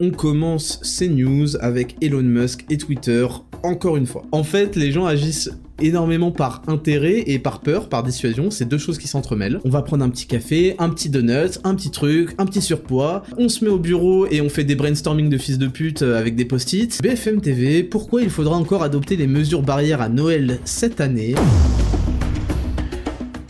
on commence ces news avec Elon Musk et Twitter, encore une fois. En fait, les gens agissent énormément par intérêt et par peur, par dissuasion, c'est deux choses qui s'entremêlent. On va prendre un petit café, un petit donut, un petit truc, un petit surpoids, on se met au bureau et on fait des brainstorming de fils de pute euh, avec des post-it. BFM TV, pourquoi il faudra encore adopter les mesures barrières à Noël cette année?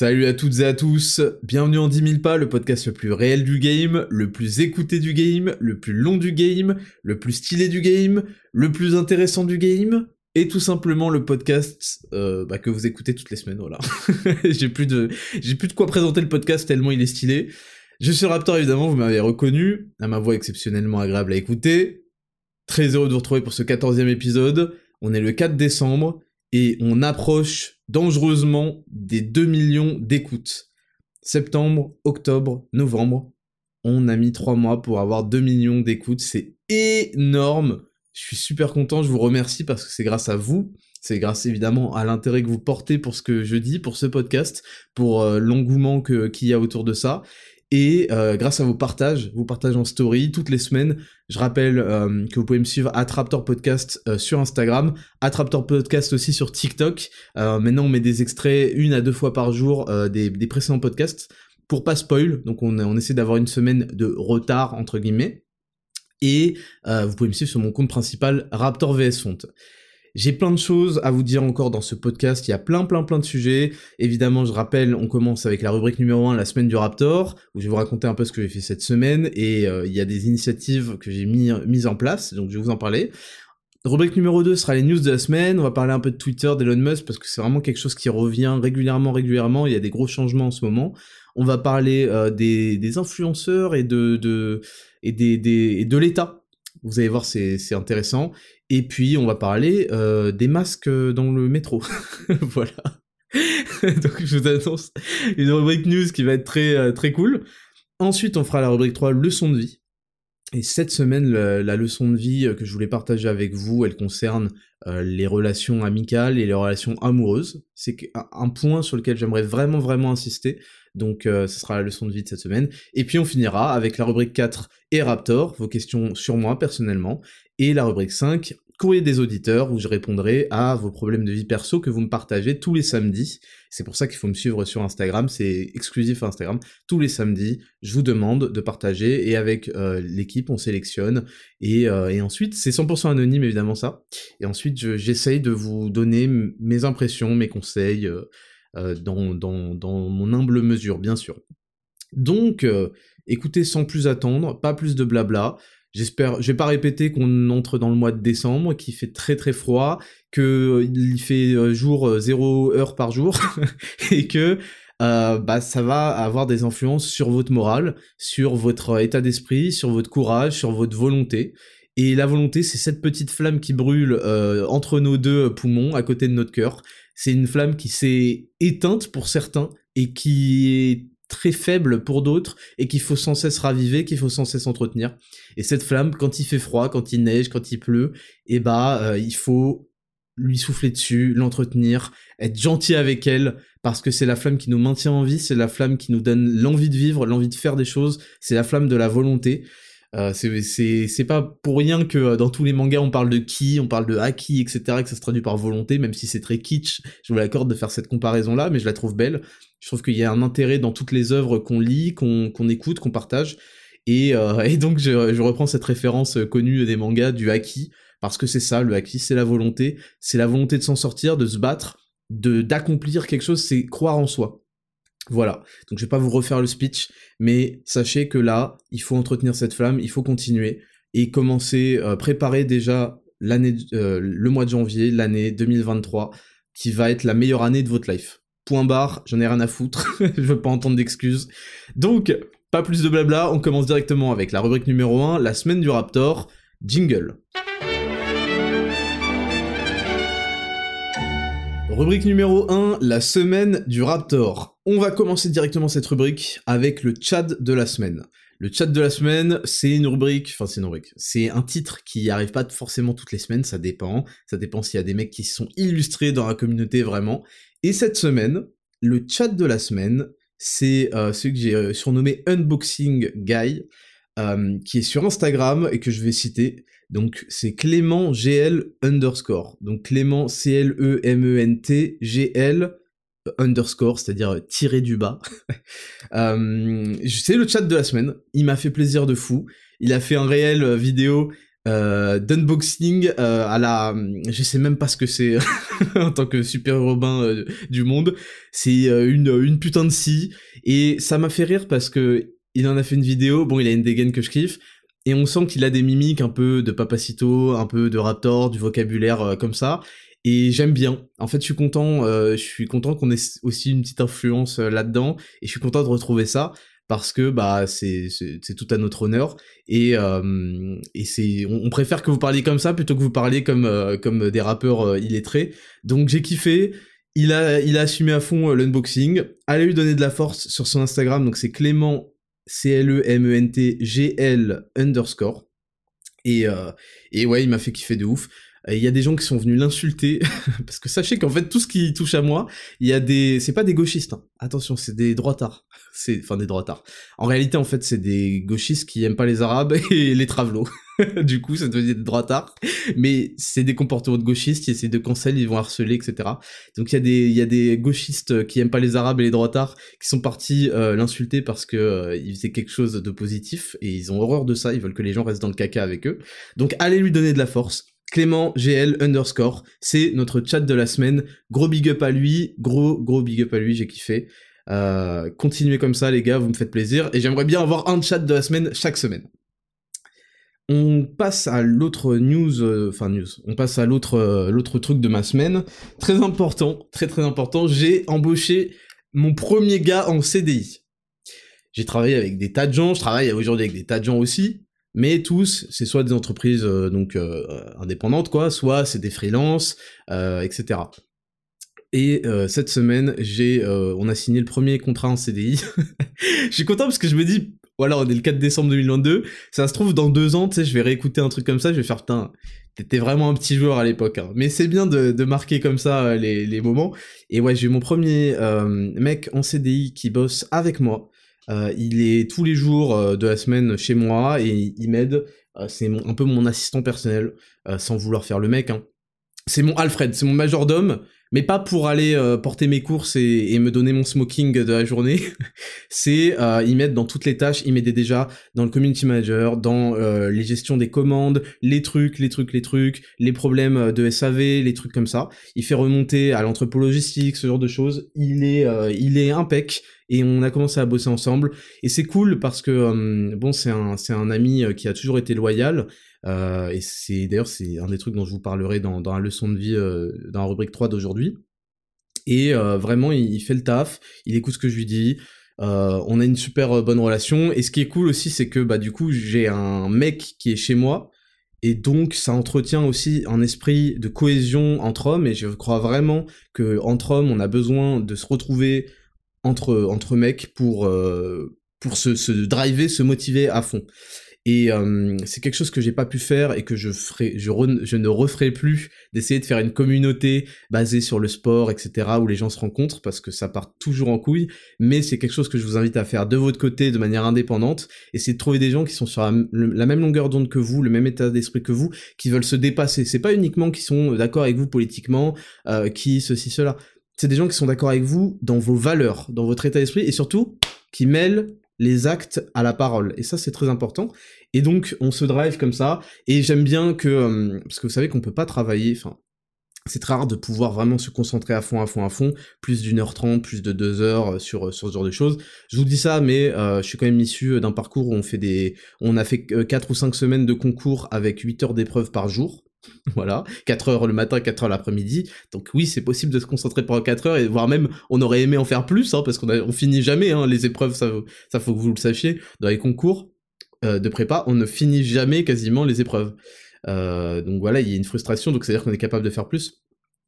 Salut à toutes et à tous, bienvenue en 10 000 pas, le podcast le plus réel du game, le plus écouté du game, le plus long du game, le plus stylé du game, le plus intéressant du game, et tout simplement le podcast euh, bah, que vous écoutez toutes les semaines, voilà. j'ai plus j'ai plus de quoi présenter le podcast tellement il est stylé. Je suis Raptor évidemment, vous m'avez reconnu, à ma voix exceptionnellement agréable à écouter. Très heureux de vous retrouver pour ce 14e épisode. On est le 4 décembre, et on approche dangereusement des 2 millions d'écoutes. Septembre, octobre, novembre, on a mis 3 mois pour avoir 2 millions d'écoutes, c'est énorme. Je suis super content, je vous remercie parce que c'est grâce à vous, c'est grâce évidemment à l'intérêt que vous portez pour ce que je dis, pour ce podcast, pour euh, l'engouement qu'il y a autour de ça. Et euh, grâce à vos partages, vos partages en story toutes les semaines, je rappelle euh, que vous pouvez me suivre à Traptor Podcast euh, sur Instagram, à Traptor Podcast aussi sur TikTok. maintenant, on met des extraits une à deux fois par jour des, des, précédents podcasts pour pas spoil. Donc, on, on essaie d'avoir une semaine de retard entre guillemets. Et vous pouvez me suivre sur mon compte principal Raptor VS Font. J'ai plein de choses à vous dire encore dans ce podcast, il y a plein plein plein de sujets. Évidemment, je rappelle, on commence avec la rubrique numéro 1, la semaine du Raptor, où je vais vous raconter un peu ce que j'ai fait cette semaine, et euh, il y a des initiatives que j'ai mis, mises en place, donc je vais vous en parler. Rubrique numéro 2 sera les news de la semaine, on va parler un peu de Twitter, d'Elon Musk, parce que c'est vraiment quelque chose qui revient régulièrement, régulièrement, il y a des gros changements en ce moment. On va parler euh, des, des, influenceurs et de, de et des, des et de l'État. Vous allez voir, c'est intéressant. Et puis, on va parler euh, des masques dans le métro. voilà. Donc, je vous annonce une rubrique news qui va être très, euh, très cool. Ensuite, on fera la rubrique 3, leçon de vie. Et cette semaine, la, leçon de vie euh, que je voulais partager avec vous, elle concerne les relations amicales et les relations amoureuses. C'est un point sur lequel j'aimerais vraiment, vraiment insister. Donc, ce sera la leçon de vie de cette semaine. Et puis, on finira avec la rubrique 4 et Raptor, vos questions sur moi personnellement et la rubrique 5, courrier des auditeurs, où je répondrai à vos problèmes de vie perso que vous me partagez tous les samedis. C'est pour ça qu'il faut me suivre sur Instagram, c'est exclusif à Instagram. Tous les samedis, je vous demande de partager, et avec euh, l'équipe, on sélectionne, euh, et, ensuite, c'est 100% anonyme évidemment ça, et ensuite j'essaye de vous donner mes impressions, mes conseils, euh, dans, dans, dans mon humble mesure, bien sûr. Donc, écoutez sans plus attendre, pas plus de blabla, J'espère, je vais pas répéter qu'on entre dans le mois de décembre, qu'il fait très très froid, qu'il euh, fait euh, jour 0 euh, heure par jour, et que bah, ça va avoir des influences sur votre morale, sur votre état d'esprit, sur votre courage, sur votre volonté. Et la volonté, c'est cette petite flamme qui brûle entre nos deux poumons, à côté de notre cœur. C'est une flamme qui s'est éteinte pour certains et qui est très faible pour d'autres et qu'il faut sans cesse raviver, qu'il faut sans cesse entretenir. Et cette flamme, quand il fait froid, quand il neige, quand il pleut, eh bah il faut lui souffler dessus, l'entretenir, être gentil avec elle, parce que c'est la flamme qui nous maintient en vie, c'est la flamme qui nous donne l'envie de vivre, l'envie de faire des choses, c'est la flamme de la volonté. Euh, c'est pas pour rien que euh, dans tous les mangas on parle de ki, on parle de haki, etc., que ça se traduit par volonté, même si c'est très kitsch, je vous l'accorde de faire cette comparaison là, mais je la trouve belle. Je trouve qu'il y a un intérêt dans toutes les œuvres qu'on lit, qu'on écoute, qu'on partage. Et, euh, et donc je, je, reprends cette référence connue des mangas du haki, parce que c'est ça, le haki, c'est la volonté, c'est la volonté de s'en sortir, de se battre, de d'accomplir quelque chose, c'est croire en soi. Voilà, donc je vais pas vous refaire le speech, mais sachez que là, il faut entretenir cette flamme, il faut continuer et commencer, euh, préparer déjà l'année, euh, le mois de janvier, l'année 2023, qui va être la meilleure année de votre life. Point barre, j'en ai rien à foutre, je veux pas entendre d'excuses. Donc, pas plus de blabla, on commence directement avec la rubrique numéro 1, la semaine du Raptor, jingle. Rubrique numéro 1, la semaine du Raptor. On va commencer directement cette rubrique avec le Tchad de la semaine. Le chat de la semaine, c'est une rubrique, enfin c'est une rubrique, c'est un titre qui arrive pas forcément toutes les semaines, ça dépend, ça dépend s'il y a des mecs qui sont illustrés dans la communauté vraiment. Et cette semaine, le chat de la semaine, c'est euh, celui que j'ai euh, surnommé Unboxing Guy, euh, qui est sur Instagram et que je vais citer. Donc c'est Clément GL underscore. Donc Clément C-L-E-M-E-N-T G-L underscore, c'est-à-dire tiré du bas. euh, c'est le chat de la semaine. Il m'a fait plaisir de fou. Il a fait un réel vidéo euh, d'unboxing euh, à la, je sais même pas ce que c'est en tant que super urbain euh, du monde. C'est euh, une une putain de scie et ça m'a fait rire parce que il en a fait une vidéo. Bon, il a une dégaine que je kiffe. Et on sent qu'il a des mimiques un peu de Papacito, un peu de Raptor, du vocabulaire comme ça et j'aime bien. En fait, je suis content, euh, je suis content qu'on ait aussi une petite influence euh, là-dedans, et je suis content de retrouver ça parce que bah c'est tout à notre honneur et euh, et c'est on, préfère que vous parliez comme ça plutôt que vous parliez comme euh, comme des rappeurs euh, illettrés. Donc j'ai kiffé. Il a il a assumé à fond l'unboxing. Allez lui donner de la force sur son Instagram. Donc c'est Clément C L E E underscore. Et, et ouais, il m'a fait kiffer de ouf. Il y a des gens qui sont venus l'insulter parce que sachez qu'en fait tout ce qui touche à moi, il y a des, c'est pas des gauchistes. Hein. Attention, c'est des droitards. C'est, enfin des droitards. En réalité, en fait, c'est des gauchistes qui aiment pas les arabes et les travelots. du coup, ça devient des droitards. Mais c'est des comportements de gauchistes qui essaient de cancel, ils vont harceler, etc. Donc il y a des, gauchistes qui aiment pas les arabes et les droitards qui sont partis euh, l'insulter parce que euh, quelque chose de positif et ils ont horreur de ça. Ils veulent que les gens restent dans le caca avec eux. Donc allez lui donner de la force Clément GL underscore, c'est notre chat de la semaine. Gros big up à lui, gros gros big up à lui, j'ai kiffé. Euh, continuez comme ça les gars, vous me faites plaisir et j'aimerais bien avoir un chat de la semaine chaque semaine. On passe à l'autre news, euh, enfin news, on passe à l'autre euh, l'autre truc de ma semaine. Très important, très très important, j'ai embauché mon premier gars en CDI. J'ai travaillé avec des tas de gens, je travaille aujourd'hui avec des tas de gens aussi, mais tous, c'est soit des entreprises euh, donc indépendantes, quoi, soit c'est des freelances, etc. Et cette semaine, j'ai, on a signé le premier contrat en CDI. je suis content parce que je me dis, voilà, on est le 4 décembre 2022. Ça se trouve dans deux ans, tu sais, je vais réécouter un truc comme ça, je vais faire putain, t'étais vraiment un petit joueur à l'époque. Hein. Mais c'est bien de, marquer comme ça les, les moments. Et ouais, j'ai mon premier mec en CDI qui bosse avec moi. Euh, il est tous les jours euh, de la semaine chez moi et il m'aide. Euh, c'est un peu mon assistant personnel, sans vouloir faire le mec. Hein. C'est mon Alfred, c'est mon majordome, mais pas pour aller porter mes courses et, me donner mon smoking de la journée. c'est euh, il m'aide dans toutes les tâches. Il m'aidait déjà dans le community manager, dans les gestions des commandes, les trucs, les trucs, les trucs, les problèmes de SAV, les trucs comme ça. Il fait remonter à l'entrepôt logistique, ce genre de choses. Il est, il est impec et on a commencé à bosser ensemble et c'est cool parce que euh, bon c'est un c'est un ami euh, qui a toujours été loyal euh, et c'est d'ailleurs c'est un des trucs dont je vous parlerai dans dans la leçon de vie dans la rubrique 3 d'aujourd'hui. Et vraiment il, fait le taf il écoute ce que je lui dis on a une super bonne relation. Et ce qui est cool aussi c'est que bah du coup j'ai un mec qui est chez moi. Et donc ça entretient aussi un esprit de cohésion entre hommes. Et je crois vraiment que entre hommes on a besoin de se retrouver entre, entre mecs pour, euh, pour se, se driver, se motiver à fond. Et euh, c'est quelque chose que j'ai pas pu faire et que je ferai, je, je ne referai plus d'essayer de faire une communauté basée sur le sport, etc., où les gens se rencontrent parce que ça part toujours en couille. Mais c'est quelque chose que je vous invite à faire de votre côté de manière indépendante. c'est de trouver des gens qui sont sur la, même longueur d'onde que vous, le même état d'esprit que vous, qui veulent se dépasser. C'est pas uniquement qui sont d'accord avec vous politiquement, euh, qui ceci cela c'est des gens qui sont d'accord avec vous dans vos valeurs, dans votre état d'esprit, et surtout qui mêlent les actes à la parole. Et ça, c'est très important. Et donc, on se drive comme ça. Et j'aime bien que, euh, parce que vous savez qu'on peut pas travailler, enfin, c'est très rare de pouvoir vraiment se concentrer à fond, à fond, à fond, plus d'une heure trente, plus de deux heures euh, sur, euh, sur ce genre de choses. Je vous dis ça, mais je suis quand même issu d'un parcours où on fait des, on a fait quatre ou cinq semaines de concours avec 8 heures d'épreuves par jour. Voilà, 4 heures le matin, 4 heures l'après-midi. Donc oui, c'est possible de se concentrer pendant 4 heures et voire même on aurait aimé en faire plus, hein, parce qu'on on finit jamais hein, les épreuves, ça, ça faut que vous le sachiez. Dans les concours euh, de prépa, on ne finit jamais quasiment les épreuves. Euh, donc voilà, il y a une frustration, donc c'est-à-dire qu'on est capable de faire plus.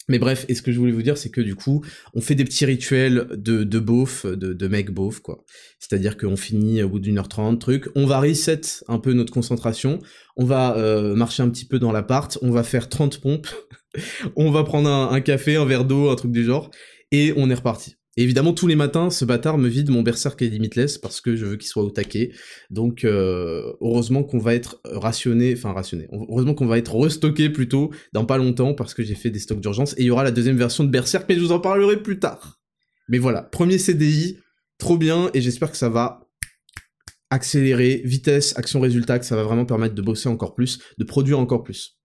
Mais bref, et ce que je voulais vous dire, c'est que du coup, on fait des petits rituels de, de beauf, de, mec beauf, quoi. C'est-à-dire qu'on finit au bout d'une heure trente, truc, on va reset un peu notre concentration, on va euh, marcher un petit peu dans l'appart, on va faire 30 pompes, on va prendre un, café, un verre d'eau, un truc du genre, et on est reparti. Évidemment, tous les matins, ce bâtard me vide mon berserk et limitless parce que je veux qu'il soit au taquet. Donc, euh, heureusement qu'on va être rationné, enfin rationné, heureusement qu'on va être restocké plutôt dans pas longtemps parce que j'ai fait des stocks d'urgence. Et il y aura la deuxième version de berserk, mais je vous en parlerai plus tard. Mais voilà, premier CDI, trop bien, et j'espère que ça va accélérer, vitesse, action, résultat, que ça va vraiment permettre de bosser encore plus, de produire encore plus.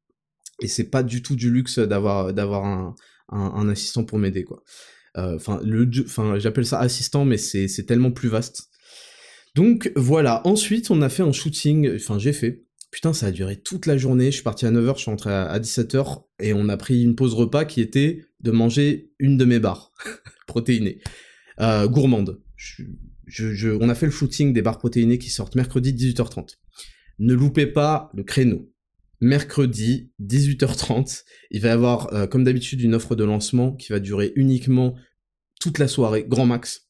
Et c'est pas du tout du luxe d'avoir d'avoir un, un, assistant pour m'aider quoi. Enfin le enfin j'appelle ça assistant mais c'est c'est tellement plus vaste. Donc voilà, ensuite on a fait un shooting, enfin j'ai fait. Putain, ça a duré toute la journée, je suis parti à 9h, je suis rentré à 17h et on a pris une pause repas qui était de manger une de mes barres protéinées. Euh, gourmande. Je, je, on a fait le shooting des barres protéinées qui sortent mercredi 18h30. Ne loupez pas le créneau. Mercredi 18h30, il va y avoir euh, comme d'habitude une offre de lancement qui va durer uniquement toute la soirée, grand max.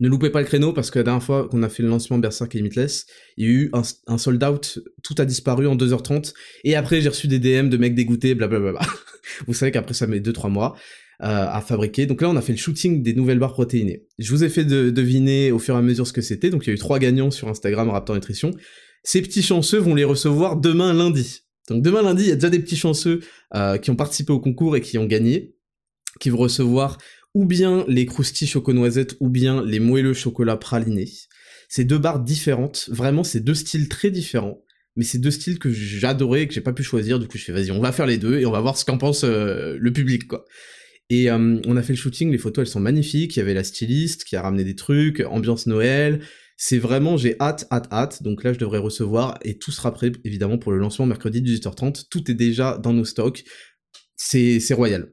Ne loupez pas le créneau parce que la dernière fois qu'on a fait le lancement Berserk et Limitless, il y a eu un, sold out, tout a disparu en 2h30, et après j'ai reçu des DM de mecs dégoûtés, blablabla. Vous savez qu'après ça met 2-3 mois. Euh, à fabriquer. Donc là, on a fait le shooting des nouvelles barres protéinées. Je vous ai fait deviner au fur et à mesure ce que c'était. Donc il y a eu trois gagnants sur Instagram Raptor Nutrition. Ces petits chanceux vont les recevoir demain lundi. Donc demain lundi, il y a déjà des petits chanceux euh, qui ont participé au concours et qui ont gagné, qui vont recevoir ou bien les croustilles choco noisettes ou bien les moelleux chocolat praliné. C'est deux barres différentes, vraiment c'est deux styles très différents, mais c'est deux styles que j'adorais et que j'ai pas pu choisir, du coup je fais vas-y on va faire les deux et on va voir ce qu'en pense euh, le public quoi. Et euh, on a fait le shooting, les photos elles sont magnifiques, il y avait la styliste qui a ramené des trucs, ambiance Noël, c'est vraiment, j'ai hâte, hâte, hâte, donc là je devrais recevoir, et tout sera prêt évidemment pour le lancement mercredi 18h30, tout est déjà dans nos stocks, c'est royal.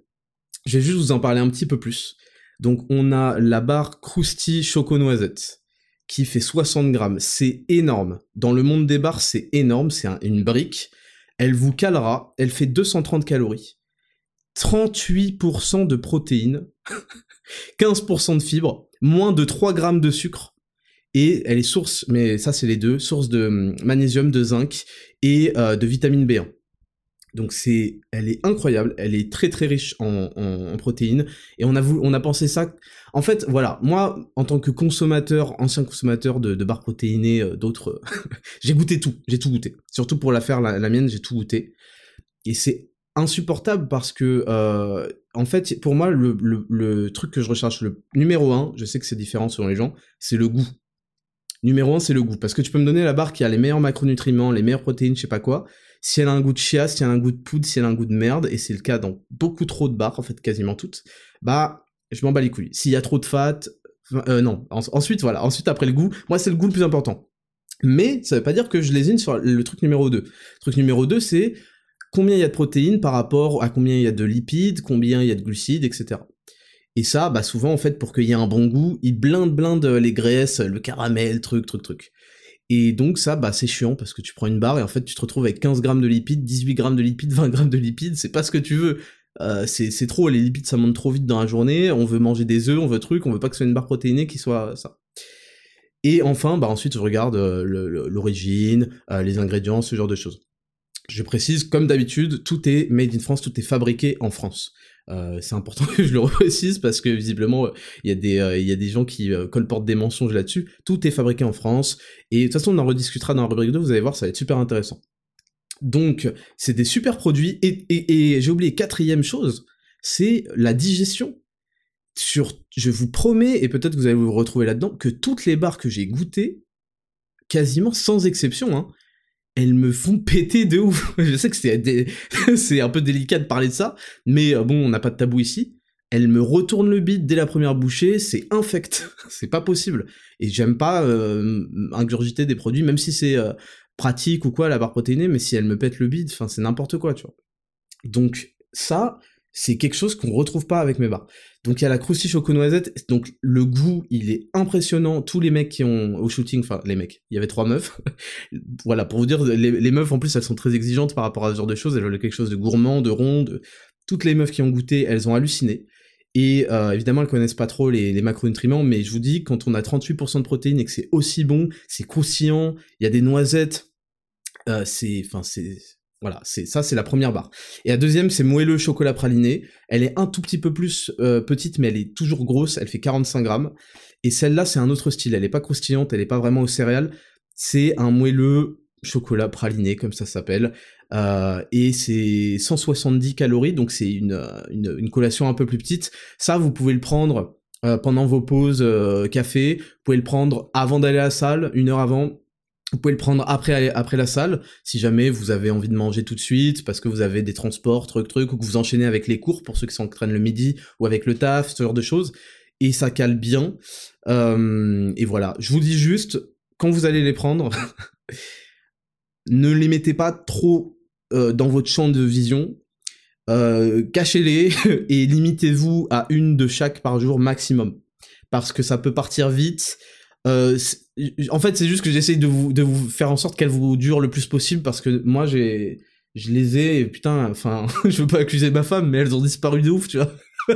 Je vais juste vous en parler un petit peu plus. Donc on a la barre Krusty Choco Noisette, qui fait 60 grammes, c'est énorme. Dans le monde des barres, c'est énorme, c'est une brique. Elle vous calera, elle fait 230 calories. 38% de protéines, 15% de fibres, moins de 3 grammes de sucre, et elle est source, mais ça c'est les deux, source de hum, magnésium, de zinc et euh, de vitamine B1. Donc c'est, elle est incroyable, elle est très très riche en, protéines et on a on a pensé ça. En fait, voilà, moi en tant que consommateur, ancien consommateur de, barres protéinées, euh, d'autres, j'ai goûté tout, j'ai tout goûté. Surtout pour la faire la, la mienne, j'ai tout goûté et c'est insupportable parce que euh, en fait pour moi le, truc que je recherche le numéro un je sais que c'est différent selon les gens c'est le goût numéro un c'est le goût parce que tu peux me donner la barre qui a les meilleurs macronutriments les meilleures protéines je sais pas quoi si elle a un goût de chiasse si elle a un goût de poudre si elle a un goût de merde et c'est le cas dans beaucoup trop de barres en fait quasiment toutes bah je m'en bats les couilles s'il y a trop de fat euh, non ensuite voilà ensuite après le goût moi c'est le goût le plus important mais ça veut pas dire que je lésine sur le truc numéro 2. Le truc numéro 2, c'est combien il y a de protéines par rapport à combien il y a de lipides, combien il y a de glucides, etc. Et ça, bah souvent en fait, pour qu'il y ait un bon goût, ils blindent, blindent les graisses, le caramel, truc, truc, truc. Et donc ça, bah c'est chiant parce que tu prends une barre et en fait tu te retrouves avec 15 grammes de lipides, 18 grammes de lipides, 20 grammes de lipides, c'est pas ce que tu veux. Euh, c'est trop, les lipides ça monte trop vite dans la journée, on veut manger des œufs, on veut truc, on veut pas que ce soit une barre protéinée qui soit ça. Et enfin, bah ensuite je regarde euh, l'origine, euh, les ingrédients, ce genre de choses. Je précise, comme d'habitude, tout est made in France, tout est fabriqué en France. Euh, c'est important que je le reprécise parce que visiblement il y a des euh, il y a des gens qui euh, colportent des mensonges là-dessus. Tout est fabriqué en France et de toute façon on en rediscutera dans la rubrique 2, vous allez voir, ça va être super intéressant. Donc c'est des super produits et j'ai oublié quatrième chose, c'est la digestion. Sur, je vous promets et peut-être que vous allez vous retrouver là-dedans que toutes les barres que j'ai goûtées, quasiment sans exception, hein, elles me font péter de ouf. Je sais que c'est un peu délicat de parler de ça, mais euh, bon, on n'a pas de tabou ici. Elles me retournent le bide dès la première bouchée, c'est infect, c'est pas possible. Et j'aime pas euh, ingurgiter des produits, même si c'est euh, pratique ou quoi, la barre protéinée, mais si elle me pète le bide, c'est n'importe quoi, tu vois. Donc ça, c'est quelque chose qu'on retrouve pas avec mes barres. Donc il y a la croustille choco noisette, donc le goût, il est impressionnant. Tous les mecs qui ont au shooting, enfin les mecs, il y avait trois meufs. voilà, pour vous dire, les, meufs en plus, elles sont très exigeantes par rapport à ce genre de choses. Elles veulent quelque chose de gourmand, de rond, toutes les meufs qui ont goûté, elles ont halluciné. Et euh, évidemment, elles connaissent pas trop les, les macronutriments, mais je vous dis, quand on a 38% de protéines et que c'est aussi bon, c'est croustillant, il y a des noisettes, euh, c'est, enfin, c'est, voilà, c'est ça, c'est la première barre. Et la deuxième, c'est moelleux chocolat praliné. Elle est un tout petit peu plus euh, petite, mais elle est toujours grosse. Elle fait 45 grammes. Et celle-là, c'est un autre style. Elle est pas croustillante, elle est pas vraiment aux céréales. C'est un moelleux chocolat praliné, comme ça s'appelle. Euh, et c'est 170 calories, donc c'est une, une, une, collation un peu plus petite. Ça, vous pouvez le prendre euh, pendant vos pauses euh, café. Vous pouvez le prendre avant d'aller à la salle, une heure avant. Vous pouvez le prendre après, après la salle, si jamais vous avez envie de manger tout de suite, parce que vous avez des transports, trucs, trucs, ou que vous enchaînez avec les cours pour ceux qui s'entraînent le midi, ou avec le taf, ce genre de choses. Et ça cale bien. Euh, et voilà. Je vous dis juste, quand vous allez les prendre, ne les mettez pas trop euh, dans votre champ de vision. Euh, cachez-les et limitez-vous à une de chaque par jour maximum. Parce que ça peut partir vite. Euh, en fait, c'est juste que j'essaye de vous, de vous faire en sorte qu'elles vous durent le plus possible parce que moi, j'ai, je les ai, putain, enfin, je veux pas accuser ma femme, mais elles ont disparu de ouf, tu vois.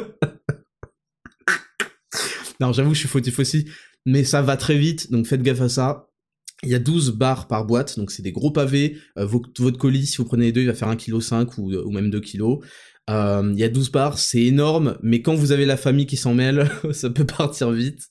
non, j'avoue, je suis fautif aussi, mais ça va très vite, donc faites gaffe à ça. Il y a 12 barres par boîte, donc c'est des gros pavés. Euh, votre colis, si vous prenez les deux, il va faire 1,5 kg ou, ou même 2 kg. Euh, il y a 12 barres, c'est énorme, mais quand vous avez la famille qui s'en mêle, ça peut partir vite.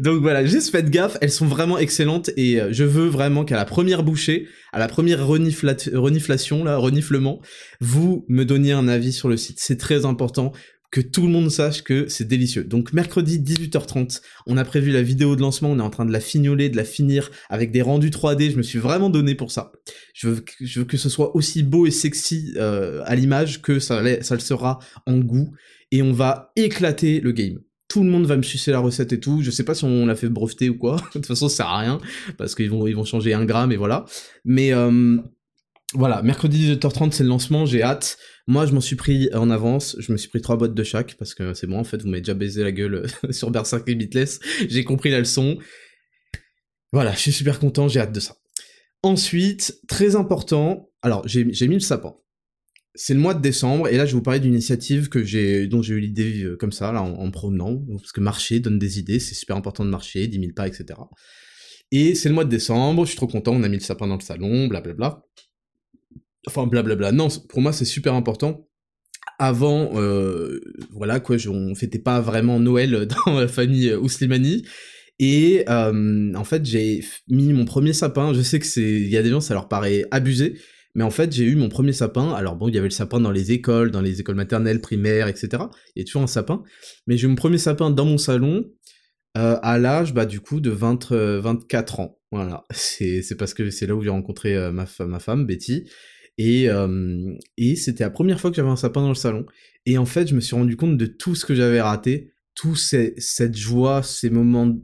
Donc voilà, juste faites gaffe, elles sont vraiment excellentes et euh, je veux vraiment qu'à la première bouchée, à la première reniflation, là, reniflement, vous me donniez un avis sur le site. C'est très important que tout le monde sache que c'est délicieux. Donc mercredi 18h30, on a prévu la vidéo de lancement, on est en train de la fignoler, de la finir avec des rendus 3D, je me suis vraiment donné pour ça. Je veux, que ce soit aussi beau et sexy euh, à l'image que ça le sera en goût, et on va éclater le game tout le monde va me sucer la recette et tout. Je sais pas si on l'a fait breveter ou quoi. de toute façon, ça sert à rien parce qu'ils vont ils vont changer un gramme et voilà. Mais euh, voilà, mercredi 18h30 c'est le lancement. J'ai hâte. Moi, je m'en suis pris en avance. Je me suis pris trois boîtes de chaque parce que c'est bon. En fait, vous m'avez déjà baisé la gueule sur Berserk Limitless. J'ai compris la leçon. Voilà, je suis super content. J'ai hâte de ça. Ensuite, très important. Alors, j'ai mis le sapin c'est le mois de décembre, et là je vais vous parler d'une initiative que j'ai, dont j'ai eu l'idée euh, comme ça, là, en, promenant, parce que marcher donne des idées, c'est super important de marcher, 10 000 pas, etc. Et c'est le mois de décembre, je suis trop content, on a mis le sapin dans le salon, blablabla. Enfin, blablabla. Non, pour moi c'est super important. Avant, euh, voilà quoi, on fêtait pas vraiment Noël dans la famille Ouslimani. Et euh, en fait, j'ai mis mon premier sapin. Je sais que c'est, il y a des gens, ça leur paraît abusé, mais en fait, j'ai eu mon premier sapin. Alors bon, il y avait le sapin dans les écoles, dans les écoles maternelles, primaires, etc. Il y a toujours un sapin. Mais j'ai eu mon premier sapin dans mon salon euh, à l'âge, bah, du coup, de 20, 24 euh, ans. Voilà. C'est, c'est parce que c'est là où j'ai rencontré euh, ma, ma femme, Betty. Et, et c'était la première fois que j'avais un sapin dans le salon. Et en fait, je me suis rendu compte de tout ce que j'avais raté. Tout ces, cette joie, ces moments,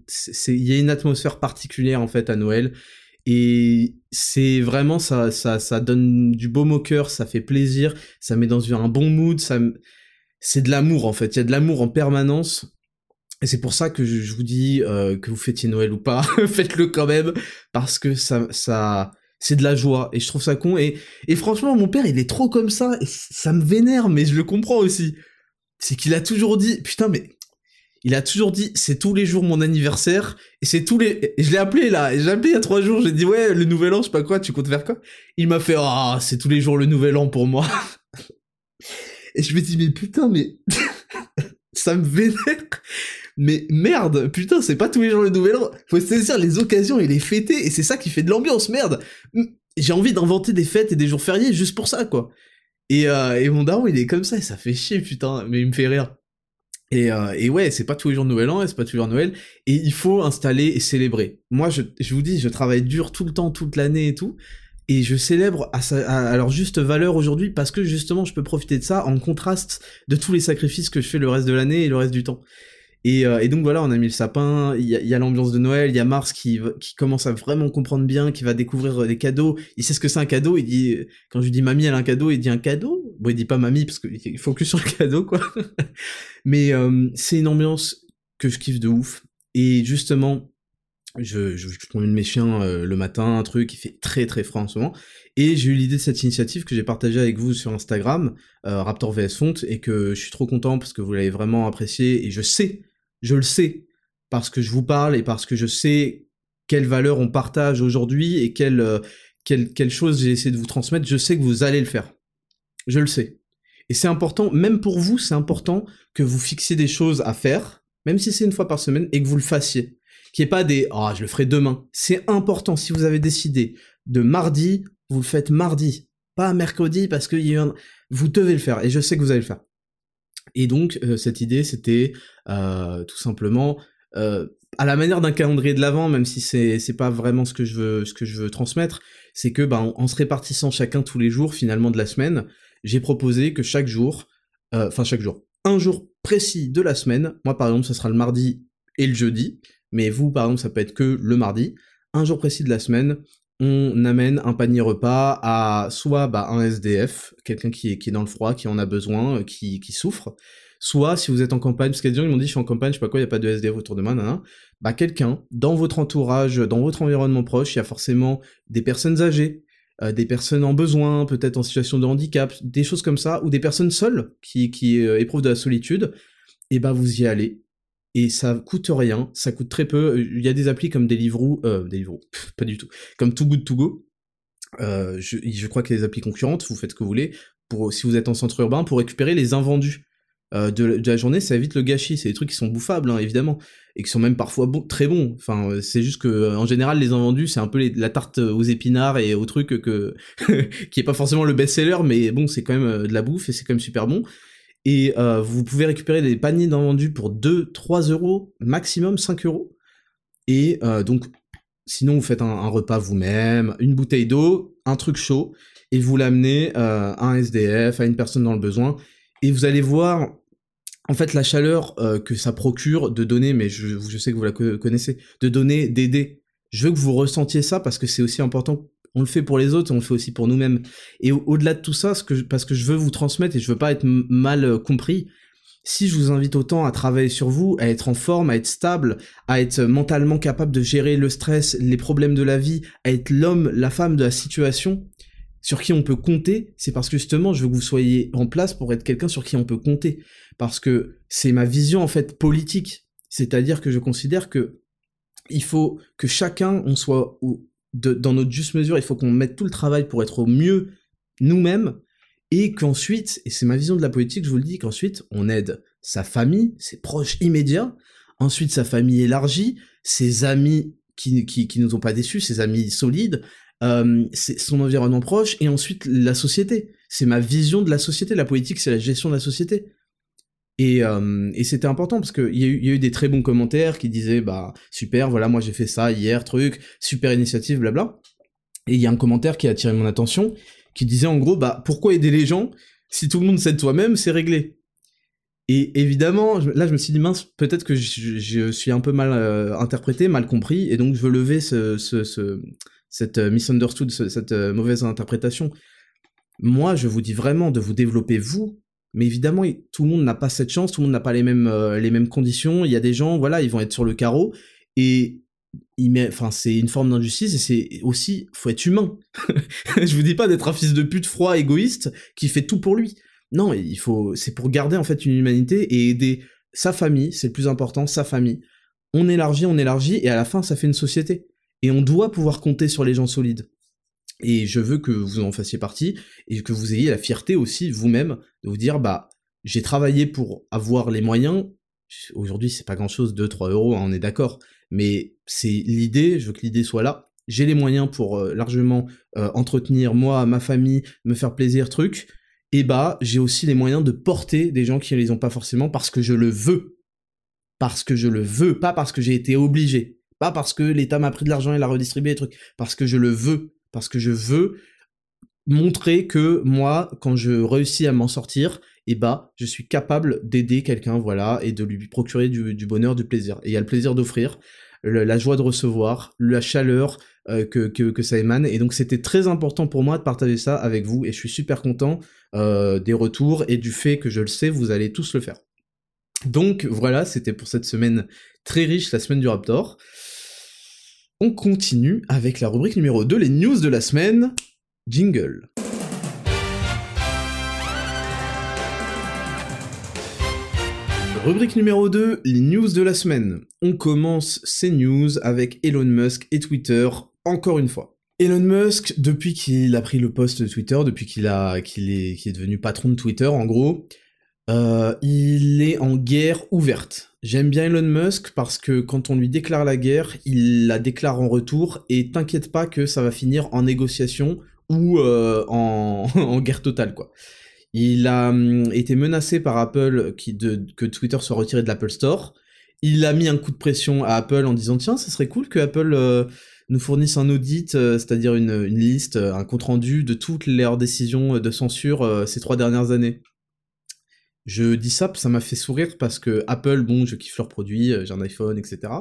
il y a une atmosphère particulière en fait à Noël et c'est vraiment ça, ça, ça donne du baume au cœur, ça fait plaisir, ça met dans un bon mood, ça, c'est de l'amour en fait. Il y a de l'amour en permanence. Et c'est pour ça que je, vous dis euh, que vous fêtiez Noël ou pas, faites-le quand même parce que ça, ça, c'est de la joie et je trouve ça con. Et, et franchement, mon père, il est trop comme ça et ça me vénère, mais je le comprends aussi. C'est qu'il a toujours dit, putain, mais il a toujours dit c'est tous les jours mon anniversaire et c'est tous les je l'ai appelé là j'ai appelé il y a trois jours j'ai dit ouais le nouvel an je sais pas quoi tu comptes faire quoi? Il m'a fait ah c'est tous les jours le nouvel an pour moi. Et je me dis mais putain mais ça me vénère. Mais merde putain c'est pas tous les jours le nouvel an. Faut saisir les occasions et les fêter et c'est ça qui fait de l'ambiance merde. J'ai envie d'inventer des fêtes et des jours fériés juste pour ça quoi. Et, euh, et mon daron il est comme ça et ça fait chier putain mais il me fait rire et, euh, et, ouais, c'est pas tous les jours de Nouvel An, c'est pas tous les jours Noël, et il faut installer et célébrer. Moi, je, je vous dis, je travaille dur tout le temps, toute l'année et tout, et je célèbre à, sa, à, leur juste valeur aujourd'hui parce que justement, je peux profiter de ça en contraste de tous les sacrifices que je fais le reste de l'année et le reste du temps. Et, euh, et, donc voilà, on a mis le sapin, il y a, l'ambiance de Noël, il y a Mars qui, commence à vraiment comprendre bien, qui va découvrir des cadeaux. Il sait ce que c'est un cadeau, il dit, quand je lui dis mamie elle a un cadeau, il dit un cadeau? Bon, il dit pas mamie parce qu'il focus sur le cadeau, quoi. Mais euh, c'est une ambiance que je kiffe de ouf. Et justement, je, je, je promène mes chiens euh, le matin, un truc qui fait très très froid en ce moment. Et j'ai eu l'idée de cette initiative que j'ai partagée avec vous sur Instagram, euh, Raptor VS Font, et que je suis trop content parce que vous l'avez vraiment apprécié. Et je sais, je le sais, parce que je vous parle et parce que je sais quelles valeurs on partage aujourd'hui et quelles, euh, quelles, quelles choses j'ai essayé de vous transmettre. Je sais que vous allez le faire. Je le sais. Et c'est important, même pour vous, c'est important que vous fixiez des choses à faire, même si c'est une fois par semaine, et que vous le fassiez qui est pas des oh je le ferai demain. C'est important si vous avez décidé de mardi, vous le faites mardi, pas mercredi parce que vous devez le faire et je sais que vous allez le faire. Et donc euh, cette idée c'était euh, tout simplement euh, à la manière d'un calendrier de l'avant, même si c'est c'est pas vraiment ce que je veux ce que je veux transmettre, c'est que bah, en, se répartissant chacun tous les jours finalement de la semaine, j'ai proposé que chaque jour, enfin chaque jour, un jour précis de la semaine, moi par exemple ce sera le mardi et le jeudi, mais vous, par exemple, ça peut être que le mardi, un jour précis de la semaine, on amène un panier repas à soit bah, un SDF, quelqu'un qui est, qui dans le froid, qui en a besoin, euh, qui, souffre, soit si vous êtes en campagne, parce qu'il y a des gens qui m'ont dit je suis en campagne, je sais pas quoi, il n'y a pas de SDF autour de moi, nan, bah quelqu'un dans votre entourage, dans votre environnement proche, il y a forcément des personnes âgées, euh, des personnes en besoin, peut-être en situation de handicap, des choses comme ça, ou des personnes seules qui, euh, éprouvent de la solitude, et bah vous y allez, et ça coûte rien, ça coûte très peu. Il y a des applis comme Deliveroo, euh, Deliveroo, pas du tout, comme Too Good To Go. Euh, je, je, crois qu'il y a des applis concurrentes, vous faites ce que vous voulez, pour, si vous êtes en centre urbain, pour récupérer les invendus euh, de, la journée, ça évite le gâchis. C'est des trucs qui sont bouffables, hein, évidemment, et qui sont même parfois bon, très bons. Enfin, euh, c'est juste que, euh, en général, les invendus, c'est un peu la tarte aux épinards et aux trucs que, qui est pas forcément le best-seller, mais bon, c'est quand même de la bouffe et c'est quand même super bon et euh, vous pouvez récupérer des paniers d'invendus pour 2, 3 euros, maximum 5 euros. Et euh, donc, sinon, vous faites un, repas vous-même, une bouteille d'eau, un truc chaud, et vous l'amenez euh, à un SDF, à une personne dans le besoin, et vous allez voir, en fait, la chaleur euh, que ça procure de donner, mais je, je sais que vous la connaissez, de donner, d'aider. Je veux que vous ressentiez ça parce que c'est aussi important on le fait pour les autres, on le fait aussi pour nous-mêmes. Et au-delà de tout ça, ce que parce que je veux vous transmettre et je veux pas être mal euh, compris, si je vous invite autant à travailler sur vous, à être en forme, à être stable, à être mentalement capable de gérer le stress, les problèmes de la vie, à être l'homme, la femme de la situation, sur qui on peut compter, c'est parce que justement je veux que vous soyez en place pour être quelqu'un sur qui on peut compter. Parce que c'est ma vision en fait politique. C'est-à-dire que je considère que il faut que chacun on soit dans notre juste mesure, il faut qu'on mette tout le travail pour être au mieux nous-mêmes, et qu'ensuite, et c'est ma vision de la politique, je vous le dis, qu'ensuite on aide sa famille, ses proches immédiats, ensuite sa famille élargie, ses amis qui, qui, qui nous ont pas déçus, ses amis solides, euh, son environnement proche, et ensuite la société. C'est ma vision de la société, la politique c'est la gestion de la société. Et, euh, et c'était important parce qu'il y, a eu, y a eu des très bons commentaires qui disaient bah super, voilà, moi j'ai fait ça hier, truc, super initiative, blabla. Et il y a un commentaire qui a attiré mon attention qui disait en gros bah pourquoi aider les gens si tout le monde s'aide toi-même, c'est réglé. Et évidemment, là je me suis dit mince, peut-être que je, suis un peu mal euh, interprété, mal compris, et donc je veux lever ce, ce, ce cette euh, misunderstood, cette mauvaise interprétation. Moi, je vous dis vraiment de vous développer vous, mais évidemment, tout le monde n'a pas cette chance, tout le monde n'a pas les mêmes, euh, les mêmes conditions. Il y a des gens, voilà, ils vont être sur le carreau et c'est une forme d'injustice et c'est aussi, faut être humain. je vous dis pas d'être un fils de pute froid, égoïste, qui fait tout pour lui. Non, il faut, c'est pour garder en fait une humanité et aider sa famille, c'est le plus important, sa famille. On élargit, on élargit et à la fin, ça fait une société. Et on doit pouvoir compter sur les gens solides. Et je veux que vous en fassiez partie et que vous ayez la fierté aussi vous-même de vous dire bah j'ai travaillé pour avoir les moyens. Aujourd'hui c'est pas grand chose, 2-3 euros, hein, on est d'accord. Mais c'est l'idée, je veux que l'idée soit là. J'ai les moyens pour euh, largement euh, entretenir moi, ma famille, me faire plaisir, truc. Et bah j'ai aussi les moyens de porter des gens qui ne les ont pas forcément parce que je le veux. Parce que je le veux, pas parce que j'ai été obligé. Pas parce que l'État m'a pris de l'argent et l'a redistribué, trucs. Parce que je le veux parce que je veux montrer que moi, quand je réussis à m'en sortir, eh bah, je suis capable d'aider quelqu'un, voilà, et de lui procurer du, bonheur, du plaisir. Et il y a le plaisir d'offrir, la joie de recevoir, la chaleur euh, que, que, ça émane. Et donc c'était très important pour moi de partager ça avec vous, et je suis super content euh, des retours et du fait que je le sais, vous allez tous le faire. Donc voilà, c'était pour cette semaine très riche, la semaine du Raptor. On continue avec la rubrique numéro 2, les news de la semaine. Jingle. Rubrique numéro 2, les news de la semaine. On commence ces news avec Elon Musk et Twitter, encore une fois. Elon Musk, depuis qu'il a pris le poste de Twitter, depuis qu'il est devenu patron de Twitter, en gros, euh, il est en guerre ouverte. J'aime bien Elon Musk parce que quand on lui déclare la guerre, il la déclare en retour et t'inquiète pas que ça va finir en négociation ou euh, en, guerre totale, quoi. Il a hum, été menacé par Apple qui de, que Twitter soit retiré de l'Apple Store. Il a mis un coup de pression à Apple en disant tiens, ça serait cool que Apple euh, nous fournisse un audit, euh, c'est-à-dire une, liste, un compte rendu de toutes leurs décisions de censure ces trois dernières années. Je dis ça, ça m'a fait sourire parce que Apple, bon, je kiffe leurs produits, j'ai un iPhone, etc.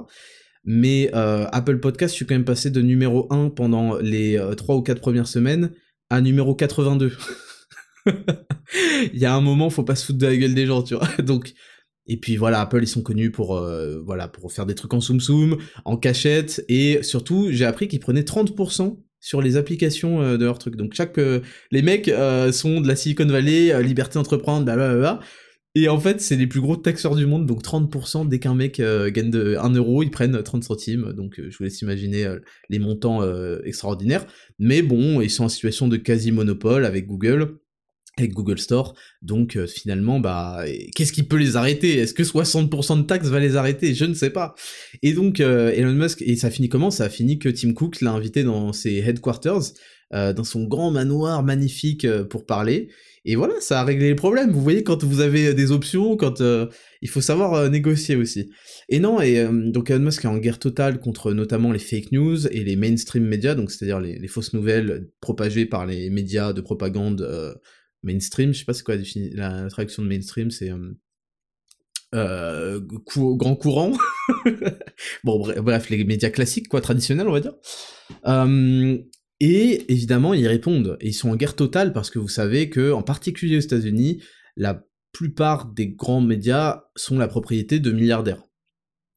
Mais Apple Podcast, je suis quand même passé de numéro 1 pendant les 3 ou 4 premières semaines à numéro 82. il y a un moment, faut pas se foutre de la gueule des gens, tu vois. Donc, et puis voilà, Apple, ils sont connus pour, euh, voilà, pour faire des trucs en soum soum, en cachette, et surtout, j'ai appris qu'ils prenaient 30% sur les applications euh, de leurs trucs. Donc chaque, euh, les mecs sont de la Silicon Valley, liberté d'entreprendre, blablabla. Et en fait, c'est les plus gros taxeurs du monde, donc 30% dès qu'un mec gagne de 1 euro, ils prennent 30 centimes. Donc je vous laisse imaginer les montants extraordinaires. Mais bon, ils sont en situation de quasi-monopole avec Google avec Google Store. Donc euh, finalement, bah, qu'est-ce qui peut les arrêter? Est-ce que 60% de taxes va les arrêter? Je ne sais pas. Et donc euh, Elon Musk, et ça finit comment? Ça a fini que Tim Cook l'a invité dans ses headquarters, euh, dans son grand manoir magnifique pour parler. Et voilà, ça a réglé les problèmes. Vous voyez, quand vous avez des options, quand il faut savoir négocier aussi. Et non, et donc Elon Musk est en guerre totale contre notamment les fake news et les mainstream médias, donc c'est-à-dire les, fausses nouvelles propagées par les médias de propagande mainstream, je sais pas c'est quoi la, traduction de mainstream, c'est euh, euh grand courant. bon bref, les médias classiques quoi, traditionnels on va dire. Et évidemment ils répondent et ils sont en guerre totale parce que vous savez que en particulier aux États-Unis, la plupart des grands médias sont la propriété de milliardaires.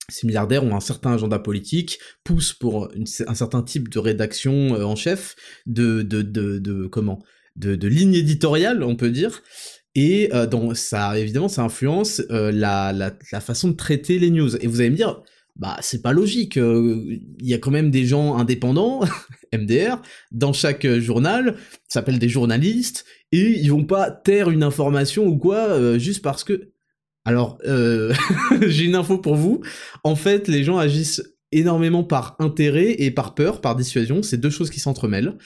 Ces milliardaires ont un certain agenda politique, poussent pour un certain type de rédaction euh, en chef, de, de, de comment? De, ligne éditoriale, on peut dire. Et euh, donc ça, évidemment, ça influence euh, la, la, façon de traiter les news. Et vous allez me dire, bah c'est pas logique. Euh, il y a quand même des gens indépendants, MDR, dans chaque journal, s'appellent des journalistes, et ils vont pas taire une information ou quoi juste parce que. Alors, j'ai une info pour vous. En fait, les gens agissent énormément par intérêt et par peur, par dissuasion. C'est deux choses qui s'entremêlent.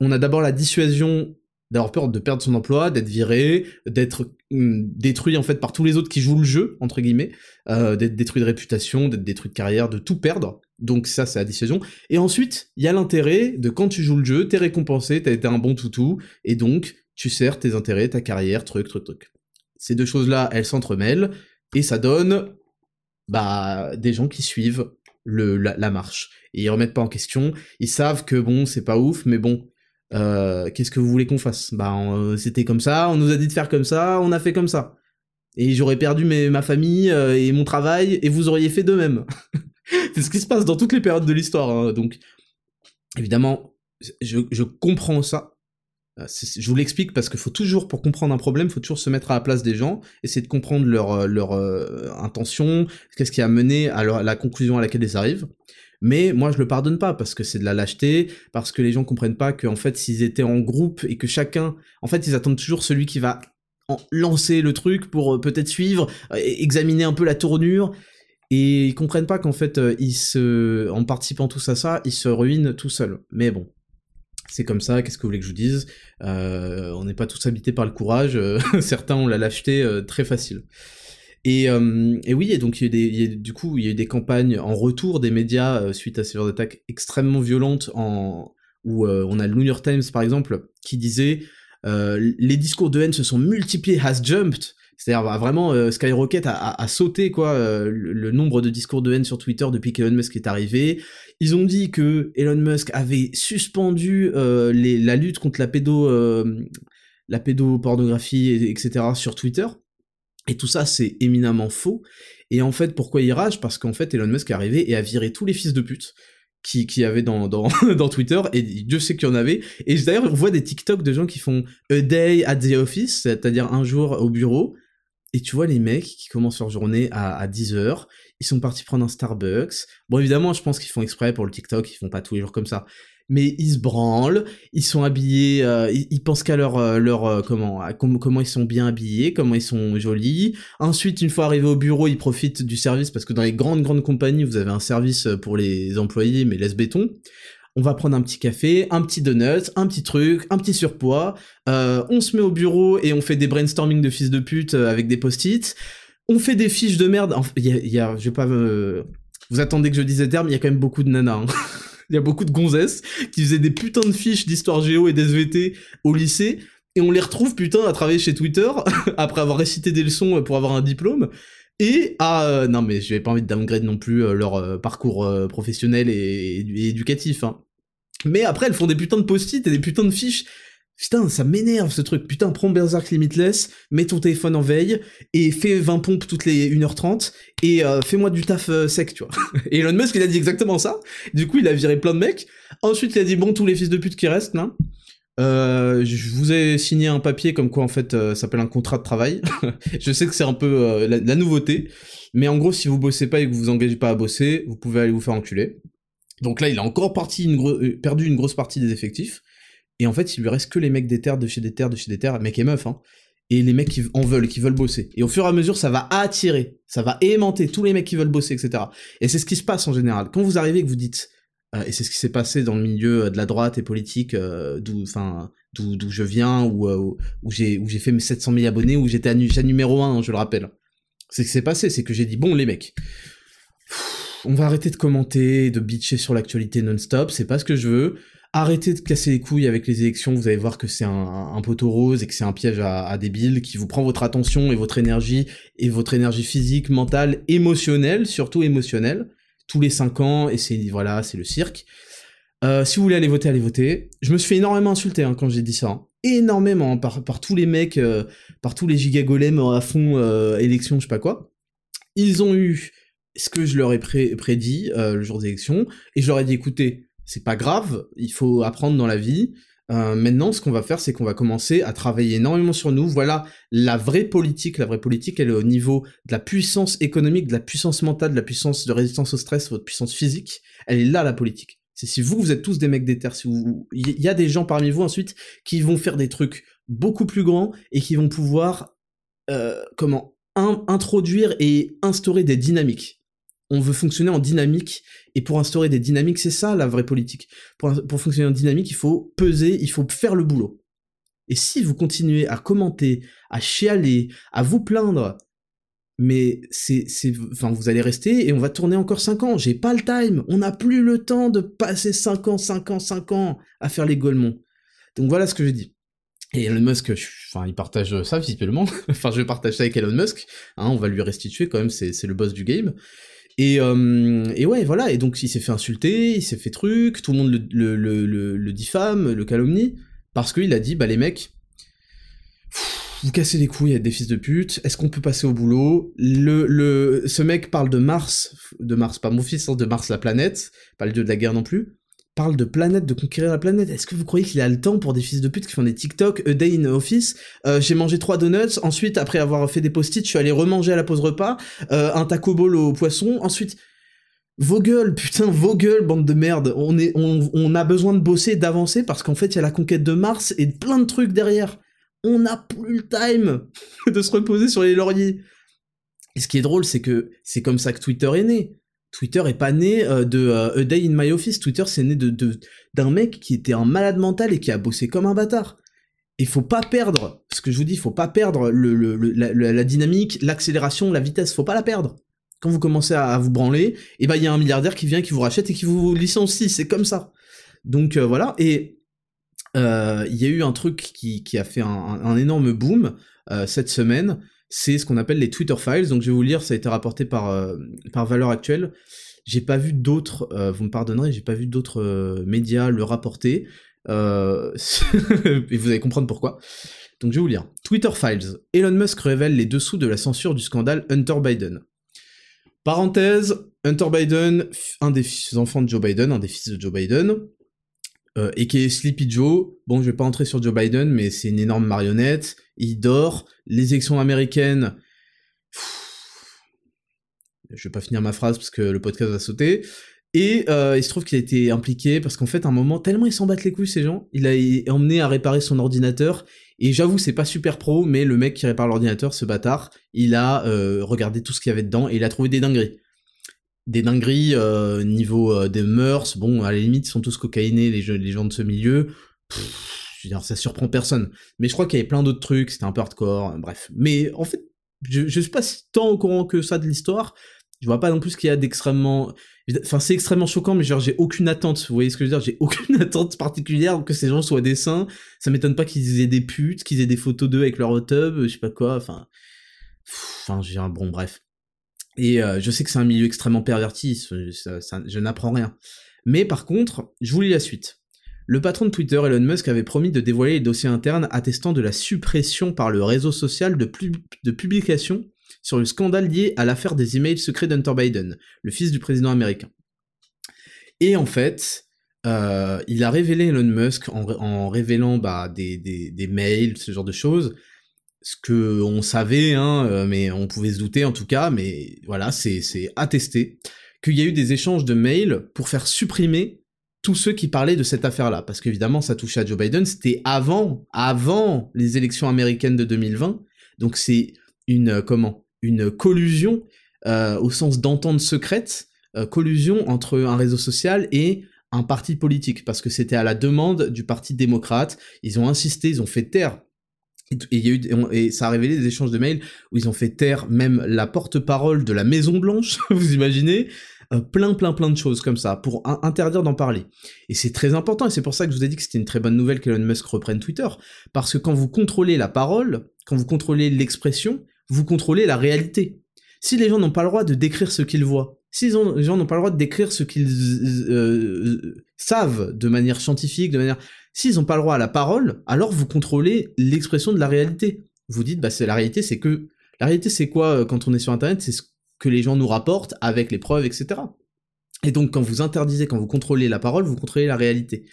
On a d'abord la dissuasion d'avoir peur de perdre son emploi, d'être viré, d'être hum, détruit en fait par tous les autres qui jouent le jeu entre guillemets, euh, d'être détruit de réputation, d'être détruit de carrière, de tout perdre. Donc ça c'est la décision. Et ensuite il y a l'intérêt de quand tu joues le jeu, t'es récompensé, t'as été un bon toutou, et donc tu sers tes intérêts, ta carrière, truc, truc, truc. Ces deux choses là, elles s'entremêlent et ça donne bah des gens qui suivent le, la, la marche et ils remettent pas en question. Ils savent que bon c'est pas ouf, mais bon euh, qu'est-ce que vous voulez qu'on fasse? Bah euh, c'était comme ça, on nous a dit de faire comme ça, on a fait comme ça. Et j'aurais perdu ma famille euh, et mon travail, et vous auriez fait de même. c'est ce qui se passe dans toutes les périodes de l'histoire. Hein. donc, évidemment, je, comprends ça. Je vous l'explique parce qu'il faut toujours, pour comprendre un problème, faut toujours se mettre à la place des gens, essayer de comprendre leur, intention, qu'est-ce qui a mené à la conclusion à laquelle ils arrivent. Mais moi, je le pardonne pas parce que c'est de la lâcheté, parce que les gens comprennent pas qu'en fait, s'ils étaient en groupe et que chacun, en fait, ils attendent toujours celui qui va lancer le truc pour euh, peut-être suivre, euh, examiner un peu la tournure. Et ils comprennent pas qu'en fait, euh, ils se, en participant tous à ça, ils se ruinent tout seuls. Mais bon, c'est comme ça, qu'est-ce que vous voulez que je vous dise? On n'est pas tous habités par le courage, certains ont la lâcheté très facile. Et, euh, et, oui, et donc il y, a des, y a, du coup, il y a eu des campagnes en retour des médias euh, suite à ces genres d'attaques extrêmement violentes, en, où euh, on a le New York Times par exemple qui disait les discours de haine se sont multipliés, has jumped. C'est-à-dire bah, vraiment Skyrocket a, sauté quoi le, nombre de discours de haine sur Twitter depuis qu'Elon Musk est arrivé. Ils ont dit que Elon Musk avait suspendu les, la lutte contre la pédopornographie etc sur Twitter et tout ça, c'est éminemment faux. Et en fait, pourquoi il rage? Parce qu'en fait, Elon Musk est arrivé et a viré tous les fils de pute qui, qui avait dans, Twitter, et Dieu sait qu'il y en avait. Et d'ailleurs, on voit des TikTok de gens qui font a day at the office, c'est-à-dire un jour au bureau, et tu vois les mecs qui commencent leur journée à, à 10h, ils sont partis prendre un Starbucks. Bon, évidemment, je pense qu'ils font exprès pour le TikTok, ils font pas tous les jours comme ça mais ils se branlent, ils sont habillés, euh, ils, pensent qu'à leur euh, leur euh, comment comment ils sont bien habillés, comment ils sont jolis. Ensuite, une fois arrivés au bureau, ils profitent du service parce que dans les grandes grandes compagnies, vous avez un service pour les employés, mais laisse béton. On va prendre un petit café, un petit donut, un petit truc, un petit surpoids. on se met au bureau et on fait des brainstorming de fils de pute avec des post-it. On fait des fiches de merde. Y je vais pas vous attendez que je dise des termes, il y a quand même beaucoup de nanas. Hein. Il y a beaucoup de gonzesses qui faisaient des putains de fiches d'histoire géo et d'SVT au lycée, et on les retrouve putain à travailler chez Twitter, après avoir récité des leçons pour avoir un diplôme, et à... Euh, non mais je n'ai pas envie de downgrade non plus euh, leur euh, parcours professionnel et, éducatif, hein. Mais après, elles font des putains de post-it et des putains de fiches Putain, ça m'énerve ce truc. Putain, prends Berserk Limitless, mets ton téléphone en veille et fais 20 pompes toutes les 1h30 et euh, fais-moi du taf euh, sec, tu vois. Et Elon Musk, il a dit exactement ça. Du coup, il a viré plein de mecs. Ensuite, il a dit bon, tous les fils de pute qui restent là. Euh, je vous ai signé un papier comme quoi en fait ça s'appelle un contrat de travail. je sais que c'est un peu la, nouveauté, mais en gros si vous bossez pas et que vous vous engagez pas à bosser, vous pouvez aller vous faire enculer. Donc là il a encore perdu une grosse partie des effectifs. Et en fait, il lui reste que les mecs des terres, de chez des terres, de chez des terres, mecs et meufs, hein. Et les mecs qui en veulent, qui veulent bosser. Et au fur et à mesure, ça va attirer, ça va aimanter tous les mecs qui veulent bosser, etc. Et c'est ce qui se passe en général. Quand vous arrivez et que vous dites, euh, et c'est ce qui s'est passé dans le milieu euh, de la droite et politique, euh, d'où, d'où, je viens, où, j'ai, fait mes 700 000 abonnés, où j'étais à, numéro 1, je le rappelle. C'est ce qui s'est passé, c'est que j'ai dit, bon, les mecs, on va arrêter de commenter, de bitcher sur l'actualité non-stop, c'est pas ce que je veux arrêtez de casser les couilles avec les élections, vous allez voir que c'est un, poteau rose et que c'est un piège à, à débile qui vous prend votre attention et votre énergie, et votre énergie physique, mentale, émotionnelle, surtout émotionnelle, tous les cinq ans, et c'est, voilà, c'est le cirque. Euh, si vous voulez aller voter, allez voter. Je me suis énormément insulter hein, quand j'ai dit ça. Hein. Énormément, par, par tous les mecs, euh, par tous les gigagolems à fond, euh, élection, je sais pas quoi. Ils ont eu ce que je leur ai prédit le jour des élections, et je leur ai dit, écoutez, c'est pas grave, il faut apprendre dans la vie. Euh, maintenant, ce qu'on va faire, c'est qu'on va commencer à travailler énormément sur nous. Voilà la vraie politique. La vraie politique, elle est au niveau de la puissance économique, de la puissance mentale, de la puissance de résistance au stress, votre puissance physique. Elle est là, la politique. C'est si vous, vous êtes tous des mecs vous, il y a des gens parmi vous ensuite qui vont faire des trucs beaucoup plus grands et qui vont pouvoir, euh, comment, introduire et instaurer des dynamiques on veut fonctionner en dynamique, et pour instaurer des dynamiques, c'est ça la vraie politique. Pour, fonctionner en dynamique, il faut peser, il faut faire le boulot. Et si vous continuez à commenter, à chialer, à vous plaindre, mais c'est, enfin, vous allez rester et on va tourner encore 5 ans. J'ai pas le time. On n'a plus le temps de passer 5 ans, 5 ans, 5 ans à faire les golemons. Donc voilà ce que je dis. Et Elon Musk, enfin, il partage ça visiblement. enfin, je partage ça avec Elon Musk. Hein, on va lui restituer quand même, c'est le boss du game. Et, euh, et ouais, voilà, et donc il s'est fait insulter, il s'est fait truc, tout le monde le, le, le, le diffame, le calomnie, parce qu'il a dit, bah les mecs, vous cassez les couilles à des fils de pute, est-ce qu'on peut passer au boulot? Le, le, Ce mec parle de Mars, de Mars, pas mon fils, hein, de Mars la planète, pas le dieu de la guerre non plus, parle de planète, de conquérir la planète. Est-ce que vous croyez qu'il a le temps pour des fils de pute qui font des TikTok, a day in office? Euh, J'ai mangé trois donuts, ensuite, après avoir fait des post-it, je suis allé remanger à la pause repas, euh, un taco ball au poisson, ensuite... Vos gueules, putain, vos gueules, bande de merde. On, est, on a besoin de bosser, d'avancer, parce qu'en fait, il y a la conquête de Mars et plein de trucs derrière. On n'a plus le time de se reposer sur les lauriers. Et ce qui est drôle, c'est que c'est comme ça que Twitter est né. Twitter est pas né euh, de euh, A Day in My Office. Twitter, c'est né de d'un mec qui était un malade mental et qui a bossé comme un bâtard. Il faut pas perdre, ce que je vous dis, il faut pas perdre la, dynamique, l'accélération, la vitesse, faut pas la perdre. Quand vous commencez à, vous branler, et eh ben il y a un milliardaire qui vient, qui vous rachète et qui vous licencie, c'est comme ça. Donc euh, voilà, et il y a eu un truc qui a fait un, énorme boom cette semaine, c'est ce qu'on appelle les Twitter Files. Donc je vais vous lire, ça a été rapporté par, euh, par Valeur Actuelle. J'ai pas vu d'autres, euh, vous me pardonnerez, j'ai pas vu d'autres euh, médias le rapporter. et vous allez comprendre pourquoi. Donc je vais vous lire. Twitter Files. Elon Musk révèle les dessous de la censure du scandale Hunter Biden. Parenthèse, Hunter Biden, un des enfants de Joe Biden, un des fils de Joe Biden, et qui est Sleepy Joe. Bon, je vais pas entrer sur Joe Biden, mais c'est une énorme marionnette. Il dort. Les élections américaines. Je vais pas finir ma phrase parce que le podcast va sauter. Et euh, il se trouve qu'il a été impliqué parce qu'en fait, à un moment, tellement ils s'en battent les couilles ces gens, il a emmené à réparer son ordinateur. Et j'avoue, c'est pas super pro, mais le mec qui répare l'ordinateur, ce bâtard, il a euh, regardé tout ce qu'il y avait dedans et il a trouvé des dingueries. Des dingueries euh, niveau des mœurs. Bon, à la limite, ils sont tous cocaïnés les, les gens de ce milieu. Je veux dire, ça surprend personne. Mais je crois qu'il y avait plein d'autres trucs. C'était un peu hardcore. Bref. Mais en fait, je, je suis pas si tant au courant que ça de l'histoire je vois pas non plus ce qu'il y a d'extrêmement enfin c'est extrêmement choquant mais genre j'ai aucune attente vous voyez ce que je veux dire? J'ai aucune attente particulière que ces gens soient des saints ça m'étonne pas qu'ils aient des putes qu'ils aient des photos d'eux avec leur hot tub je sais pas quoi enfin enfin j'ai un bon bref et euh, je sais que c'est un milieu extrêmement perverti je n'apprends rien mais par contre je vous lis la suite le patron de Twitter, Elon Musk, avait promis de dévoiler les dossiers internes attestant de la suppression par le réseau social de, publications sur le scandale lié à l'affaire des emails secrets d'Hunter Biden, le fils du président américain. Et en fait, euh, il a révélé Elon Musk en, révélant bah, des, mails, ce genre de choses, ce que on savait, hein, euh, mais on pouvait se douter en tout cas, mais voilà, c'est attesté qu'il y a eu des échanges de mails pour faire supprimer tous ceux qui parlaient de cette affaire-là, parce qu'évidemment ça touchait à Joe Biden, c'était avant, avant les élections américaines de 2020, donc c'est une euh, comment? Une collusion euh, au sens d'entente secrète, euh, collusion entre un réseau social et un parti politique, parce que c'était à la demande du Parti démocrate. Ils ont insisté, ils ont fait taire. Et, y a eu, et ça a révélé des échanges de mails où ils ont fait taire même la porte-parole de la Maison Blanche, vous imaginez? Euh, plein plein plein de choses comme ça pour interdire d'en parler. Et c'est très important et c'est pour ça que je vous ai dit que c'était une très bonne nouvelle qu'Elon Musk reprenne Twitter parce que quand vous contrôlez la parole, quand vous contrôlez l'expression, vous contrôlez la réalité. Si les gens n'ont pas le droit de décrire ce qu'ils voient, si les gens n'ont pas le droit de décrire ce qu'ils euh, savent de manière scientifique, de manière... S'ils n'ont pas le droit à la parole, alors vous contrôlez l'expression de la réalité. Vous dites, bah c'est la réalité, c'est que... La réalité, c'est quoi euh, quand on est sur Internet? C'est ce que les gens nous rapportent avec les preuves, etc. Et donc, quand vous interdisez, quand vous contrôlez la parole, vous contrôlez la réalité.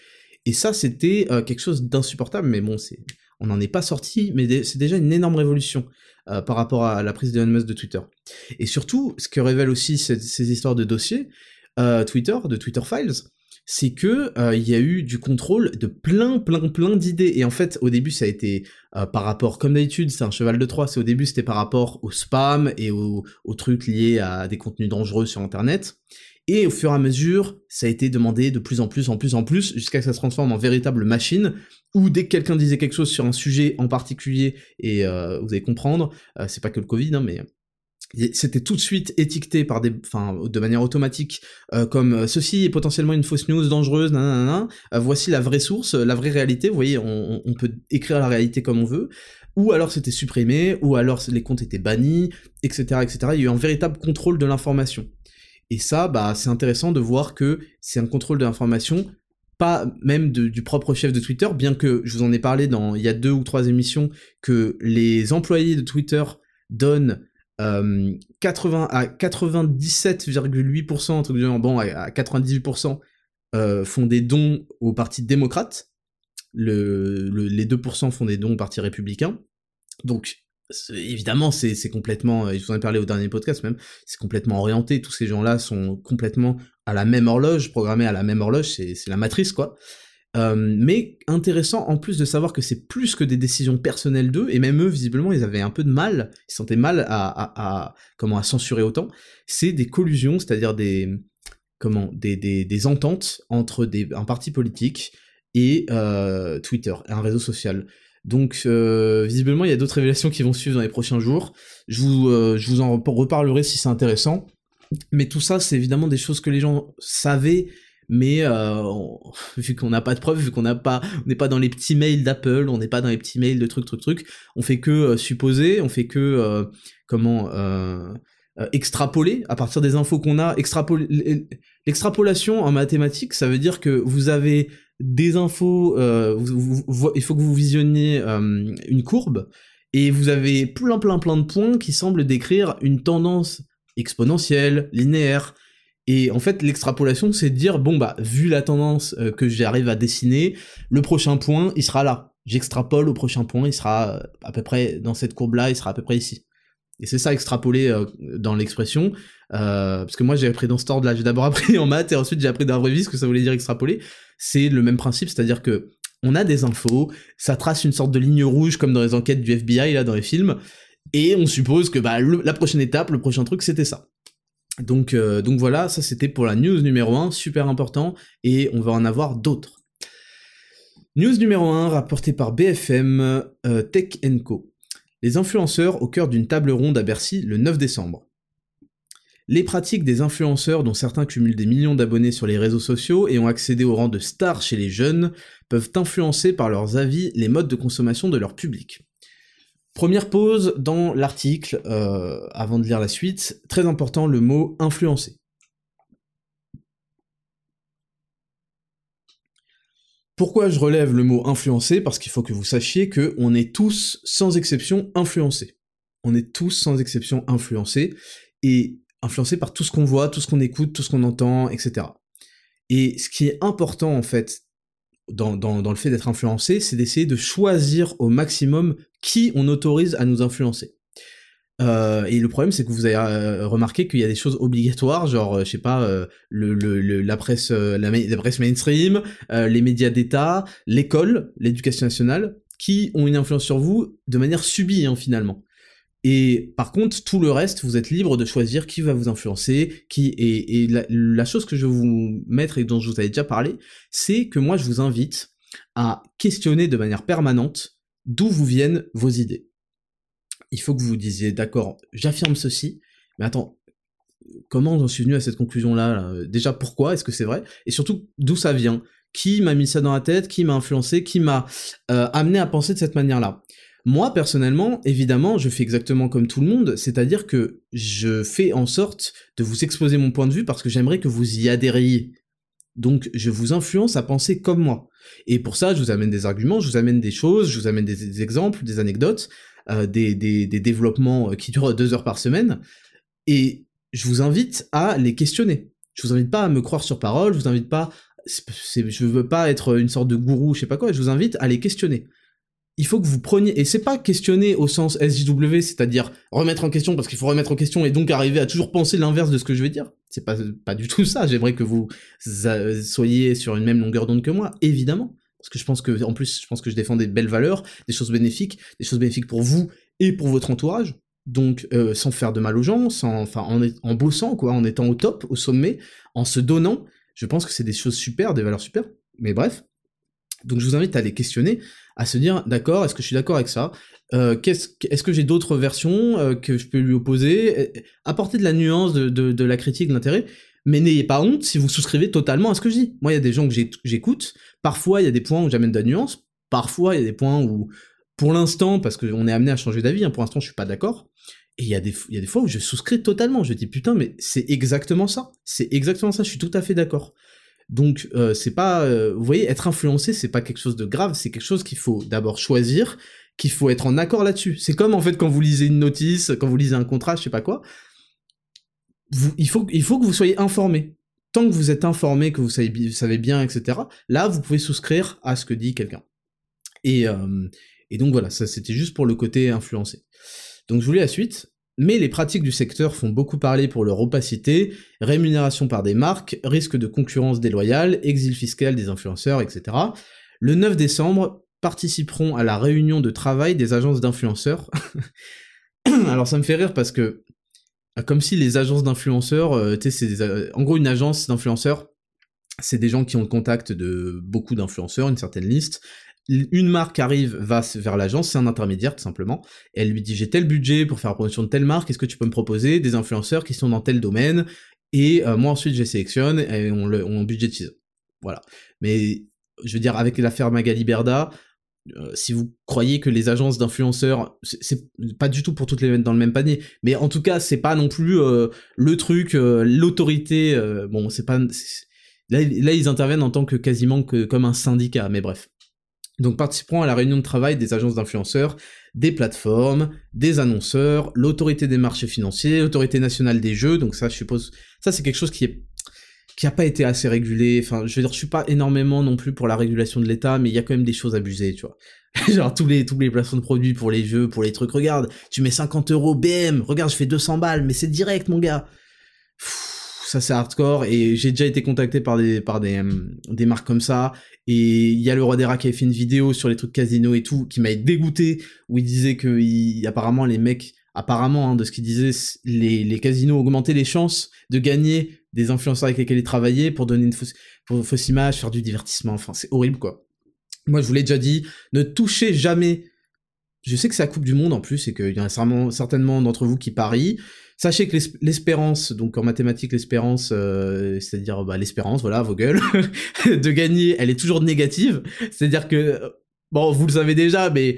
Et ça, c'était euh, quelque chose d'insupportable, mais bon, c'est, on n'en est pas sorti, mais c'est déjà une énorme révolution. Euh, par rapport à la prise de Musk de Twitter. Et surtout, ce que révèlent aussi ces, histoires de dossiers, euh, Twitter, de Twitter Files, c'est que euh, il y a eu du contrôle de plein, plein, plein d'idées. Et en fait, au début, ça a été par rapport, comme d'habitude, c'est un cheval de Troie. C'est au début, c'était par rapport au spam et aux trucs liés à des contenus dangereux sur Internet. Et au fur et à mesure, ça a été demandé de plus en plus, en plus, en plus, jusqu'à que ça se transforme en véritable machine, où dès que quelqu'un disait quelque chose sur un sujet en particulier, et euh, vous allez comprendre, euh, c'est pas que le Covid, hein, mais c'était tout de suite étiqueté par des, enfin, de manière automatique, euh, comme ceci est potentiellement une fausse news dangereuse, nanana, voici la vraie source, la vraie réalité, vous voyez, on, on peut écrire la réalité comme on veut, ou alors c'était supprimé, ou alors les comptes étaient bannis, etc., etc. Il y a eu un véritable contrôle de l'information. Et ça, bah, c'est intéressant de voir que c'est un contrôle de l'information, pas même du propre chef de Twitter, bien que je vous en ai parlé dans il y a deux ou trois émissions que les employés de Twitter donnent 80 euh, à 97,8% entre bon à 98% euh, font des dons au Parti démocrate, le, les 2% font des dons au Parti républicain. Donc évidemment, c'est complètement, euh, je vous en ai parlé au dernier podcast même, c'est complètement orienté, tous ces gens-là sont complètement à la même horloge, programmés à la même horloge, c'est la matrice, quoi. Euh, mais intéressant en plus de savoir que c'est plus que des décisions personnelles d'eux, et même eux, visiblement, ils avaient un peu de mal, ils sentaient mal à, comment, à censurer autant, c'est des collusions, c'est-à-dire des, comment, des, des, ententes entre des, un parti politique et euh, Twitter, un réseau social. Donc euh, visiblement, il y a d'autres révélations qui vont suivre dans les prochains jours. Je vous, je vous en reparlerai si c'est intéressant. Mais tout ça, c'est évidemment des choses que les gens savaient, mais euh, vu qu'on n'a pas de preuves, vu qu'on n'est pas dans les petits mails d'Apple, on n'est pas dans les petits mails de trucs, trucs, trucs, on fait que supposer, on fait que comment extrapoler à partir des infos qu'on a. L'extrapolation en mathématiques, ça veut dire que vous avez des infos, euh, il faut que vous visionniez euh, une courbe, et vous avez plein plein plein de points qui semblent décrire une tendance exponentielle, linéaire, Et en fait, l'extrapolation, c'est de dire, bon bah, vu la tendance euh, que j'arrive à dessiner, le prochain point, il sera là. J'extrapole au prochain point, il sera euh, à peu près dans cette courbe-là, il sera à peu près ici. Et c'est ça extrapoler euh, dans l'expression, parce que moi j'ai appris dans ce ordre-là, j'ai d'abord appris en maths et ensuite j'ai appris dans la vie ce que ça voulait dire extrapoler. C'est le même principe, c'est-à-dire que on a des infos, ça trace une sorte de ligne rouge comme dans les enquêtes du FBI là dans les films, et on suppose que bah, la prochaine étape, le prochain truc, c'était ça. Donc, euh, donc voilà, ça c'était pour la news numéro 1, super important, et on va en avoir d'autres. News numéro 1, rapportée par BFM euh, Tech Co. Les influenceurs au cœur d'une table ronde à Bercy le 9 décembre. Les pratiques des influenceurs, dont certains cumulent des millions d'abonnés sur les réseaux sociaux et ont accédé au rang de stars chez les jeunes, peuvent influencer par leurs avis les modes de consommation de leur public. Première pause dans l'article, euh, avant de lire la suite, très important le mot influencer. Pourquoi je relève le mot influencer? Parce qu'il faut que vous sachiez que on est tous, sans exception, influencés. On est tous, sans exception, influencés, et influencés par tout ce qu'on voit, tout ce qu'on écoute, tout ce qu'on entend, etc. Et ce qui est important, en fait, dans, le fait d'être influencé, c'est d'essayer de choisir au maximum qui on autorise à nous influencer. Euh, et le problème, c'est que vous avez euh, remarqué qu'il y a des choses obligatoires, genre, euh, je sais pas, la presse, la, mainstream, les médias d'État, l'école, l'éducation nationale, qui ont une influence sur vous de manière subie, hein, finalement. Et par contre, tout le reste, vous êtes libre de choisir qui va vous influencer, qui et, la, chose que je vais vous mettre et dont je vous avais déjà parlé, c'est que moi, je vous invite à questionner de manière permanente d'où vous viennent vos idées. Il faut que vous vous disiez, d'accord, j'affirme ceci, mais attends, comment j'en suis venu à cette conclusion-là Déjà, pourquoi Est-ce que c'est vrai? Et surtout, d'où ça vient? Qui m'a mis ça dans la tête? Qui m'a influencé? Qui m'a euh, amené à penser de cette manière-là? Moi, personnellement, évidemment, je fais exactement comme tout le monde, c'est-à-dire que je fais en sorte de vous exposer mon point de vue parce que j'aimerais que vous y adhériez. Donc, je vous influence à penser comme moi. Et pour ça, je vous amène des arguments, je vous amène des choses, je vous amène des, exemples, des anecdotes, euh, des, des, des, développements euh, qui durent deux heures par semaine, et je vous invite à les questionner. Je vous invite pas à me croire sur parole, je vous invite pas, je veux pas être une sorte de gourou, je sais pas quoi, je vous invite à les questionner il faut que vous preniez, et c'est pas questionner au sens SJW, c'est-à-dire remettre en question parce qu'il faut remettre en question et donc arriver à toujours penser l'inverse de ce que je vais dire. C'est pas, pas du tout ça. J'aimerais que vous soyez sur une même longueur d'onde que moi, évidemment. Parce que je pense que, en plus, je pense que je défends des belles valeurs, des choses bénéfiques, des choses bénéfiques pour vous et pour votre entourage. Donc, euh, sans faire de mal aux gens, sans, enfin, en, en bossant, quoi, en étant au top, au sommet, en se donnant. Je pense que c'est des choses super, des valeurs super. Mais bref. Donc, je vous invite à les questionner à se dire d'accord, est-ce que je suis d'accord avec ça? Euh, Est-ce que j'ai d'autres versions euh, que je peux lui opposer? Apporter de la nuance, de la critique, de l'intérêt, mais n'ayez pas honte si vous souscrivez totalement à ce que je dis. Moi, il y a des gens que j'écoute, parfois il y a des points où j'amène de la nuance, parfois il y a des points où, pour l'instant, parce qu'on est amené à changer d'avis, hein, pour l'instant je suis pas d'accord, et il y, a des, il y a des fois où je souscris totalement, je dis putain, mais c'est exactement ça, c'est exactement ça, je suis tout à fait d'accord. Donc euh, c'est pas, euh, vous voyez, être influencé, c'est pas quelque chose de grave, c'est quelque chose qu'il faut d'abord choisir, qu'il faut être en accord là-dessus. C'est comme en fait quand vous lisez une notice, quand vous lisez un contrat, je sais pas quoi. Il faut, il faut que vous soyez informé. Tant que vous êtes informé, que vous savez, vous savez bien, etc. Là, vous pouvez souscrire à ce que dit quelqu'un. Et, euh, et donc voilà, ça c'était juste pour le côté influencé. Donc je vous lis la suite mais les pratiques du secteur font beaucoup parler pour leur opacité, rémunération par des marques, risque de concurrence déloyale, exil fiscal des influenceurs, etc. Le 9 décembre, participeront à la réunion de travail des agences d'influenceurs. Alors ça me fait rire parce que, comme si les agences d'influenceurs, euh, c'est en gros une agence d'influenceurs, c'est des gens qui ont le contact de beaucoup d'influenceurs, une certaine liste, une marque arrive, va vers l'agence, c'est un intermédiaire tout simplement, elle lui dit j'ai tel budget pour faire la promotion de telle marque, est-ce que tu peux me proposer des influenceurs qui sont dans tel domaine, et euh, moi ensuite je les sélectionne et on, le, on budgétise. Voilà. Mais je veux dire, avec l'affaire Magali Berda, euh, si vous croyez que les agences d'influenceurs, c'est pas du tout pour toutes les mettre dans le même panier, mais en tout cas, c'est pas non plus euh, le truc, l'autorité, bon, c'est pas... Là, là, ils interviennent en tant que quasiment que comme un syndicat, mais bref. Donc participeront à la réunion de travail des agences d'influenceurs, des plateformes, des annonceurs, l'autorité des marchés financiers, l'autorité nationale des jeux, donc ça je suppose, ça c'est quelque chose qui est qui a pas été assez régulé. Enfin, je veux dire, je suis pas énormément non plus pour la régulation de l'État, mais il y a quand même des choses abusées, tu vois. Genre tous les tous les placements de produits pour les jeux, pour les trucs. Regarde, tu mets 50 euros BM. Regarde, je fais 200 balles, mais c'est direct, mon gars. Ça c'est hardcore et j'ai déjà été contacté par des par des des marques comme ça et il y a le roi des rats qui avait fait une vidéo sur les trucs casino et tout qui m'a dégoûté où il disait que apparemment les mecs apparemment hein, de ce qu'il disait les, les casinos augmentaient les chances de gagner des influenceurs avec lesquels il travaillait pour donner une fausse, pour fausse image, faire du divertissement. Enfin, c'est horrible, quoi. Moi, je vous l'ai déjà dit, ne touchez jamais. Je sais que c'est la Coupe du Monde en plus, et qu'il y en a certainement d'entre vous qui parient. Sachez que l'espérance, donc en mathématiques, l'espérance, euh, c'est-à-dire bah, l'espérance, voilà, vos gueules, de gagner, elle est toujours négative. C'est-à-dire que, bon, vous le savez déjà, mais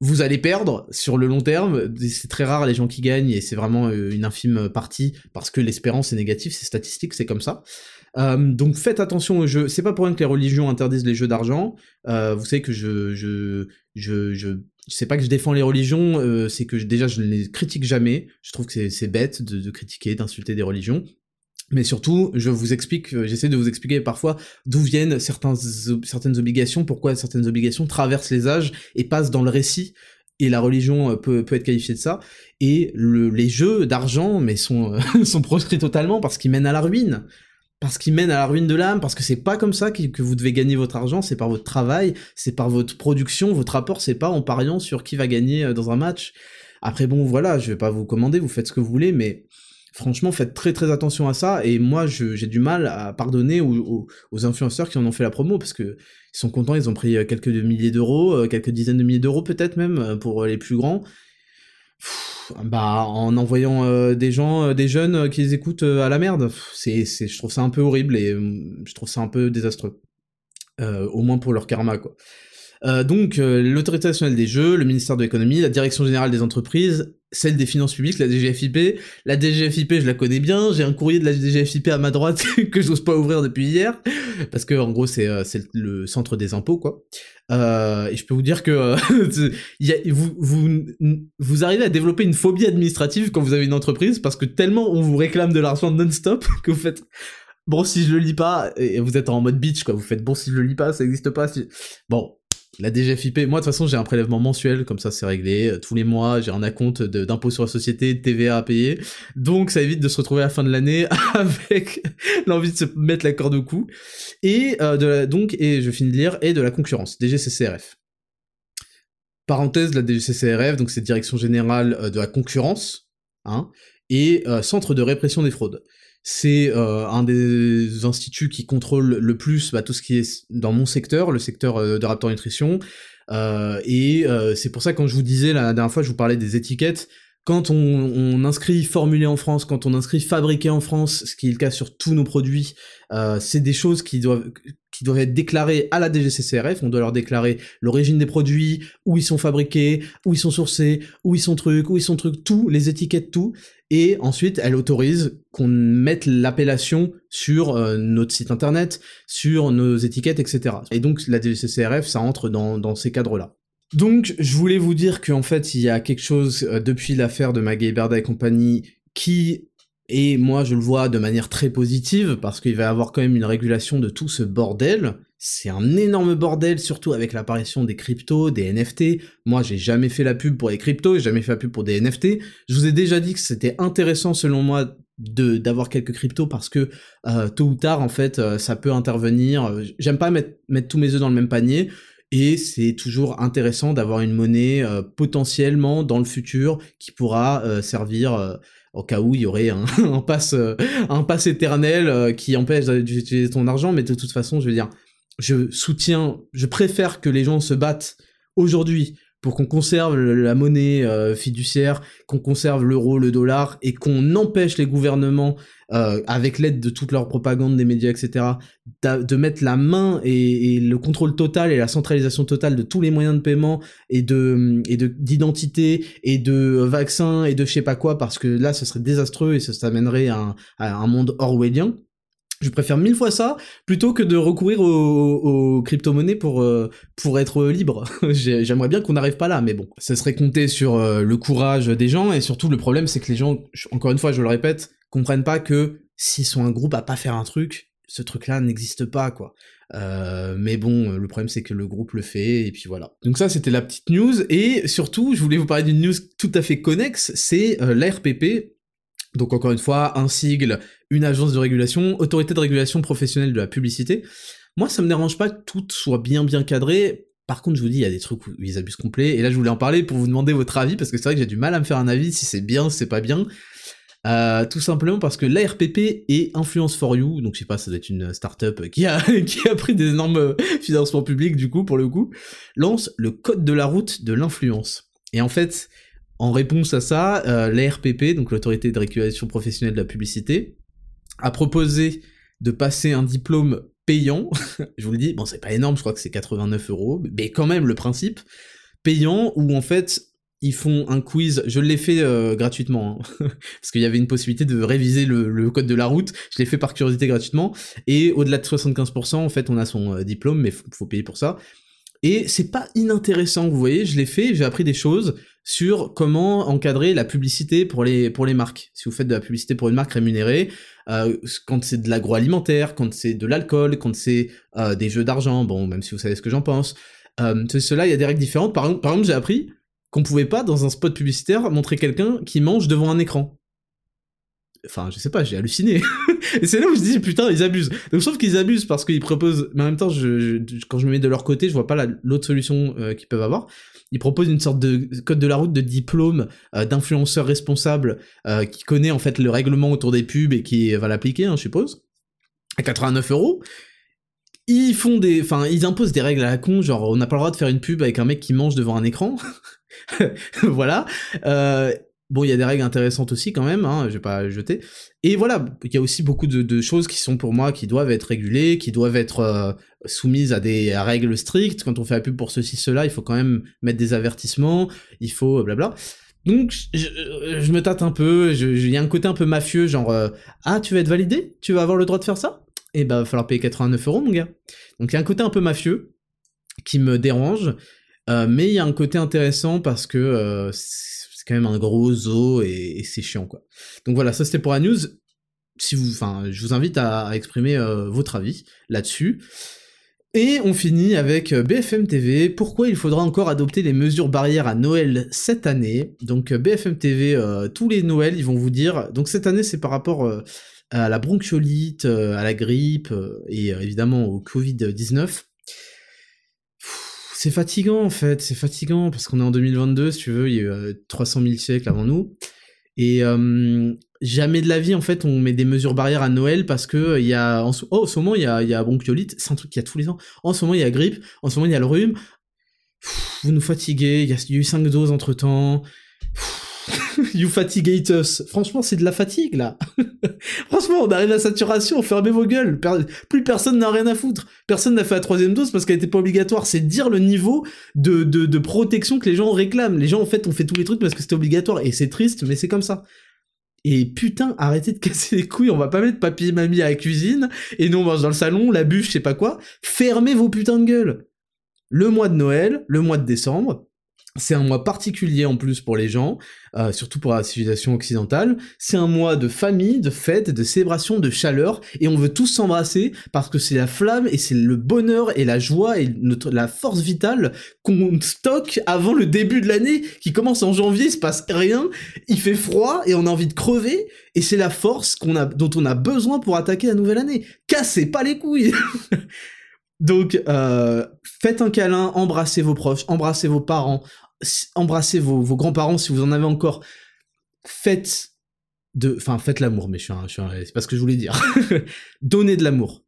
vous allez perdre sur le long terme. C'est très rare les gens qui gagnent et c'est vraiment euh, une infime partie parce que l'espérance est négative, c'est statistique, c'est comme ça. Euh, donc faites attention aux jeux. C'est pas pour rien que les religions interdisent les jeux d'argent. Euh, vous savez que je je je je sais pas que je défends les religions, euh, c'est que déjà je ne les critique jamais. Je trouve que c'est bête de, critiquer, d'insulter des religions. Mais surtout, je vous explique, j'essaie de vous expliquer parfois d'où viennent certains, certaines obligations, pourquoi certaines obligations traversent les âges et passent dans le récit. Et la religion peut, peut être qualifiée de ça. Et le, les jeux d'argent, mais sont, sont proscrits totalement parce qu'ils mènent à la ruine parce qu'il mène à la ruine de l'âme, parce que c'est pas comme ça que vous devez gagner votre argent, c'est par votre travail, c'est par votre production, votre rapport, c'est pas en pariant sur qui va gagner euh, dans un match. Après bon, voilà, je vais pas vous commander, vous faites ce que vous voulez, mais franchement, faites très très attention à ça, et moi j'ai du mal à pardonner aux, influenceurs qui en ont fait la promo, parce que ils sont contents, ils ont pris euh, quelques milliers d'euros, euh, quelques dizaines de milliers d'euros peut-être même, pour les plus grands, bah en envoyant euh, des gens, euh, des jeunes euh, qui les écoutent à la merde. C'est, c'est, je trouve ça un peu horrible et je trouve ça un peu désastreux. au moins pour leur karma quoi. Donc l'autorité nationale des jeux, le ministère de l'économie, la direction générale des entreprises, celle des finances publiques, la DGFIP. La DGFIP, je la connais bien. J'ai un courrier de la DGFIP à ma droite que j'ose pas ouvrir depuis hier parce que en gros c'est c'est le centre des impôts quoi. Euh, et je peux vous dire que euh, y a, vous, vous, vous arrivez à développer une phobie administrative quand vous avez une entreprise parce que tellement on vous réclame de l'argent non-stop que vous faites bon si je le lis pas et vous êtes en mode bitch quoi vous faites bon si je le lis pas ça existe pas si... bon la DGFIP, moi de toute façon j'ai un prélèvement mensuel, comme ça c'est réglé, euh, tous les mois j'ai un acompte d'impôt sur la société, de TVA à payer, donc ça évite de se retrouver à la fin de l'année avec l'envie de se mettre la corde au cou, et euh, donc, et je finis de lire, et de la concurrence, DGCCRF. Parenthèse, la DGCCRF, donc c'est Direction Générale euh, de la Concurrence, hein, et Centre de Répression des Fraudes c'est euh, un des instituts qui contrôle le plus bah, tout ce qui est dans mon secteur, le secteur euh, de Raptor Nutrition. Euh, et c'est pour ça quand je vous disais la dernière fois, je vous parlais des étiquettes. Quand on, on, inscrit formulé en France, quand on inscrit fabriqué en France, ce qui est le cas sur tous nos produits, c'est des choses qui doivent qui doivent être déclarées à la DGCCRF. On doit leur déclarer l'origine des produits, où ils sont fabriqués, où ils sont sourcés, où ils sont trucs, où ils sont trucs, tout, les étiquettes, tout et ensuite elle autorise qu'on mette l'appellation sur euh, notre site internet, sur nos étiquettes, etc. Et donc la DGCCRF, ça entre dans, dans ces cadres-là. Donc je voulais vous dire qu'en fait il y a quelque chose euh, depuis l'affaire de Maggie Berda et compagnie qui et moi, je le vois de manière très positive, parce qu'il va y avoir quand même une régulation de tout ce bordel. C'est un énorme bordel, surtout avec l'apparition des cryptos, des NFT. Moi, j'ai jamais fait la pub pour les cryptos, j'ai jamais fait la pub pour des NFT. Je vous ai déjà dit que c'était intéressant, selon moi, de d'avoir quelques cryptos parce que euh, tôt ou tard, en fait, euh, ça peut intervenir. J'aime pas mettre, mettre tous mes œufs dans le même panier. Et c'est toujours intéressant d'avoir une monnaie euh, potentiellement dans le futur qui pourra servir au cas où il y aurait un, un pass, euh, un pass éternel euh, qui empêche d'utiliser ton argent, mais de toute façon, je veux dire, je soutiens, je préfère que les gens se battent aujourd'hui pour qu'on conserve la monnaie euh, fiduciaire, qu'on conserve l'euro, le dollar, et qu'on empêche les gouvernements, euh, avec l'aide de toute leur propagande des médias, etc., de mettre la main et, le contrôle total et la centralisation totale de tous les moyens de paiement et de et de d'identité et de vaccins et de je sais pas quoi, parce que là, ce serait désastreux et ça, ça amènerait à un monde orwellien. Je préfère mille fois ça plutôt que de recourir aux, crypto-monnaies pour euh, pour être libre. J'aimerais bien qu'on n'arrive pas là, mais bon, ça serait compter sur euh, le courage des gens et surtout le problème c'est que les gens, encore une fois, je le répète, comprennent pas que s'ils sont un groupe à pas faire un truc, ce truc-là n'existe pas, quoi. Euh, mais bon, le problème c'est que le groupe le fait, et puis voilà. Donc ça, c'était la petite news, et surtout, je voulais vous parler d'une news tout à fait connexe, c'est euh, l'ARPP, donc encore une fois, un sigle, une agence de régulation, autorité de régulation professionnelle de la publicité. Moi, ça me dérange pas que tout soit bien bien cadré, par contre, je vous dis, il y a des trucs où ils abusent complet, et là je voulais en parler pour vous demander votre avis, parce que c'est vrai que j'ai du mal à me faire un avis si c'est bien, si c'est pas bien. Euh, tout simplement parce que l'ARPP et Influence for You, donc je sais pas, ça doit être une startup qui a, qui a pris des énormes financements publics du coup, pour le coup, lance le code de la route de l'influence. Et en fait, en réponse à ça, euh, l'ARPP, donc l'autorité de régulation professionnelle de la publicité, a proposé de passer un diplôme payant, je vous le dis, bon c'est pas énorme, je crois que c'est 89 euros, mais quand même le principe, payant, où en fait ils font un quiz, je l'ai fait euh, gratuitement, hein. parce qu'il y avait une possibilité de réviser le, code de la route, je l'ai fait par curiosité gratuitement, et au-delà de 75%, en fait, on a son euh, diplôme, mais faut, faut payer pour ça. Et c'est pas inintéressant, vous voyez, je l'ai fait, j'ai appris des choses sur comment encadrer la publicité pour les, pour les marques. Si vous faites de la publicité pour une marque rémunérée, euh, quand c'est de l'agroalimentaire, quand c'est de l'alcool, quand c'est des jeux d'argent, bon, même si vous savez ce que j'en pense, cela, il y a des règles différentes. Par, par exemple, j'ai appris qu'on pouvait pas, dans un spot publicitaire, montrer quelqu'un qui mange devant un écran. Enfin, je sais pas, j'ai halluciné. et c'est là où je dis, putain, ils abusent. Donc trouve qu'ils abusent parce qu'ils proposent, mais en même temps, quand je me mets de leur côté, je vois pas l'autre solution euh, qu'ils peuvent avoir. Ils proposent une sorte de code de la route de diplôme euh, d'influenceur responsable euh, qui connaît en fait le règlement autour des pubs et qui va l'appliquer, hein, je suppose. À 89 euros ils font des, enfin, ils imposent des règles à la con, genre on n'a pas le droit de faire une pub avec un mec qui mange devant un écran. voilà. Euh, bon, il y a des règles intéressantes aussi quand même, hein, je vais pas jeter. Et voilà, il y a aussi beaucoup de, choses qui sont pour moi qui doivent être régulées, qui doivent être euh, soumises à des règles strictes. Quand on fait la pub pour ceci, cela, il faut quand même mettre des avertissements, il faut blabla. Donc je, me tâte un peu, il y a un côté un peu mafieux, genre ah tu vas être validé, tu vas avoir le droit de faire ça? Et eh bah ben, va falloir payer 89 euros mon gars. Donc il y a un côté un peu mafieux qui me dérange, euh, mais il y a un côté intéressant parce que euh, c'est quand même un gros zoo et, c'est chiant quoi. Donc voilà, ça c'était pour la news. Si vous, enfin, je vous invite à, exprimer euh, votre avis là-dessus. Et on finit avec BFM TV. Pourquoi il faudra encore adopter les mesures barrières à Noël cette année? Donc BFM TV, tous les Noëls, ils vont vous dire. Donc cette année, c'est par rapport à la bronchiolite, euh, à la grippe euh, et euh, évidemment au Covid-19. C'est fatigant en fait, c'est fatigant parce qu'on est en 2022, si tu veux, il y a eu 300 000 siècles avant nous. Et jamais de la vie, en fait, on met des mesures barrières à Noël parce que il y a, en oh, en ce moment, il y a, y a bronchiolite, c'est un truc qu'il y a tous les ans. En ce moment, il y a grippe, en ce moment, il y a le rhume. vous nous fatiguez, il y a, eu 5 doses entre temps. you fatigate us. Franchement, c'est de la fatigue, là. Franchement, on arrive à saturation, fermez vos gueules. plus personne n'a rien à foutre. Personne n'a fait la troisième dose parce qu'elle était pas obligatoire. C'est dire le niveau de, de, protection que les gens réclament. Les gens, en fait, ont fait tous les trucs parce que c'était obligatoire. Et c'est triste, mais c'est comme ça. Et putain, arrêtez de casser les couilles, on va pas mettre papy et mamie à la cuisine, et nous on mange dans le salon, la bûche, je sais pas quoi. Fermez vos putains de gueules. Le mois de Noël, le mois de décembre, c'est un mois particulier en plus pour les gens, euh, surtout pour la civilisation occidentale. C'est un mois de famille, de fête, de célébration, de chaleur, et on veut tous s'embrasser parce que c'est la flamme et c'est le bonheur et la joie et notre, la force vitale qu'on stocke avant le début de l'année qui commence en janvier, il se passe rien, il fait froid et on a envie de crever, et c'est la force qu'on a, dont on a besoin pour attaquer la nouvelle année. Cassez pas les couilles Donc, euh, faites un câlin, embrassez vos proches, embrassez vos parents, embrassez vos, grands-parents si vous en avez encore. Faites de, enfin, faites l'amour, mais je suis c'est pas ce que je voulais dire. Donnez de l'amour.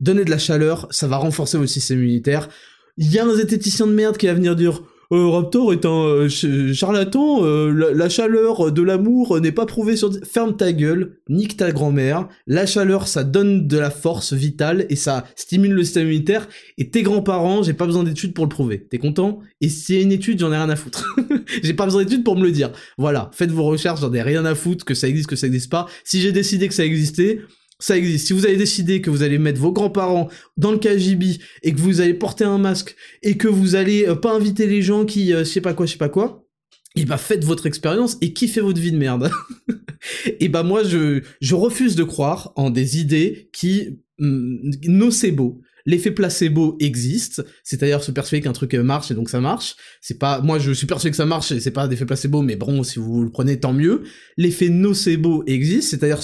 Donnez de la chaleur, ça va renforcer votre système immunitaire. Il y a un zététicien de merde qui va venir dire euh, Raptor est un euh, charlatan, euh, la, chaleur de l'amour n'est pas prouvée sur... Ferme ta gueule, nique ta grand-mère, la chaleur ça donne de la force vitale et ça stimule le système immunitaire, et tes grands-parents, j'ai pas besoin d'études pour le prouver. T'es content? Et s'il y a une étude, j'en ai rien à foutre. j'ai pas besoin d'études pour me le dire. Voilà, faites vos recherches, j'en ai rien à foutre, que ça existe, que ça existe pas. Si j'ai décidé que ça existait, ça existe. Si vous avez décidé que vous allez mettre vos grands-parents dans le KGB et que vous allez porter un masque et que vous allez euh, pas inviter les gens qui, euh, je sais pas quoi, je sais pas quoi, et bah faites votre expérience et kiffez votre vie de merde. et bah moi je, je refuse de croire en des idées qui mm, nocebo. L'effet placebo existe, c'est-à-dire se persuader qu'un truc marche et donc ça marche. C'est pas, moi je suis persuadé que ça marche et c'est pas d'effet placebo, mais bon, si vous le prenez tant mieux. L'effet nocebo existe, c'est-à-dire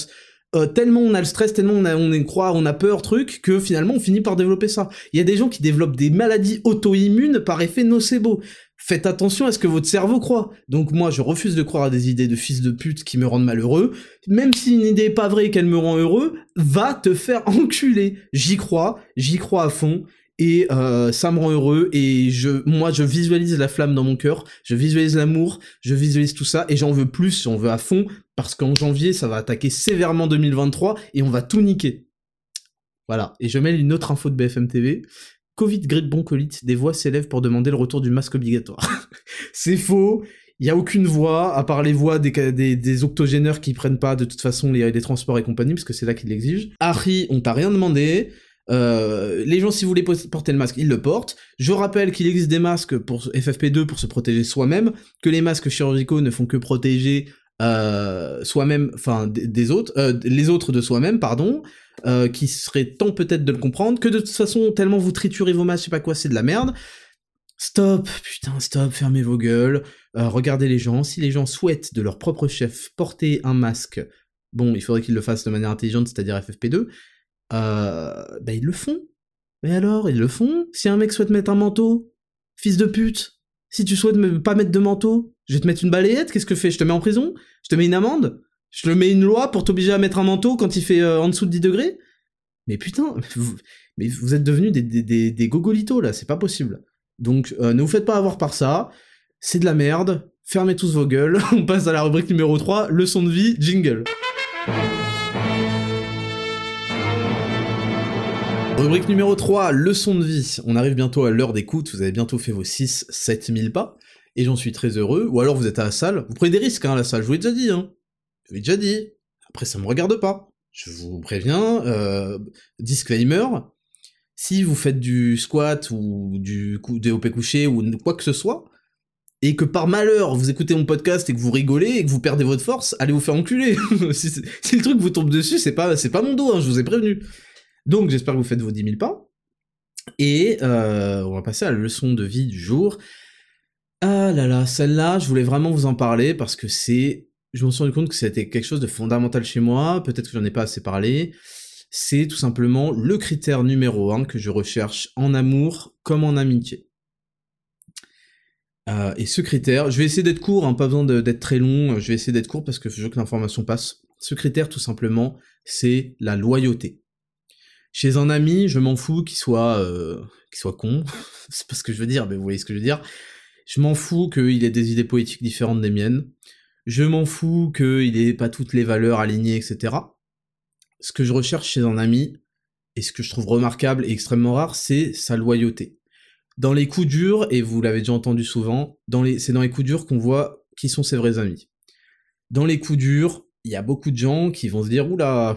euh, tellement on a le stress, tellement on a, on est croit, on a peur, truc, que finalement on finit par développer ça. Il y a des gens qui développent des maladies auto-immunes par effet nocebo. Faites attention à ce que votre cerveau croit. Donc moi, je refuse de croire à des idées de fils de pute qui me rendent malheureux. Même si une idée est pas vraie et qu'elle me rend heureux, va te faire enculer. J'y crois, j'y crois à fond. Et euh, ça me rend heureux et je, moi, je visualise la flamme dans mon cœur, je visualise l'amour, je visualise tout ça et j'en veux plus, j'en veux à fond parce qu'en janvier, ça va attaquer sévèrement 2023 et on va tout niquer. Voilà. Et je mets une autre info de BFM TV. Covid, grippe, broncolite, des voix s'élèvent pour demander le retour du masque obligatoire. c'est faux. Il y a aucune voix, à part les voix des, des, octogénaires qui prennent pas de toute façon les, les transports et compagnie, parce que c'est là qu'ils l'exigent. Harry, on t'a rien demandé. Euh, les gens, si vous voulez porter le masque, ils le portent. Je rappelle qu'il existe des masques pour FFP2 pour se protéger soi-même, que les masques chirurgicaux ne font que protéger euh, soi-même, enfin des autres, euh, les autres de soi-même, pardon, euh, qui serait temps peut-être de le comprendre, que de toute façon, tellement vous triturez vos masques, je sais pas quoi, c'est de la merde. Stop, putain, stop, fermez vos gueules, regardez les gens, si les gens souhaitent de leur propre chef porter un masque, bon, il faudrait qu'ils le fassent de manière intelligente, c'est-à-dire FFP2, euh, bah ils le font. Mais alors, ils le font Si un mec souhaite mettre un manteau, fils de pute, si tu souhaites pas mettre de manteau, je vais te mettre une balayette, qu'est-ce que je fais Je te mets en prison? Je te mets une amende? Je te mets une loi pour t'obliger à mettre un manteau quand il fait euh, en dessous de 10 degrés? Mais putain, vous, mais vous êtes devenus des, gogolitos là, c'est pas possible. Donc euh, ne vous faites pas avoir par ça, c'est de la merde, fermez tous vos gueules, on passe à la rubrique numéro 3, leçon de vie, jingle. Rubrique numéro 3, leçon de vie. On arrive bientôt à l'heure d'écoute, vous avez bientôt fait vos 6 7000 pas et j'en suis très heureux, ou alors vous êtes à la salle, vous prenez des risques hein, à la salle, je vous l'ai déjà dit, hein. Je vous l'ai déjà dit. Après, ça me regarde pas. Je vous préviens, euh, disclaimer, si vous faites du squat ou du DOP couché ou quoi que ce soit, et que par malheur vous écoutez mon podcast et que vous rigolez et que vous perdez votre force, allez vous faire enculer. si, le truc vous tombe dessus, c'est pas, pas mon dos, hein, je vous ai prévenu. Donc j'espère que vous faites vos 10 000 pas. Et euh, on va passer à la leçon de vie du jour. Ah là là, celle-là, je voulais vraiment vous en parler parce que c'est... Je me suis rendu compte que c'était quelque chose de fondamental chez moi, peut-être que j'en ai pas assez parlé. C'est tout simplement le critère numéro un que je recherche en amour comme en amitié. Euh, et ce critère, je vais essayer d'être court, hein, pas besoin d'être très long, je vais essayer d'être court parce que je veux que l'information passe. Ce critère, tout simplement, c'est la loyauté. Chez un ami, je m'en fous qu'il soit, euh, qu'il soit con, c'est pas ce que je veux dire, mais vous voyez ce que je veux dire. Je m'en fous qu'il ait des idées poétiques différentes des miennes. Je m'en fous qu'il ait pas toutes les valeurs alignées, etc. Ce que je recherche chez un ami, et ce que je trouve remarquable et extrêmement rare, c'est sa loyauté. Dans les coups durs, et vous l'avez déjà entendu souvent, c'est dans les coups durs qu'on voit qui sont ses vrais amis. Dans les coups durs, il y a beaucoup de gens qui vont se dire, oula,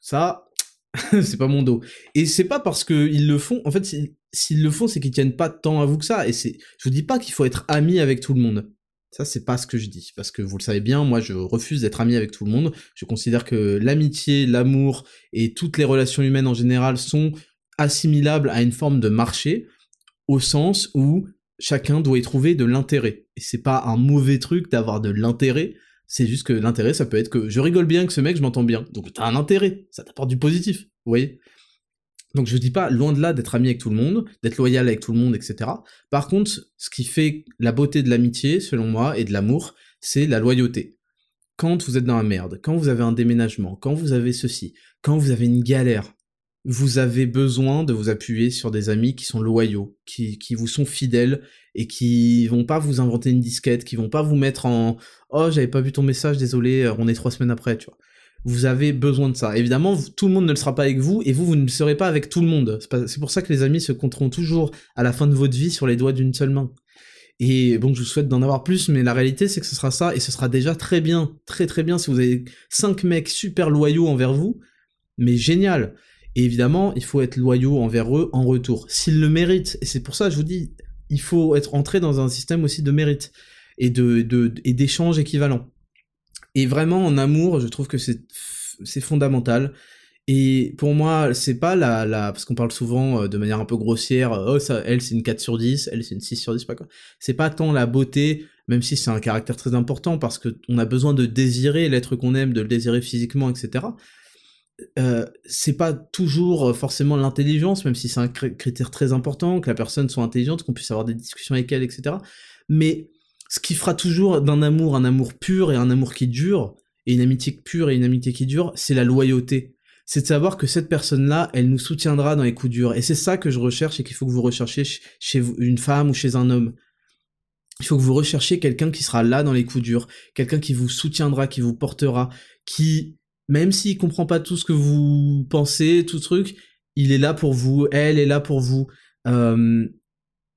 ça, c'est pas mon dos. Et c'est pas parce qu'ils le font, en fait, s'ils le font, c'est qu'ils tiennent pas tant à vous que ça. Et c'est, je vous dis pas qu'il faut être ami avec tout le monde. Ça, c'est pas ce que je dis. Parce que vous le savez bien, moi, je refuse d'être ami avec tout le monde. Je considère que l'amitié, l'amour et toutes les relations humaines en général sont assimilables à une forme de marché, au sens où chacun doit y trouver de l'intérêt. Et c'est pas un mauvais truc d'avoir de l'intérêt, c'est juste que l'intérêt, ça peut être que je rigole bien avec ce mec, je m'entends bien. Donc t'as un intérêt, ça t'apporte du positif, vous voyez? Donc je dis pas loin de là d'être ami avec tout le monde, d'être loyal avec tout le monde, etc. Par contre, ce qui fait la beauté de l'amitié, selon moi, et de l'amour, c'est la loyauté. Quand vous êtes dans la merde, quand vous avez un déménagement, quand vous avez ceci, quand vous avez une galère, vous avez besoin de vous appuyer sur des amis qui sont loyaux, qui, vous sont fidèles et qui vont pas vous inventer une disquette, qui vont pas vous mettre en oh j'avais pas vu ton message, désolé, on est trois semaines après, tu vois vous avez besoin de ça. Évidemment, tout le monde ne le sera pas avec vous, et vous, vous ne serez pas avec tout le monde. C'est pour ça que les amis se compteront toujours à la fin de votre vie sur les doigts d'une seule main. Et bon, je vous souhaite d'en avoir plus, mais la réalité, c'est que ce sera ça, et ce sera déjà très bien, très très bien si vous avez cinq mecs super loyaux envers vous, mais génial. Et évidemment, il faut être loyaux envers eux en retour, s'ils le méritent. Et c'est pour ça, je vous dis, il faut être entré dans un système aussi de mérite. et de, de d'échanges équivalents. Et vraiment en amour, je trouve que c'est fondamental. Et pour moi, c'est pas la, parce qu'on parle souvent euh, de manière un peu grossière, oh ça, elle c'est une 4 sur 10, elle c'est une 6 sur 10, pas quoi. C'est pas tant la beauté, même si c'est un caractère très important parce que on a besoin de désirer l'être qu'on aime, de le désirer physiquement, etc. Euh, c'est pas toujours euh, forcément l'intelligence, même si c'est un critère très important, que la personne soit intelligente, qu'on puisse avoir des discussions avec elle, etc. Mais ce qui fera toujours d'un amour un amour pur et un amour qui dure, et une amitié pure et une amitié qui dure, c'est la loyauté c'est de savoir que cette personne-là, elle nous soutiendra dans les coups durs. Et c'est ça que je recherche et qu'il faut que vous recherchiez chez une femme ou chez un homme. Il faut que vous recherchiez quelqu'un qui sera là dans les coups durs, quelqu'un qui vous soutiendra, qui vous portera, qui, même s'il comprend pas tout ce que vous pensez, tout truc, il est là pour vous, elle est là pour vous. Euh,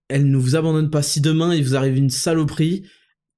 elle ne vous abandonne pas. Si demain il vous arrive une saloperie,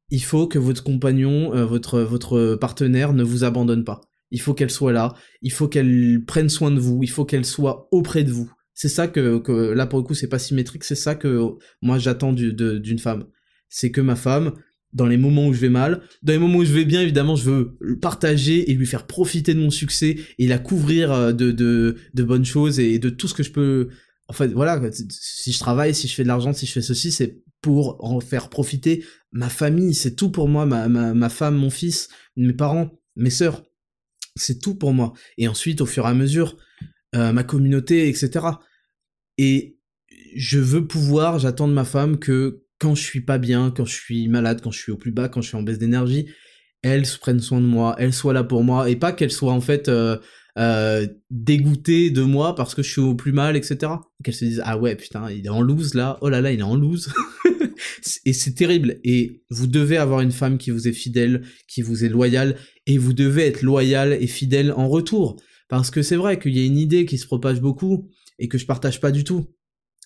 il faut que votre compagnon, euh, votre votre partenaire ne vous abandonne pas il faut qu'elle soit là, il faut qu'elle prenne soin de vous, il faut qu'elle soit auprès de vous. C'est ça que, que, là pour le coup c'est pas symétrique, c'est ça que moi j'attends d'une femme. C'est que ma femme, dans les moments où je vais mal, dans les moments où je vais bien évidemment je veux partager et lui faire profiter de mon succès et la couvrir euh, de, de, de bonnes choses et de tout ce que je peux... En fait voilà, si je travaille, si je fais de l'argent, si je fais ceci, c'est pour en faire profiter ma famille, c'est tout pour moi, ma, ma, ma femme, mon fils, mes parents, mes sœurs c'est tout pour moi. Et ensuite, au fur et à mesure, euh, ma communauté, etc. Et je veux pouvoir, j'attends de ma femme que quand je suis pas bien, quand je suis malade, quand je suis au plus bas, quand je suis en baisse d'énergie, elle prenne soin de moi, elle soit là pour moi, et pas qu'elle soit en fait euh, euh, de moi parce que je suis au plus mal, etc. Qu'elle se dise ah ouais putain il est en loose là, oh là là il est en loose. et c'est terrible. Et vous devez avoir une femme qui vous est fidèle, qui vous est loyale, et vous devez être loyal et fidèle en retour. Parce que c'est vrai qu'il y a une idée qui se propage beaucoup et que je partage pas du tout.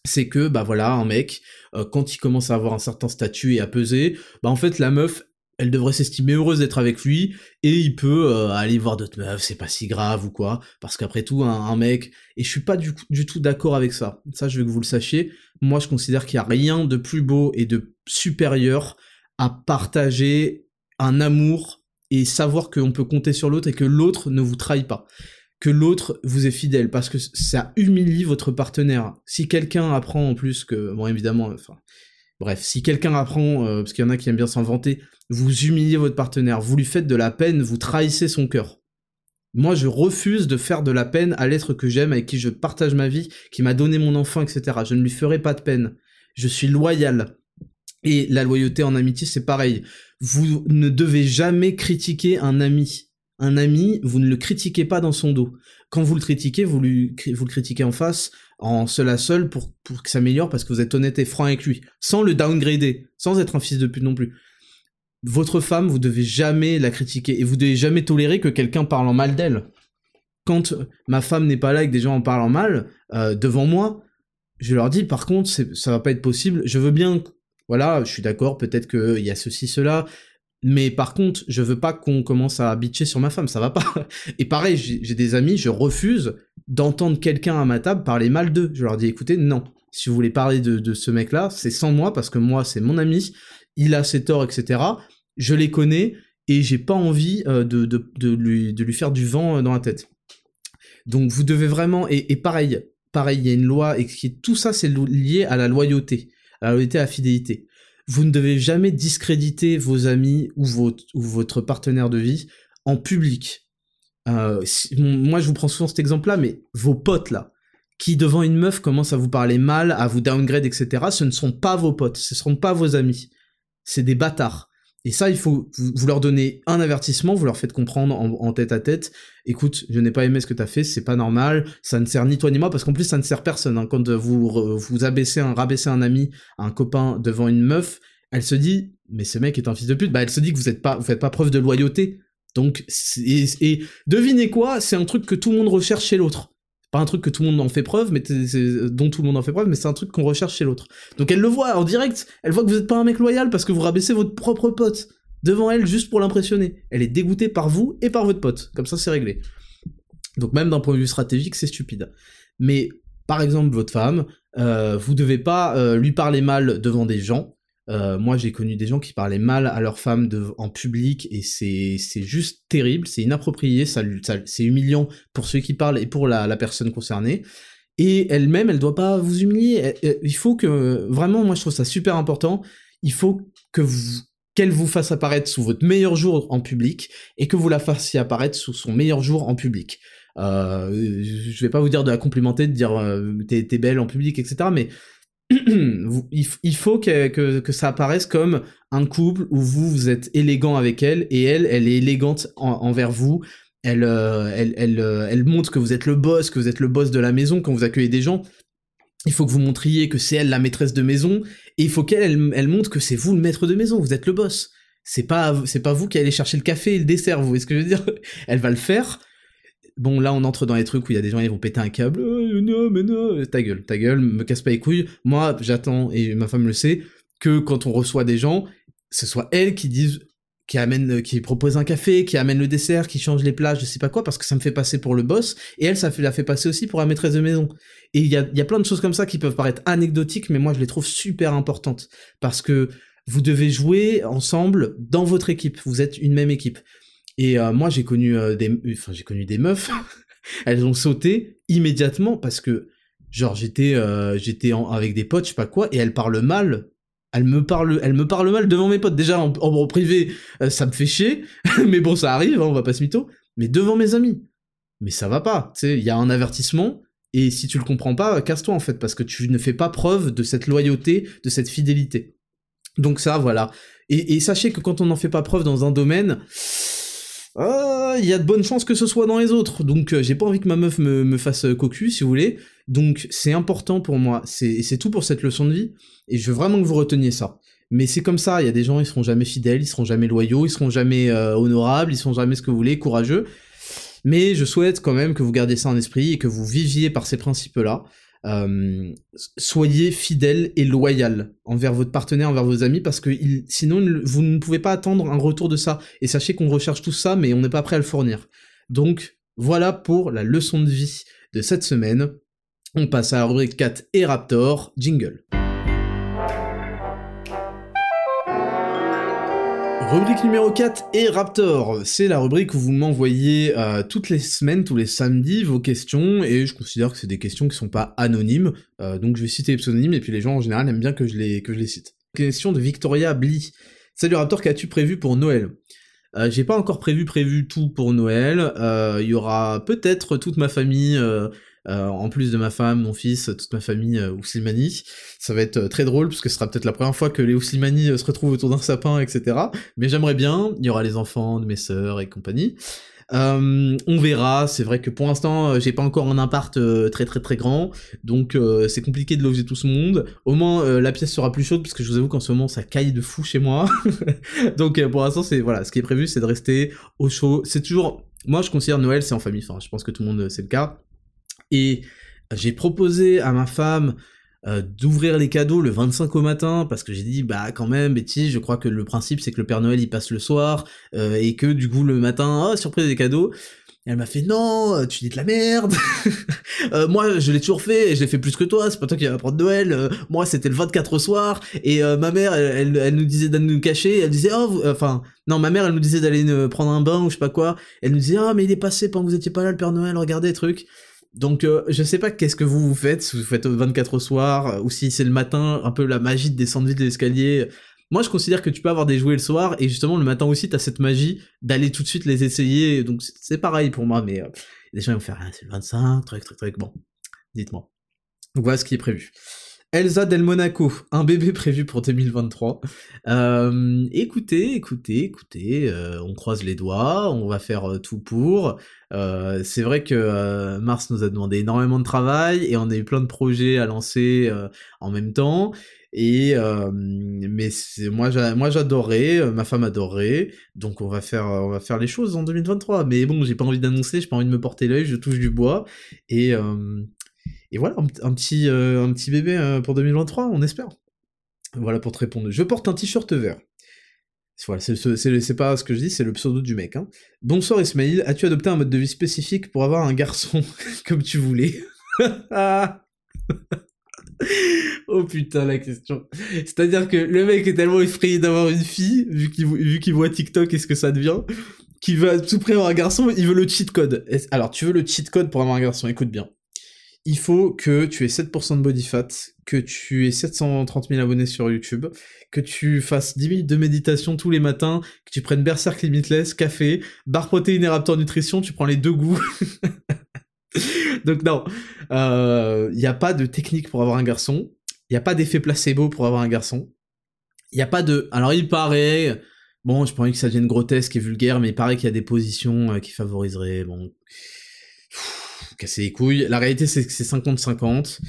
C'est que, bah voilà, un mec, euh, quand il commence à avoir un certain statut et à peser, bah en fait la meuf, elle devrait s'estimer heureuse d'être avec lui et il peut euh, aller voir d'autres meufs, c'est pas si grave ou quoi, parce qu'après tout, un, mec, et je suis pas du, du tout d'accord avec ça, ça je veux que vous le sachiez, moi je considère qu'il y a rien de plus beau et de supérieur à partager un amour et savoir qu'on peut compter sur l'autre et que l'autre ne vous trahit pas. Que l'autre vous est fidèle parce que ça humilie votre partenaire. Si quelqu'un apprend en plus que, bon évidemment, enfin, bref, si quelqu'un apprend, euh, parce qu'il y en a qui aiment bien s'en vous humiliez votre partenaire, vous lui faites de la peine, vous trahissez son cœur. Moi, je refuse de faire de la peine à l'être que j'aime, avec qui je partage ma vie, qui m'a donné mon enfant, etc. Je ne lui ferai pas de peine. Je suis loyal. Et la loyauté en amitié, c'est pareil. Vous ne devez jamais critiquer un ami. Un ami, vous ne le critiquez pas dans son dos. Quand vous le critiquez, vous le critiquez en face, en à seul, pour, pour qu'il s'améliore, parce que vous êtes honnête et franc avec lui. Sans le downgrader, sans être un fils de pute non plus. Votre femme, vous devez jamais la critiquer, et vous devez jamais tolérer que quelqu'un parle en mal d'elle. Quand ma femme n'est pas là et que des gens en parlent en mal, euh, devant moi, je leur dis, par contre, ça va pas être possible, je veux bien voilà, je suis d'accord, peut-être qu'il y a ceci, cela, mais par contre, je veux pas qu'on commence à bitcher sur ma femme, ça va pas. Et pareil, j'ai des amis, je refuse d'entendre quelqu'un à ma table parler mal d'eux. Je leur dis, écoutez, non, si vous voulez parler de, ce mec-là, c'est sans moi, parce que moi, c'est mon ami, il a ses torts, etc. Je les connais, et j'ai pas envie euh, de, lui, faire du vent euh, dans la tête. Donc vous devez vraiment, et, et pareil, pareil, il y a une loi, et tout ça c'est lié à la loyauté la loyauté à la fidélité. Vous ne devez jamais discréditer vos amis ou votre, partenaire de vie en public. Euh, moi, je vous prends souvent cet exemple-là, mais vos potes là, qui devant une meuf commencent à vous parler mal, à vous downgrade, etc., ce ne sont pas vos potes, ce ne seront pas vos amis. C'est des bâtards. Et ça, il faut, vous, leur donner un avertissement, vous leur faites comprendre en, tête à tête, écoute, je n'ai pas aimé ce que t'as fait, c'est pas normal, ça ne sert ni toi ni moi, parce qu'en plus ça ne sert personne. Hein. Quand vous, vous abaissez un, rabaissez un ami, un copain devant une meuf, elle se dit, mais ce mec est un fils de pute, bah elle se dit que vous êtes pas, vous faites pas preuve de loyauté. Donc, et devinez quoi, c'est un truc que tout le monde recherche chez l'autre un truc que tout le monde en fait preuve, mais dont tout le monde en fait preuve, mais c'est un truc qu'on recherche chez l'autre. Donc elle le voit en direct, elle voit que vous êtes pas un mec loyal parce que vous rabaissez votre propre pote devant elle juste pour l'impressionner. Elle est dégoûtée par vous et par votre pote. Comme ça, c'est réglé. Donc même d'un point de vue stratégique, c'est stupide. Mais par exemple, votre femme, euh, vous devez pas euh, lui parler mal devant des gens. Euh, moi, j'ai connu des gens qui parlaient mal à leur femme en public et c'est c'est juste terrible, c'est inapproprié, ça, ça c'est humiliant pour ceux qui parlent et pour la, la personne concernée. Et elle-même, elle doit pas vous humilier. Il faut que vraiment, moi, je trouve ça super important. Il faut que vous qu'elle vous fasse apparaître sous votre meilleur jour en public et que vous la fassiez apparaître sous son meilleur jour en public. Euh, je vais pas vous dire de la complimenter, de dire euh, t'es belle en public, etc. Mais il faut que, que, ça apparaisse comme un couple où vous, vous êtes élégant avec elle et elle, elle est élégante envers vous. Elle, euh, elle, elle, euh, elle montre que vous êtes le boss, que vous êtes le boss de la maison quand vous accueillez des gens. Il faut que vous montriez que c'est elle la maîtresse de maison et il faut qu'elle elle, montre que c'est vous le maître de maison, vous êtes le boss. C'est pas c'est pas vous qui allez chercher le café et le dessert, vous voyez ce que je veux dire? Elle va le faire Bon, là, on entre dans les trucs où il y a des gens, ils vont péter un câble. Oh, non, mais non, ta gueule, ta gueule, me casse pas les couilles. Moi, j'attends, et ma femme le sait, que quand on reçoit des gens, ce soit elle qui dise, qui amène, qui propose un café, qui amène le dessert, qui change les plats, je sais pas quoi, parce que ça me fait passer pour le boss, et elle, ça la fait passer aussi pour la maîtresse de maison. Et il y a, y a plein de choses comme ça qui peuvent paraître anecdotiques, mais moi, je les trouve super importantes. Parce que vous devez jouer ensemble dans votre équipe. Vous êtes une même équipe. Et euh, moi, j'ai connu euh, des, j'ai connu des meufs. elles ont sauté immédiatement parce que, genre, j'étais, euh, j'étais avec des potes, je sais pas quoi, et elles parlent mal. Elles me parlent, elles me parlent mal devant mes potes. Déjà en, privé, ça me fait chier, mais bon, ça arrive, hein, on va pas se mytho. Mais devant mes amis, mais ça va pas. Tu sais, il y a un avertissement. Et si tu le comprends pas, casse-toi en fait, parce que tu ne fais pas preuve de cette loyauté, de cette fidélité. Donc ça, voilà. Et sachez que quand on n'en fait pas preuve dans un domaine, ah, il y a de bonnes chances que ce soit dans les autres. Donc euh, j'ai pas envie que ma meuf me, fasse euh, cocu, si vous voulez. Donc c'est important pour moi. C'est c'est tout pour cette leçon de vie. Et je veux vraiment que vous reteniez ça. Mais c'est comme ça. Il y a des gens, ils seront jamais fidèles, ils seront jamais loyaux, ils seront jamais euh, honorables, ils seront jamais ce que vous voulez, courageux. Mais je souhaite quand même que vous gardiez ça en esprit et que vous viviez par ces principes-là. Euh, soyez fidèle et loyal envers votre partenaire, envers vos amis, parce que sinon vous ne pouvez pas attendre un retour de ça. Et sachez qu'on recherche tout ça, mais on n'est pas prêt à le fournir. Donc voilà pour la leçon de vie de cette semaine. On passe à la rubrique 4 et Raptor, jingle. Rubrique numéro 4 et Raptor, c'est la rubrique où vous m'envoyez euh, toutes les semaines, tous les samedis, vos questions, et je considère que c'est des questions qui sont pas anonymes, euh, donc je vais citer les pseudonymes, et puis les gens en général aiment bien que je les, que je les cite. Question de Victoria Bly. Salut Raptor, qu'as-tu prévu pour Noël? Euh, J'ai pas encore prévu prévu tout pour Noël, il y aura peut-être toute ma famille euh, en plus de ma femme, mon fils, toute ma famille euh, Ouslimani. Ça va être euh, très drôle, parce que ce sera peut-être la première fois que les Ouslimani se retrouvent autour d'un sapin, etc. Mais j'aimerais bien, il y aura les enfants de mes sœurs et compagnie. on verra, c'est vrai que pour l'instant j'ai pas encore un appart très très très grand, donc c'est compliqué de loger tout ce monde. Au moins la pièce sera plus chaude parce que je vous avoue qu'en ce moment ça caille de fou chez moi. donc pour l'instant c'est voilà, ce qui est prévu c'est de rester au chaud. C'est toujours, moi je considère Noël c'est en famille, enfin je pense que tout le monde c'est le cas. Et j'ai proposé à ma femme euh, d'ouvrir les cadeaux le 25 au matin parce que j'ai dit bah quand même Betty je crois que le principe c'est que le Père Noël il passe le soir euh, et que du coup le matin oh surprise des cadeaux. Elle m'a fait non euh, tu dis de la merde. Moi je l'ai toujours fait et je l'ai fait plus que toi c'est pas toi qui vas prendre Noël. Moi c'était le 24 au soir et ma mère elle, nous disait d'aller nous cacher. Elle disait oh enfin non ma mère elle nous disait d'aller prendre un bain ou je sais pas quoi. Elle nous disait oh, mais il est passé pendant que vous étiez pas là le Père Noël regardez truc donc euh, je sais pas qu'est-ce que vous vous faites, si vous faites au 24 au soir, ou si c'est le matin, un peu la magie de descendre vite l'escalier. Moi je considère que tu peux avoir des jouets le soir, et justement le matin aussi t'as cette magie d'aller tout de suite les essayer, donc c'est pareil pour moi, mais euh, les gens vont faire, ah, c'est le 25, truc, truc, truc, bon, dites-moi. Donc voilà ce qui est prévu. Elsa del Monaco, un bébé prévu pour 2023. Euh, écoutez, écoutez, écoutez, euh, on croise les doigts, on va faire euh, tout pour. c'est vrai que Mars nous a demandé énormément de travail et on a eu plein de projets à lancer en même temps. Et mais moi, moi j'adorais, ma femme adorait, donc on va faire, on va faire les choses en 2023. Mais bon, j'ai pas envie d'annoncer, j'ai pas envie de me porter l'œil, je touche du bois et et voilà, un, petit, euh, petit bébé euh, pour 2023, on espère. Voilà pour te répondre. Je porte un t-shirt vert. Voilà, c'est pas ce que je dis, c'est le pseudo du mec. Hein. Bonsoir Ismail, as-tu adopté un mode de vie spécifique pour avoir un garçon comme tu voulais? Oh putain la question. C'est-à-dire que le mec est tellement effrayé d'avoir une fille, vu qu'il voit TikTok et ce que ça devient, qu'il veut tout prix avoir un garçon, il veut le cheat code. Alors tu veux le cheat code pour avoir un garçon, écoute bien. Il faut que tu aies 7% de body fat, que tu aies 730 000 abonnés sur YouTube, que tu fasses 10 minutes de méditation tous les matins, que tu prennes Berserk Limitless, café, barre protéine et Raptor Nutrition, tu prends les deux goûts. Donc non, il euh, n'y a pas de technique pour avoir un garçon, il n'y a pas d'effet placebo pour avoir un garçon, il n'y a pas de... Alors il paraît... Bon, je pense que ça devienne grotesque et vulgaire, mais il paraît qu'il y a des positions euh, qui favoriseraient... casser les couilles. La réalité, c'est que c'est 50-50.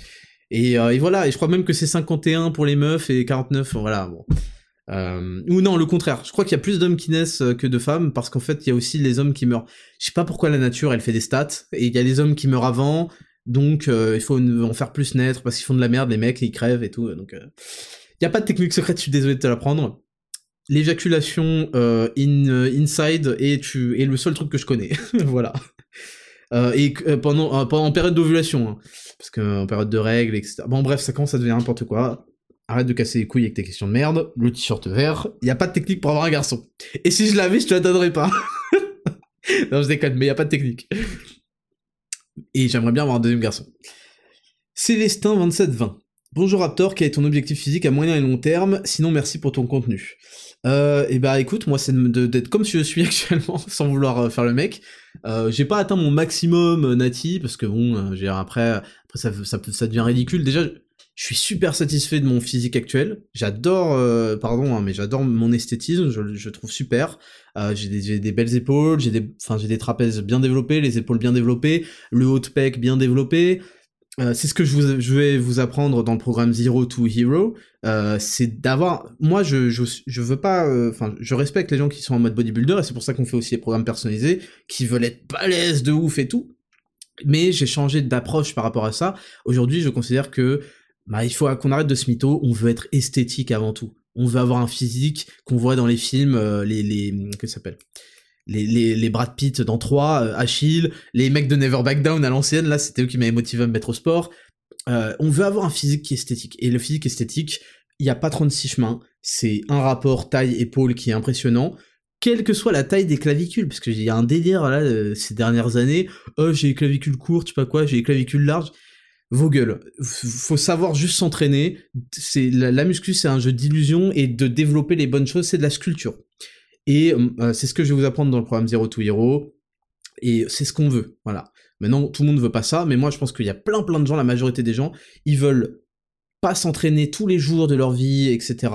Et, euh, et, voilà, et je crois même que c'est 51 pour les meufs et 49, voilà, bon. Euh, ou non, le contraire. Je crois qu'il y a plus d'hommes qui naissent euh, que de femmes parce qu'en fait, il y a aussi les hommes qui meurent. Je sais pas pourquoi la nature, elle fait des stats et il y a les hommes qui meurent avant, donc il faut en faire plus naître parce qu'ils font de la merde, les mecs, ils crèvent et tout. Donc, il y a pas de technique secrète. Je suis désolé de te l'apprendre. L'éjaculation in, inside et tu est le seul truc que je connais. voilà. Et pendant, pendant en période d'ovulation, hein, parce qu'en période de règles, etc. Bon bref, ça commence à devenir n'importe quoi arrête de casser les couilles avec tes questions de merde, le t-shirt vert, il y a pas de technique pour avoir un garçon. Et si je l'avais, je te la donnerais pas. non, je déconne, mais il y a pas de technique. Et j'aimerais bien avoir un deuxième garçon. Célestin 2720. Bonjour Raptor, quel est ton objectif physique à moyen et long terme? Sinon, merci pour ton contenu. Euh, et bah écoute, moi c'est d'être comme je suis actuellement, sans vouloir euh, faire le mec. Euh, j'ai pas atteint mon maximum euh, nati parce que bon, j'ai après, après ça, ça, ça devient ridicule. Déjà, je suis super satisfait de mon physique actuel. J'adore, euh, pardon, hein, mais j'adore mon esthétisme. Je, je trouve super. Euh, j'ai des, des, belles épaules, j'ai des, enfin j'ai des trapèzes bien développés, les épaules bien développées, le haut de pec bien développé. Euh, c'est ce que je, vais vous apprendre dans le programme Zero to Hero. Euh, c'est d'avoir, moi je, je, je veux pas, euh, enfin je respecte les gens qui sont en mode bodybuilder et c'est pour ça qu'on fait aussi des programmes personnalisés, qui veulent être balèzes de ouf et tout. Mais j'ai changé d'approche par rapport à ça. Aujourd'hui, je considère que bah, il faut qu'on arrête de se mytho, on veut être esthétique avant tout. On veut avoir un physique qu'on voit dans les films, les, les, que s'appelle? Les, les, les Brad Pitt dans 3, euh, Achille, les mecs de Never Back Down à l'ancienne, là c'était eux qui m'avaient motivé à me mettre au sport. Euh, on veut avoir un physique qui est esthétique. Et le physique esthétique, il n'y a pas 36 chemins. C'est un rapport taille-épaule qui est impressionnant. Quelle que soit la taille des clavicules, parce qu'il y a un délire là ces dernières années. Oh, j'ai les clavicules courtes, tu sais pas quoi, j'ai les clavicules larges vos gueules. Faut savoir juste s'entraîner. C'est la, muscu, c'est un jeu d'illusion et de développer les bonnes choses, c'est de la sculpture. Et euh, c'est ce que je vais vous apprendre dans le programme Zero to Hero. Et c'est ce qu'on veut. Voilà. Maintenant, tout le monde ne veut pas ça, mais moi, je pense qu'il y a plein, plein de gens, la majorité des gens, ils veulent pas s'entraîner tous les jours de leur vie, etc.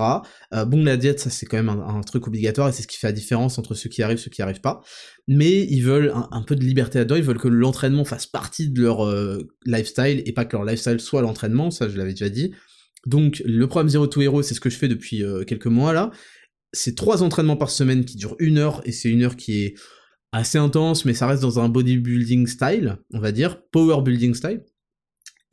Euh, bon, la diète, ça c'est quand même un, truc obligatoire et c'est ce qui fait la différence entre ceux qui arrivent et ceux qui arrivent pas. Mais ils veulent un, peu de liberté là-dedans, ils veulent que l'entraînement fasse partie de leur euh, lifestyle et pas que leur lifestyle soit l'entraînement, ça je l'avais déjà dit. Donc le programme Zero to Hero, c'est ce que je fais depuis euh, quelques mois là. C'est trois entraînements par semaine qui durent une heure et c'est une heure qui est assez intense, mais ça reste dans un bodybuilding style, on va dire, power building style.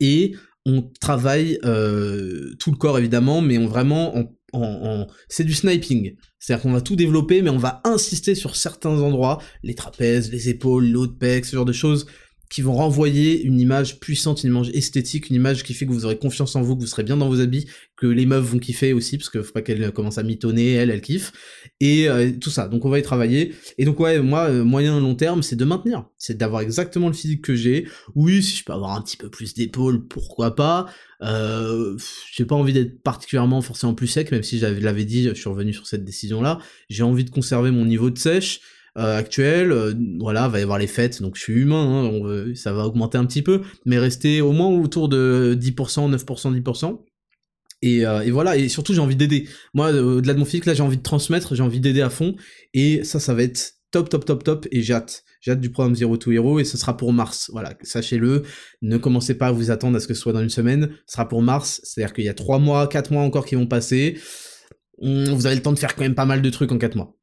Et on travaille euh, tout le corps évidemment, mais on vraiment en, c'est du sniping. C'est-à-dire qu'on va tout développer, mais on va insister sur certains endroits, les trapèzes, les épaules, l'eau de pec, ce genre de choses, qui vont renvoyer une image puissante, une image esthétique, une image qui fait que vous aurez confiance en vous, que vous serez bien dans vos habits, que les meufs vont kiffer aussi, parce que faut pas qu'elles commencent à mitonner, elles, elles kiffent, et euh, tout ça. Donc on va y travailler. Et donc ouais, moi, euh, moyen long terme, c'est de maintenir, c'est d'avoir exactement le physique que j'ai. Oui, si je peux avoir un petit peu plus d'épaule, pourquoi pas. Euh, j'ai pas envie d'être particulièrement forcément plus sec, même si j'avais l'avais dit, je suis revenu sur cette décision-là. J'ai envie de conserver mon niveau de sèche. Euh, actuel, euh, voilà, va y avoir les fêtes, donc je suis humain, hein, ça va augmenter un petit peu, mais rester au moins autour de 10%, 9%, 10%. Et, euh, voilà, et surtout j'ai envie d'aider. Moi, au-delà de mon physique, là j'ai envie de transmettre, j'ai envie d'aider à fond, et ça, ça va être top, top, top, top, et j'ai hâte. Du programme Zero to Hero, et ce sera pour mars. Voilà, sachez-le, ne commencez pas à vous attendre à ce que ce soit dans une semaine, ce sera pour mars, c'est-à-dire qu'il y a 3 mois, 4 mois encore qui vont passer. Vous avez le temps de faire quand même pas mal de trucs en 4 mois.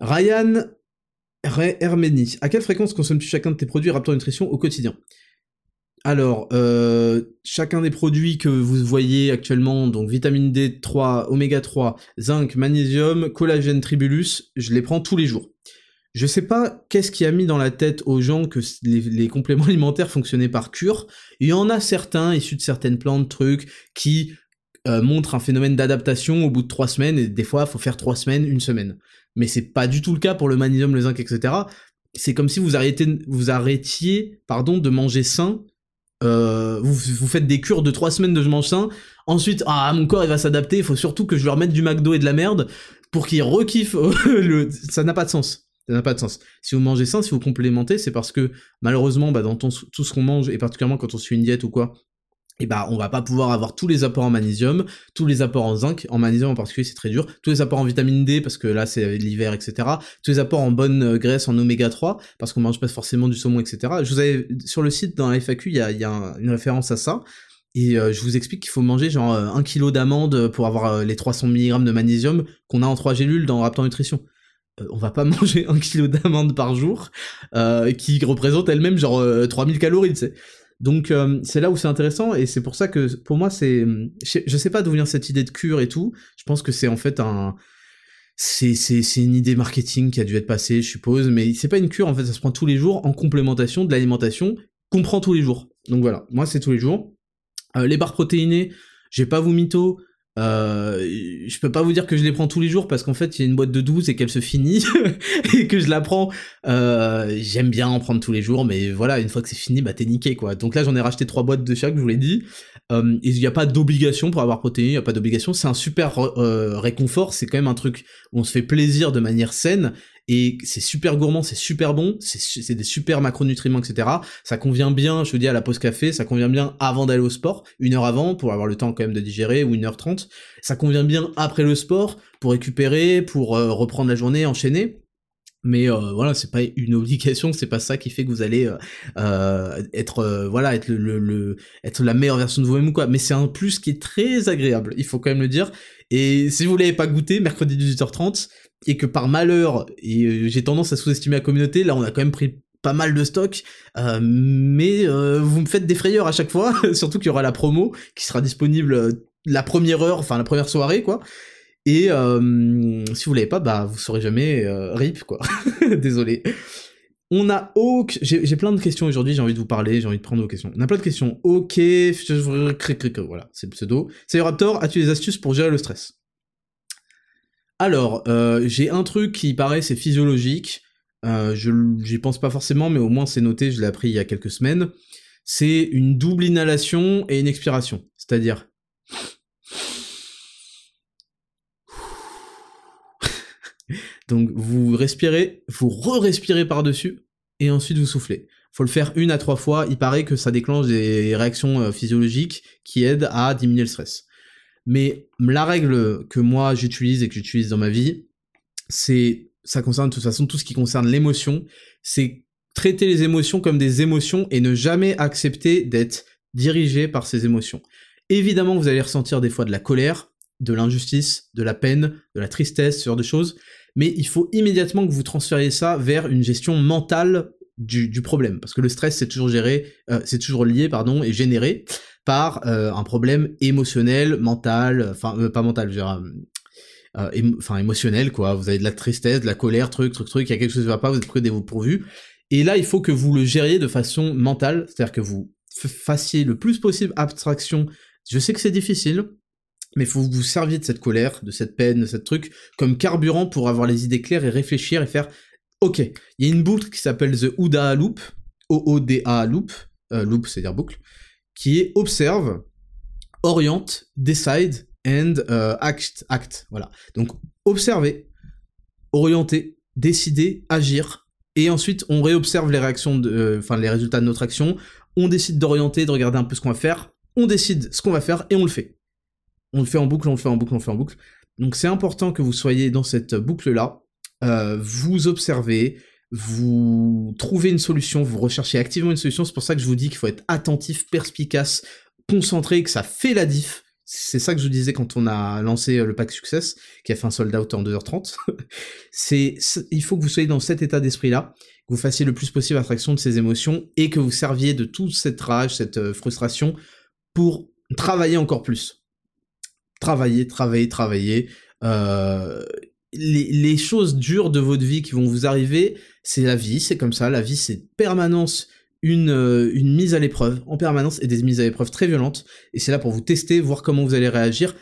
Ryan Herménie. À quelle fréquence consommes-tu chacun de tes produits Raptor Nutrition au quotidien alors, euh, chacun des produits que vous voyez actuellement, donc vitamine D3, oméga 3, zinc, magnésium, collagène, tribulus, je les prends tous les jours. Je sais pas qu'est-ce qui a mis dans la tête aux gens que les, compléments alimentaires fonctionnaient par cure. Il y en a certains issus de certaines plantes, trucs, qui euh, montrent un phénomène d'adaptation au bout de trois semaines, et des fois, il faut faire trois semaines, une semaine. Mais c'est pas du tout le cas pour le magnésium, le zinc, etc. C'est comme si vous arrêtiez, vous arrêtiez pardon, de manger sain. Euh, vous, vous, faites des cures de trois semaines de je mange sain. Ensuite, ah, mon corps il va s'adapter, il faut surtout que je lui remette du McDo et de la merde pour qu'il rekiffe. le... Ça n'a pas de sens. Ça n'a pas de sens. Si vous mangez sain, si vous complémentez, c'est parce que malheureusement, bah, dans tout ce qu'on mange, et particulièrement quand on suit une diète ou quoi, et bah on va pas pouvoir avoir tous les apports en magnésium, tous les apports en zinc, en magnésium en particulier c'est très dur, tous les apports en vitamine D parce que là c'est l'hiver, etc. Tous les apports en bonne euh, graisse, en oméga 3, parce qu'on mange pas forcément du saumon, etc. Je vous avais, sur le site, dans la FAQ, il y a, y a une référence à ça, et euh, je vous explique qu'il faut manger genre 1 euh, kg d'amandes pour avoir les 300 mg de magnésium qu'on a en 3 gélules dans Raptor Nutrition on va pas manger un kilo d'amandes par jour, qui représente elle-même genre 3000 calories, tu sais. Donc euh, c'est là où c'est intéressant et c'est pour ça que pour moi c'est je, sais pas d'où vient cette idée de cure et tout. Je pense que c'est en fait un c'est c'est une idée marketing qui a dû être passée, je suppose, mais c'est pas une cure en fait, ça se prend tous les jours en complémentation de l'alimentation qu'on prend tous les jours. Donc voilà, moi c'est tous les jours. Euh, les barres protéinées, j'ai pas vous mytho, euh, je peux pas vous dire que je les prends tous les jours parce qu'en fait il y a une boîte de 12 et qu'elle se finit et que je la prends. Euh, J'aime bien en prendre tous les jours, mais voilà, une fois que c'est fini, bah t'es niqué quoi. Donc là j'en ai racheté trois boîtes de chaque, je vous l'ai dit. Euh, il n'y a pas d'obligation pour avoir protéines, il n'y a pas d'obligation. C'est un super réconfort, c'est quand même un truc où on se fait plaisir de manière saine et c'est super gourmand, c'est super bon, c'est des super macronutriments, etc. Ça convient bien, je vous dis, à la pause café, ça convient bien avant d'aller au sport, une heure avant, pour avoir le temps quand même de digérer, ou une heure trente. Ça convient bien après le sport, pour récupérer, pour euh, reprendre la journée, enchaîner. Mais euh, voilà, c'est pas une obligation, c'est pas ça qui fait que vous allez euh, être voilà être le, être la meilleure version de vous-même ou quoi. Mais c'est un plus qui est très agréable, il faut quand même le dire. Et si vous l'avez pas goûté, mercredi 18h30, et que par malheur, et euh, j'ai tendance à sous-estimer la communauté, là on a quand même pris pas mal de stock, euh, mais euh, vous me faites des frayeurs à chaque fois, surtout qu'il y aura la promo qui sera disponible la première heure, enfin la première soirée quoi. Et si vous l'avez pas, bah vous saurez jamais rip quoi. Désolé. On a ok, j'ai plein de questions aujourd'hui, j'ai envie de vous parler, j'ai envie de prendre vos questions. On a plein de questions. Ok, voilà, c'est le pseudo. Salut Raptor, as-tu des astuces pour gérer le stress? Alors, euh, j'ai un truc qui paraît c'est physiologique. Euh, je j'y pense pas forcément, mais au moins c'est noté. Je l'ai appris il y a quelques semaines. C'est une double inhalation et une expiration. C'est-à-dire Donc vous respirez, vous re-respirez par-dessus, et ensuite vous soufflez. Faut le faire une à trois fois, il paraît que ça déclenche des réactions euh, physiologiques qui aident à diminuer le stress. Mais la règle que moi j'utilise et que j'utilise dans ma vie, c'est, ça concerne de toute façon tout ce qui concerne l'émotion, c'est traiter les émotions comme des émotions et ne jamais accepter d'être dirigé par ces émotions. Évidemment, vous allez ressentir des fois de la colère, de l'injustice, de la peine, de la tristesse, ce genre de choses, mais il faut immédiatement que vous transfériez ça vers une gestion mentale du, problème, parce que le stress c'est toujours géré, euh, c'est toujours lié, pardon, et généré par euh, un problème émotionnel, mental, enfin euh, pas mental, je veux enfin émotionnel quoi. Vous avez de la tristesse, de la colère, truc, truc, truc, il y a quelque chose qui va pas, vous êtes près des pourvus. Et là, il faut que vous le gériez de façon mentale, c'est-à-dire que vous fassiez le plus possible abstraction. Je sais que c'est difficile, mais il faut que vous serviez de cette colère, de cette peine, de cette truc, comme carburant pour avoir les idées claires et réfléchir et faire Ok, il y a une boucle qui s'appelle The OODA Loop, O-O-D-A Loop, euh, loop c'est-à-dire boucle, qui est observe, oriente, decide and euh, act, act. Voilà. Donc observer, orienter, décider, agir, et ensuite on réobserve les réactions, euh, enfin les résultats de notre action. On décide d'orienter, de regarder un peu ce qu'on va faire. On décide ce qu'on va faire et on le fait. On le fait en boucle, on le fait en boucle, on le fait en boucle. Donc c'est important que vous soyez dans cette boucle là euh, vous observez, vous trouvez une solution, vous recherchez activement une solution. C'est pour ça que je vous dis qu'il faut être attentif, perspicace, concentré, que ça fait la diff. C'est ça que je vous disais quand on a lancé euh, le pack Success, qui a fait un sold out en 2h30. c'est, il faut que vous soyez dans cet état d'esprit-là, que vous fassiez le plus possible abstraction de ces émotions et que vous serviez de toute cette rage, cette euh, frustration pour travailler encore plus. Travailler, travailler, travailler. Euh, les, choses dures de votre vie qui vont vous arriver, c'est la vie, c'est comme ça, la vie c'est permanence une, euh, une mise à l'épreuve en permanence et des mises à l'épreuve très violentes, et c'est là pour vous tester, voir comment vous allez réagir,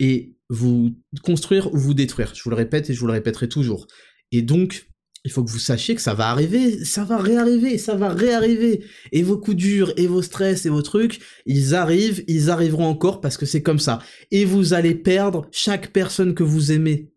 et vous construire ou vous détruire. Je vous le répète et je vous le répéterai toujours. Et donc, il faut que vous sachiez que ça va arriver, ça va réarriver, ça va réarriver. Et vos coups durs, et vos stress, et vos trucs, ils arrivent, ils arriveront encore parce que c'est comme ça. Et vous allez perdre chaque personne que vous aimez.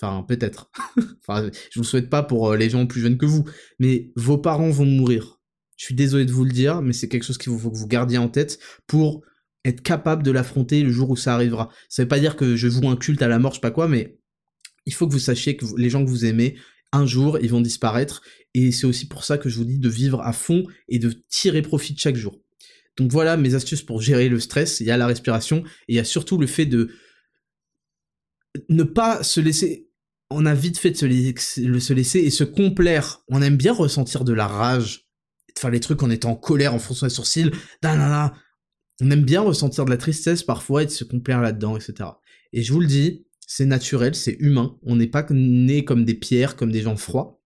Enfin, peut-être. enfin, je vous souhaite pas pour euh, les gens plus jeunes que vous, mais vos parents vont mourir. Je suis désolé de vous le dire, mais c'est quelque chose qu'il faut que vous gardiez en tête pour être capable de l'affronter le jour où ça arrivera. Ça veut pas dire que je vous un culte à la mort, je sais pas quoi, mais il faut que vous sachiez que les gens que vous aimez, un jour, ils vont disparaître. Et c'est aussi pour ça que je vous dis de vivre à fond et de tirer profit de chaque jour. Donc voilà mes astuces pour gérer le stress. Il y a la respiration et il y a surtout le fait de ne pas se laisser. On a vite fait de se laisser, et se complaire. On aime bien ressentir de la rage, de faire les trucs en étant en colère, en fronçant les sourcils. On aime bien ressentir de la tristesse parfois et de se complaire là-dedans, etc. Et je vous le dis, c'est naturel, c'est humain. On n'est pas nés comme des pierres, comme des gens froids.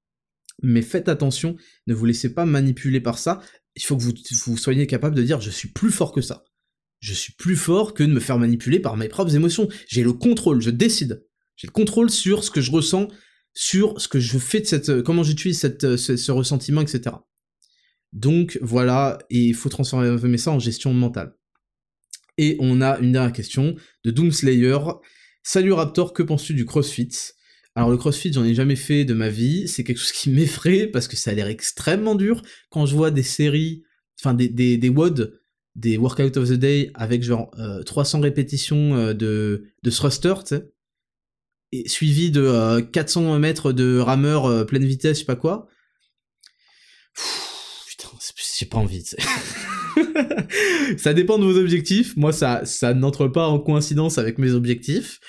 Mais faites attention, ne vous laissez pas manipuler par ça. Il faut que vous, soyez capable de dire je suis plus fort que ça. Je suis plus fort que de me faire manipuler par mes propres émotions. J'ai le contrôle, je décide. J'ai le contrôle sur ce que je ressens, sur ce que je fais de cette, comment j'utilise cette, ce, ressentiment, etc. Donc voilà, il faut transformer ça en gestion mentale. Et on a une dernière question de Doomslayer. Salut Raptor, que penses-tu du CrossFit? Alors le CrossFit, j'en ai jamais fait de ma vie, c'est quelque chose qui m'effraie parce que ça a l'air extrêmement dur. Quand je vois des séries, enfin des, des, des WOD, des Workout of the Day, avec genre 300 euh, répétitions euh, de, de thruster, et suivi de 400 euh, mètres de rameur pleine vitesse, je sais pas quoi. putain, j'ai pas envie, ça dépend de vos objectifs. Moi, ça, ça n'entre pas en coïncidence avec mes objectifs.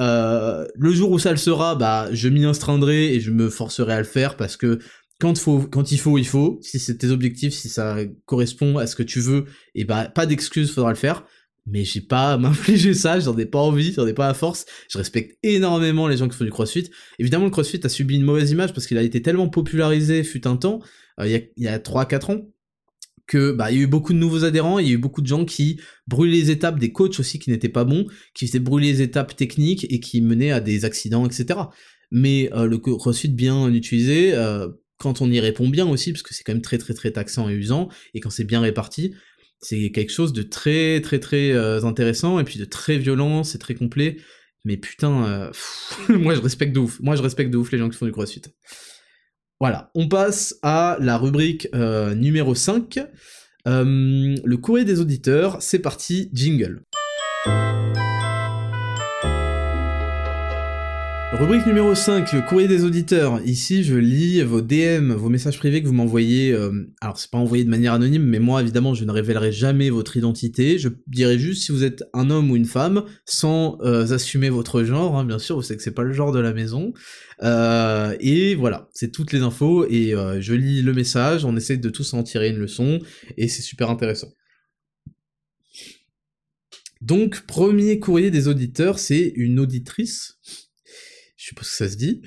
Le jour où ça le sera, bah, je m'y instreindrai et je me forcerai à le faire parce que quand, faut, quand il faut, il faut. Si c'est tes objectifs, si ça correspond à ce que tu veux, et bah, pas d'excuse, faudra le faire. Mais j'ai pas à m'infliger ça, j'en ai pas envie, j'en ai pas à force. Je respecte énormément les gens qui font du crossfit. Évidemment, le crossfit a subi une mauvaise image parce qu'il a été tellement popularisé fut un temps, euh, il y a, a 3-4 ans, que bah il y a eu beaucoup de nouveaux adhérents, il y a eu beaucoup de gens qui brûlaient les étapes, des coachs aussi qui n'étaient pas bons, qui faisaient brûler les étapes techniques et qui menaient à des accidents, etc. Mais euh, le CrossFit bien utilisé, euh, quand on y répond bien aussi, parce que c'est quand même très très très taxant et usant, et quand c'est bien réparti, c'est quelque chose de très très très euh, intéressant et puis de très violent, c'est très complet. Mais putain, moi je respecte de ouf. Moi je respecte ouf les gens qui font du CrossFit. Voilà, on passe à la rubrique euh, numéro 5, euh, le courrier des auditeurs, c'est parti, jingle. Rubrique numéro 5, le courrier des auditeurs. Ici, je lis vos DM, vos messages privés que vous m'envoyez. Euh, alors, c'est pas envoyé de manière anonyme, mais moi, évidemment, je ne révélerai jamais votre identité. Je dirai juste si vous êtes un homme ou une femme, sans euh, assumer votre genre. Hein, bien sûr, vous savez que c'est pas le genre de la maison. Euh, et voilà, c'est toutes les infos. Et je lis le message, on essaie de tous en tirer une leçon, et c'est super intéressant. Donc, premier courrier des auditeurs, c'est une auditrice je suppose que ça se dit.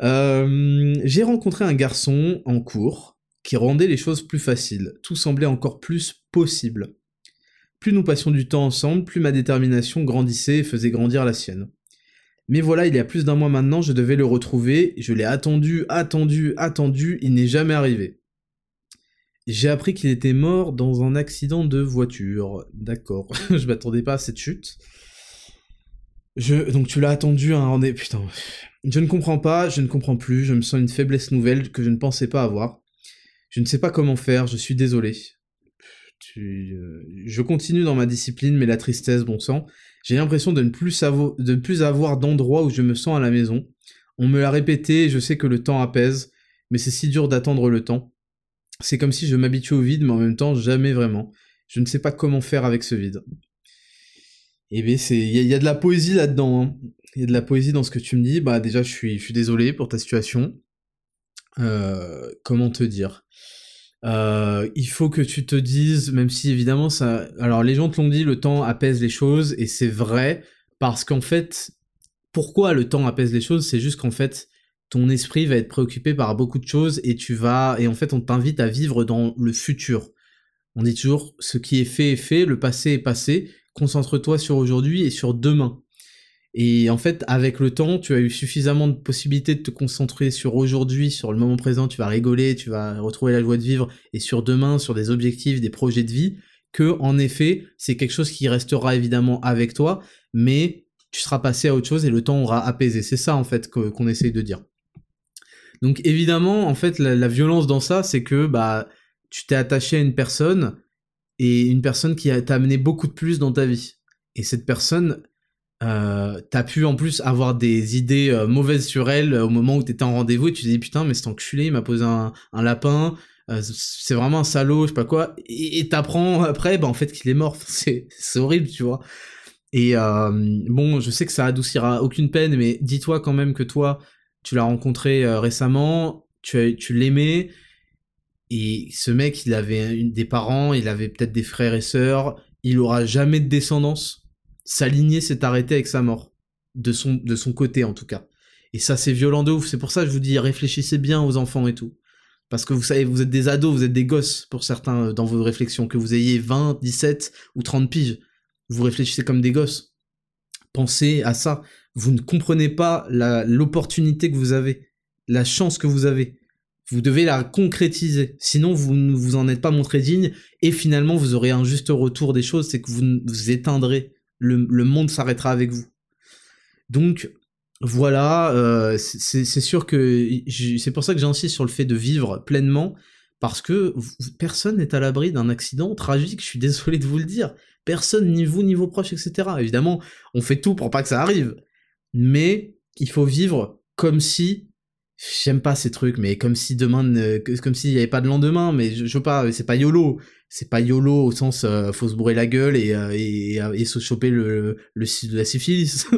Euh, j'ai rencontré un garçon en cours qui rendait les choses plus faciles. Tout semblait encore plus possible. Plus nous passions du temps ensemble, plus ma détermination grandissait et faisait grandir la sienne. Mais voilà, il y a plus d'un mois maintenant, je devais le retrouver, je l'ai attendu, attendu, attendu, il n'est jamais arrivé. J'ai appris qu'il était mort dans un accident de voiture. D'accord, je m'attendais pas à cette chute. Donc tu l'as attendu un rendez Putain. Je ne comprends pas, je ne comprends plus, je me sens une faiblesse nouvelle que je ne pensais pas avoir. Je ne sais pas comment faire, je suis désolé. Euh, je continue dans ma discipline, mais la tristesse, bon sang. J'ai l'impression de ne plus avoir d'endroit où je me sens à la maison. On me l'a répété, je sais que le temps apaise, mais c'est si dur d'attendre le temps. C'est comme si je m'habituais au vide, mais en même temps, jamais vraiment. Je ne sais pas comment faire avec ce vide. Eh bien, c'est, il y, a de la poésie là-dedans. Hein. Il y a de la poésie dans ce que tu me dis. Bah, déjà, je suis, je suis désolé pour ta situation. Euh, comment te dire? Euh, Il faut que tu te dises, même si évidemment ça. Alors, les gens te l'ont dit, le temps apaise les choses, et c'est vrai parce qu'en fait, pourquoi le temps apaise les choses? C'est juste qu'en fait, ton esprit va être préoccupé par beaucoup de choses et tu vas et en fait on t'invite à vivre dans le futur. On dit toujours ce qui est fait est fait, le passé est passé, concentre-toi sur aujourd'hui et sur demain. Et en fait, avec le temps, tu as eu suffisamment de possibilités de te concentrer sur aujourd'hui, sur le moment présent, tu vas rigoler, tu vas retrouver la joie de vivre, et sur demain, sur des objectifs, des projets de vie, que, en effet, c'est quelque chose qui restera évidemment avec toi, mais tu seras passé à autre chose et le temps aura apaisé. C'est ça, en fait, qu'on essaye de dire. Donc évidemment, en fait, la, violence dans ça, c'est que bah tu t'es attaché à une personne et une personne qui t'a amené beaucoup de plus dans ta vie. Et cette personne, euh, t'as pu en plus avoir des idées euh, mauvaises sur elle au moment où t'étais en rendez-vous et tu te dis putain mais cet enculé il m'a posé un, lapin, euh, c'est vraiment un salaud, je sais pas quoi. Et t'apprends après bah en fait qu'il est mort. C'est horrible tu vois. Et euh, bon, je sais que ça adoucira aucune peine, mais dis-toi quand même que toi, tu l'as rencontré euh, récemment, tu, tu l'aimais, et ce mec, il avait des parents, il avait peut-être des frères et sœurs, il aura jamais de descendance. Sa lignée s'est arrêtée avec sa mort, de son, de son côté en tout cas. Et ça, c'est violent de ouf. C'est pour ça que je vous dis, réfléchissez bien aux enfants et tout. Parce que vous savez, vous êtes des ados, vous êtes des gosses pour certains euh, dans vos réflexions, que vous ayez 20, 17 ou 30 piges. Vous réfléchissez comme des gosses. Pensez à ça vous ne comprenez pas l'opportunité que vous avez, la chance que vous avez. Vous devez la concrétiser, sinon vous ne vous en êtes pas montré digne, et finalement vous aurez un juste retour des choses, c'est que vous vous éteindrez, le, monde s'arrêtera avec vous. Donc voilà, euh, c'est sûr que c'est pour ça que j'insiste sur le fait de vivre pleinement, parce que personne n'est à l'abri d'un accident tragique, je suis désolé de vous le dire. Personne, ni vous, ni vos proches, etc. Évidemment, on fait tout pour pas que ça arrive mais il faut vivre comme si j'aime pas ces trucs mais comme si demain comme s'il y avait pas de lendemain mais je, veux pas c'est pas yolo. C'est pas yolo au sens euh, faut se bourrer la gueule et, euh, et, et, se choper le, le, de la syphilis.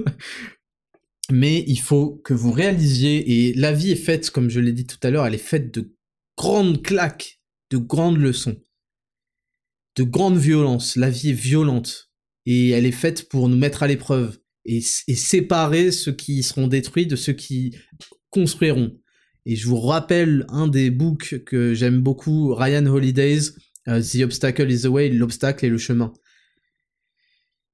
Mais il faut que vous réalisiez et la vie est faite comme je l'ai dit tout à l'heure elle est faite de grandes claques de grandes leçons de grandes violences. La vie est violente et elle est faite pour nous mettre à l'épreuve et, séparer ceux qui seront détruits de ceux qui construiront. Et je vous rappelle un des books que j'aime beaucoup, Ryan Holidays, euh, The Obstacle is the Way, l'obstacle est le chemin.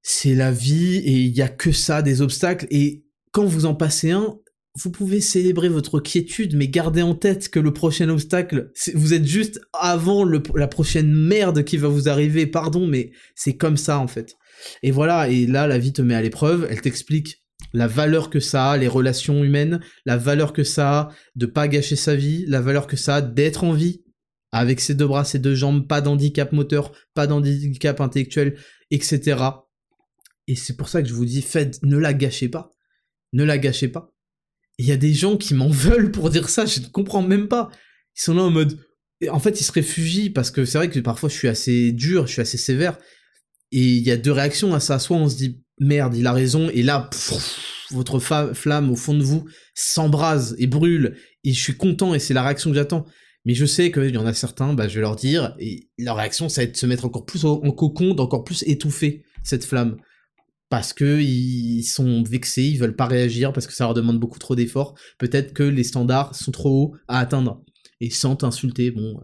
C'est la vie et il y a que ça, des obstacles. Et quand vous en passez un, vous pouvez célébrer votre quiétude, mais gardez en tête que le prochain obstacle, vous êtes juste avant la prochaine merde qui va vous arriver. Pardon, mais c'est comme ça en fait. Et voilà, et là, la vie te met à l'épreuve, elle t'explique la valeur que ça a, les relations humaines, la valeur que ça a de pas gâcher sa vie, la valeur que ça a d'être en vie, avec ses deux bras, ses deux jambes, pas d'handicap moteur, pas d'handicap intellectuel, etc. Et c'est pour ça que je vous dis, faites, ne la gâchez pas. Ne la gâchez pas. Il y a des gens qui m'en veulent pour dire ça, je ne comprends même pas. Ils sont là en mode... En fait, ils se réfugient parce que c'est vrai que parfois je suis assez dur, je suis assez sévère, et il y a deux réactions à ça. Soit on se dit merde, il a raison, et là, votre flamme au fond de vous s'embrase et brûle, et je suis content, et c'est la réaction que j'attends. Mais je sais qu'il y en a certains, bah, je vais leur dire, et leur réaction, ça va être de se mettre encore plus en cocon, d'encore plus étouffer cette flamme. Parce que ils sont vexés, ils veulent pas réagir, parce que ça leur demande beaucoup trop d'efforts. Peut-être que les standards sont trop hauts à atteindre. Et sans insulter, bon.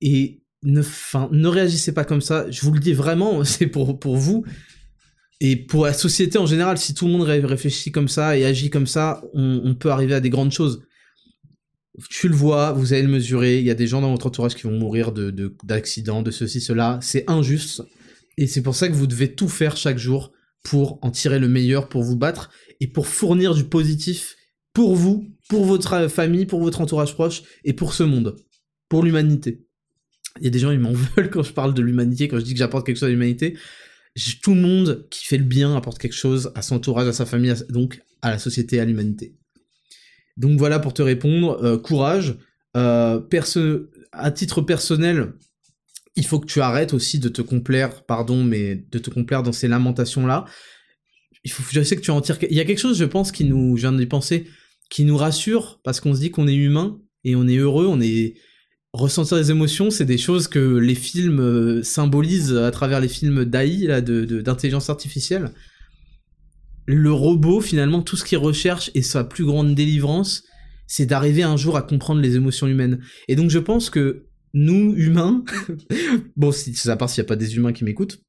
Et ne, ne réagissez pas comme ça. Je vous le dis vraiment, c'est pour, pour vous. Et pour la société en général, si tout le monde réfléchit comme ça et agit comme ça, on, peut arriver à des grandes choses. Tu le vois, vous allez le mesurer, il y a des gens dans votre entourage qui vont mourir de, d'accidents, de, ceci, cela. C'est injuste. Et c'est pour ça que vous devez tout faire chaque jour pour en tirer le meilleur, pour vous battre et pour fournir du positif pour vous, pour votre famille, pour votre entourage proche et pour ce monde, pour l'humanité. Il y a des gens, ils m'en veulent quand je parle de l'humanité, quand je dis que j'apporte quelque chose à l'humanité. Tout le monde qui fait le bien apporte quelque chose à son entourage, à sa famille, donc à la société, à l'humanité. Donc voilà pour te répondre, euh, courage. Euh, à titre personnel, il faut que tu arrêtes aussi de te complaire, pardon, mais de te complaire dans ces lamentations-là. Il faut, je sais que tu en tires. Il y a quelque chose, je pense, qui nous, je viens penser, qui nous rassure parce qu'on se dit qu'on est humain et on est heureux, on est, ressentir des émotions, c'est des choses que les films euh, symbolisent à travers les films d'AI, d'intelligence de, artificielle. le robot, finalement, tout ce qu'il recherche et sa plus grande délivrance, c'est d'arriver un jour à comprendre les émotions humaines. Et donc je pense que nous, humains, bon, à part s'il n'y a pas des humains qui m'écoutent,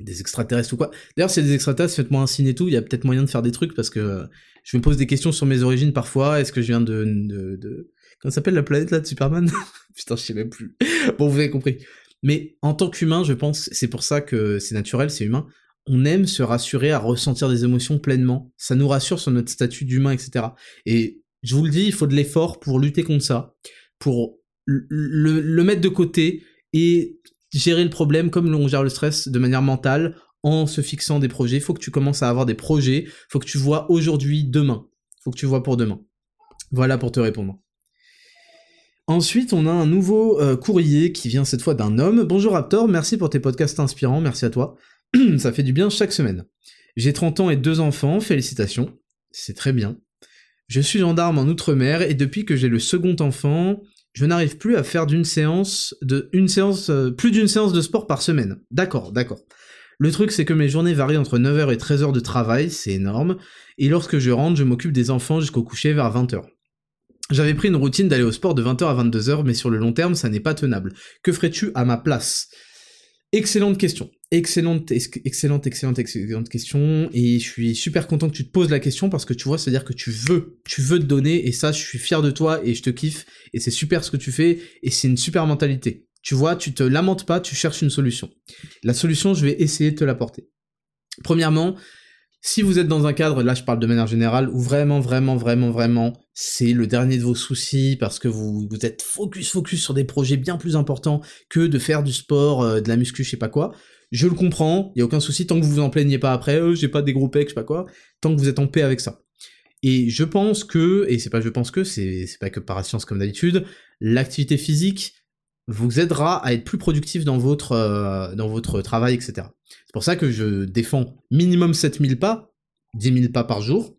des extraterrestres ou quoi. D'ailleurs, s'il y a des extraterrestres, faites-moi un signe et tout, il y a peut-être moyen de faire des trucs parce que euh, je me pose des questions sur mes origines parfois. Est-ce que je viens de... de, de... Comment s'appelle la planète là de Superman? Putain, je sais même plus. Bon, vous avez compris. Mais en tant qu'humain, je pense, c'est pour ça que c'est naturel, c'est humain, on aime se rassurer à ressentir des émotions pleinement. Ça nous rassure sur notre statut d'humain, etc. Et je vous le dis, il faut de l'effort pour lutter contre ça, pour le, mettre de côté et gérer le problème comme on gère le stress de manière mentale en se fixant des projets. Il faut que tu commences à avoir des projets, il faut que tu vois aujourd'hui, demain. Il faut que tu vois pour demain. Voilà pour te répondre. Ensuite, on a un nouveau euh, courrier qui vient cette fois d'un homme. Bonjour Raptor, merci pour tes podcasts inspirants, merci à toi. Ça fait du bien chaque semaine. J'ai 30 ans et deux enfants, félicitations. C'est très bien. Je suis gendarme en Outre-mer et depuis que j'ai le second enfant, je n'arrive plus à faire d'une séance de euh, plus d'une séance de sport par semaine. D'accord, d'accord. Le truc c'est que mes journées varient entre 9h et 13h de travail, c'est énorme, et lorsque je rentre, je m'occupe des enfants jusqu'au coucher vers 20h. J'avais pris une routine d'aller au sport de 20h à 22h, mais sur le long terme, ça n'est pas tenable. Que ferais-tu à ma place? Excellente question. Excellente, excellente, excellente, excellente question. Et je suis super content que tu te poses la question parce que tu vois, c'est-à-dire que tu veux, tu veux te donner. Et ça, je suis fier de toi et je te kiffe. Et c'est super ce que tu fais. Et c'est une super mentalité. Tu vois, tu te lamentes pas, tu cherches une solution. La solution, je vais essayer de te l'apporter. Premièrement, si vous êtes dans un cadre, là je parle de manière générale, où vraiment, vraiment, vraiment, vraiment, c'est le dernier de vos soucis parce que vous, êtes focus, focus sur des projets bien plus importants que de faire du sport, euh, de la muscu, je sais pas quoi, je le comprends, il y a aucun souci, tant que vous vous en plaignez pas après, euh, j'ai pas des gros pecs, je sais pas quoi, tant que vous êtes en paix avec ça. Et je pense que, et c'est pas je pense que, c'est pas que par science comme d'habitude, l'activité physique vous aidera à être plus productif dans votre, euh, dans votre travail, etc. C'est pour ça que je défends minimum 7000 pas, 10 000 pas par jour.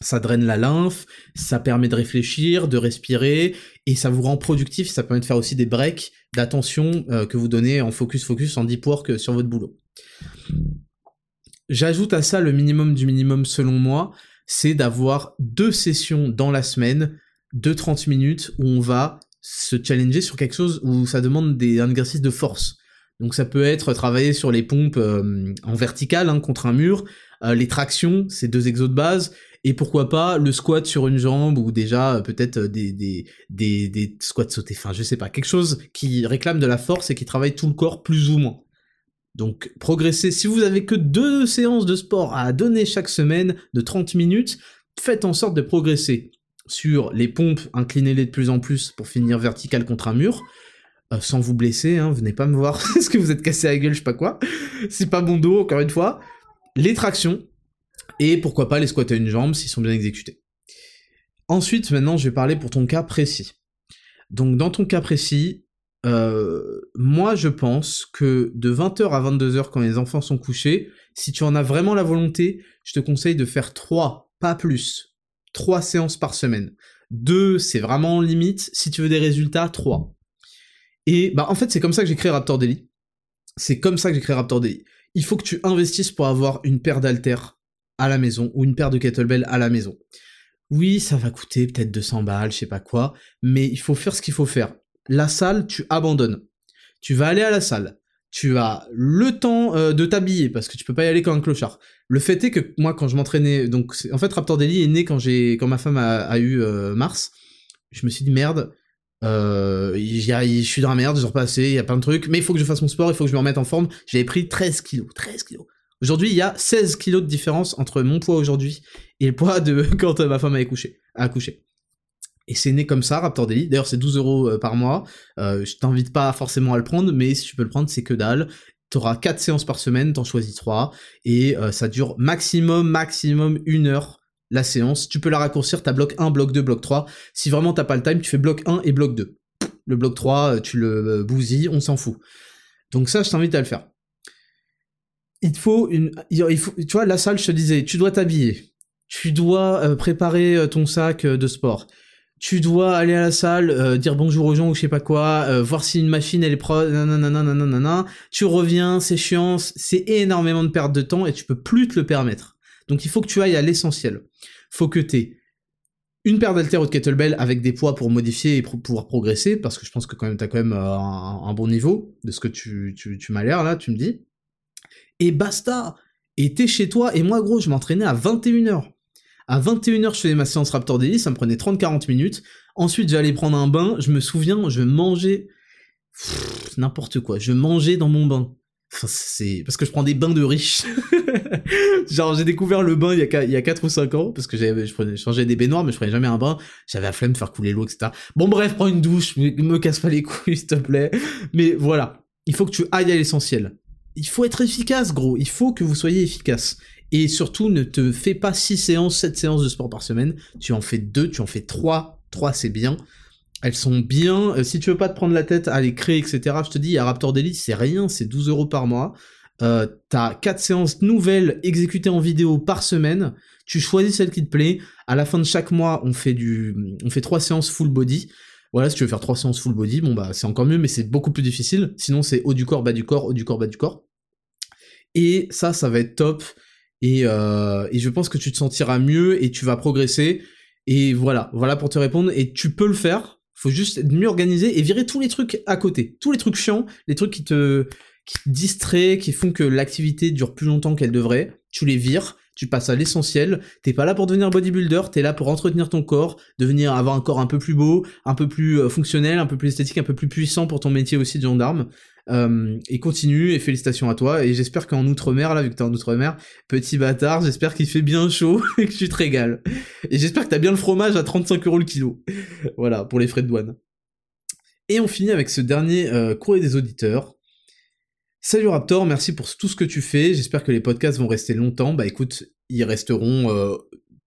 Ça draine la lymphe, ça permet de réfléchir, de respirer, et ça vous rend productif, ça permet de faire aussi des breaks d'attention euh, que vous donnez en focus focus, en deep work sur votre boulot. J'ajoute à ça le minimum du minimum selon moi, c'est d'avoir deux sessions dans la semaine de 30 minutes où on va se challenger sur quelque chose où ça demande des, un exercice de force. Donc ça peut être travailler sur les pompes euh, en verticale hein, contre un mur, euh, les tractions, c'est deux exos de base, et pourquoi pas le squat sur une jambe ou déjà euh, peut-être des, des, des, des squats sautés, enfin je sais pas, quelque chose qui réclame de la force et qui travaille tout le corps plus ou moins. Donc progresser, si vous avez que deux séances de sport à donner chaque semaine de 30 minutes, faites en sorte de progresser sur les pompes, inclinez-les de plus en plus pour finir vertical contre un mur, euh, sans vous blesser, hein, venez pas me voir, est-ce que vous êtes cassé la gueule, je sais pas quoi, c'est pas bon dos, encore une fois, les tractions, et pourquoi pas les squats à une jambe s'ils sont bien exécutés. Ensuite, maintenant, je vais parler pour ton cas précis. Donc, dans ton cas précis, euh, moi, je pense que de 20h à 22h, quand les enfants sont couchés, si tu en as vraiment la volonté, je te conseille de faire 3, pas plus, 3 séances par semaine. 2, c'est vraiment limite. Si tu veux des résultats, 3. Et bah en fait, c'est comme ça que j'ai créé Raptor Daily. C'est comme ça que j'ai créé Raptor Daily. Il faut que tu investisses pour avoir une paire d'haltères à la maison ou une paire de kettlebell à la maison. Oui, ça va coûter peut-être 200 balles, je sais pas quoi, mais il faut faire ce qu'il faut faire. La salle, tu abandonnes. Tu vas aller à la salle. Tu as le temps euh, de t'habiller parce que tu peux pas y aller comme un clochard. Le fait est que moi, quand je m'entraînais, donc en fait, Raptor Daily est né quand j'ai, quand ma femme a, eu euh, Mars. Je me suis dit merde, euh, je suis dans la merde, je repassé, il y a plein de trucs, mais il faut que je fasse mon sport, il faut que je me remette en forme. J'avais pris 13 kilos, 13 kilos. Aujourd'hui, il y a 16 kilos de différence entre mon poids aujourd'hui et le poids de quand ma femme a accouché. Et c'est né comme ça, Raptor Daily. D'ailleurs, c'est 12 euros euh, par mois. Euh, je t'invite pas forcément à le prendre, mais si tu peux le prendre, c'est que dalle. T'auras 4 séances par semaine, t'en choisis 3. Et euh, ça dure maximum, maximum une heure la séance, tu peux la raccourcir, t'as bloc 1, bloc 2, bloc 3. Si vraiment t'as pas le time, tu fais bloc 1 et bloc 2. Le bloc 3, euh, tu le bousilles, on s'en fout. Donc ça, je t'invite à le faire. Il faut une... Il faut, tu vois, la salle, je te disais, tu dois t'habiller. Tu dois euh, préparer ton sac de sport. Tu dois aller à la salle, dire bonjour aux gens ou je sais pas quoi, voir si une machine elle est pro, nanana, Tu reviens, c'est chiant, c'est énormément de perte de temps et tu peux plus te le permettre. Donc il faut que tu ailles à l'essentiel. Faut que tu aies une paire d'haltères ou de kettlebell avec des poids pour modifier et pour pouvoir progresser, parce que je pense que quand même t'as quand même euh, un, bon niveau de ce que tu, tu, tu m'as l'air là, tu me dis. Et basta Et t'es chez toi, et moi gros, je m'entraînais à 21h. À 21h, je faisais ma séance Raptor Daily, ça me prenait 30-40 minutes. Ensuite, j'allais prendre un bain, je me souviens, je mangeais... N'importe quoi, je mangeais dans mon bain. c'est parce que je prends des bains de riches. Genre j'ai découvert le bain il y, a, il y a 4 ou 5 ans parce que je, changeais des baignoires mais je prenais jamais un bain. J'avais la flemme de faire couler l'eau etc. Bon bref, prends une douche, me, me casse pas les couilles s'il te plaît. Mais voilà, il faut que tu ailles à l'essentiel. Il faut être efficace gros, il faut que vous soyez efficace. Et surtout ne te fais pas 6 séances, 7 séances de sport par semaine. Tu en fais 2, tu en fais 3. 3 c'est bien elles sont bien. Euh, si tu veux pas te prendre la tête à les créer, etc., je te dis, à Raptor Daily, c'est rien, c'est 12 euros par mois. Euh, t'as 4 séances nouvelles exécutées en vidéo par semaine. Tu choisis celle qui te plaît. À la fin de chaque mois, on fait du, on fait 3 séances full body. Voilà, si tu veux faire 3 séances full body, bon bah c'est encore mieux, mais c'est beaucoup plus difficile. Sinon, c'est haut du corps, bas du corps, haut du corps, bas du corps. Et ça, ça va être top. Et, euh, et je pense que tu te sentiras mieux et tu vas progresser. Et voilà, voilà pour te répondre. Et tu peux le faire faut juste être mieux organisé et virer tous les trucs à côté. Tous les trucs chiants, les trucs qui te, qui te distraient, qui font que l'activité dure plus longtemps qu'elle devrait. Tu les vires, tu passes à l'essentiel. T'es pas là pour devenir bodybuilder, t'es là pour entretenir ton corps, devenir, avoir un corps un peu plus beau, un peu plus euh, fonctionnel, un peu plus esthétique, un peu plus puissant pour ton métier aussi de gendarme. Euh, et continue, et félicitations à toi, et j'espère qu'en Outre-mer, là, vu que t'es en Outre-mer, petit bâtard, j'espère qu'il fait bien chaud et que tu te régales. Et j'espère que t'as bien le fromage à 35 euros le kilo. voilà, pour les frais de douane. Et on finit avec ce dernier euh, courrier des auditeurs. Salut Raptor, merci pour tout ce que tu fais, j'espère que les podcasts vont rester longtemps. Bah écoute, ils resteront euh,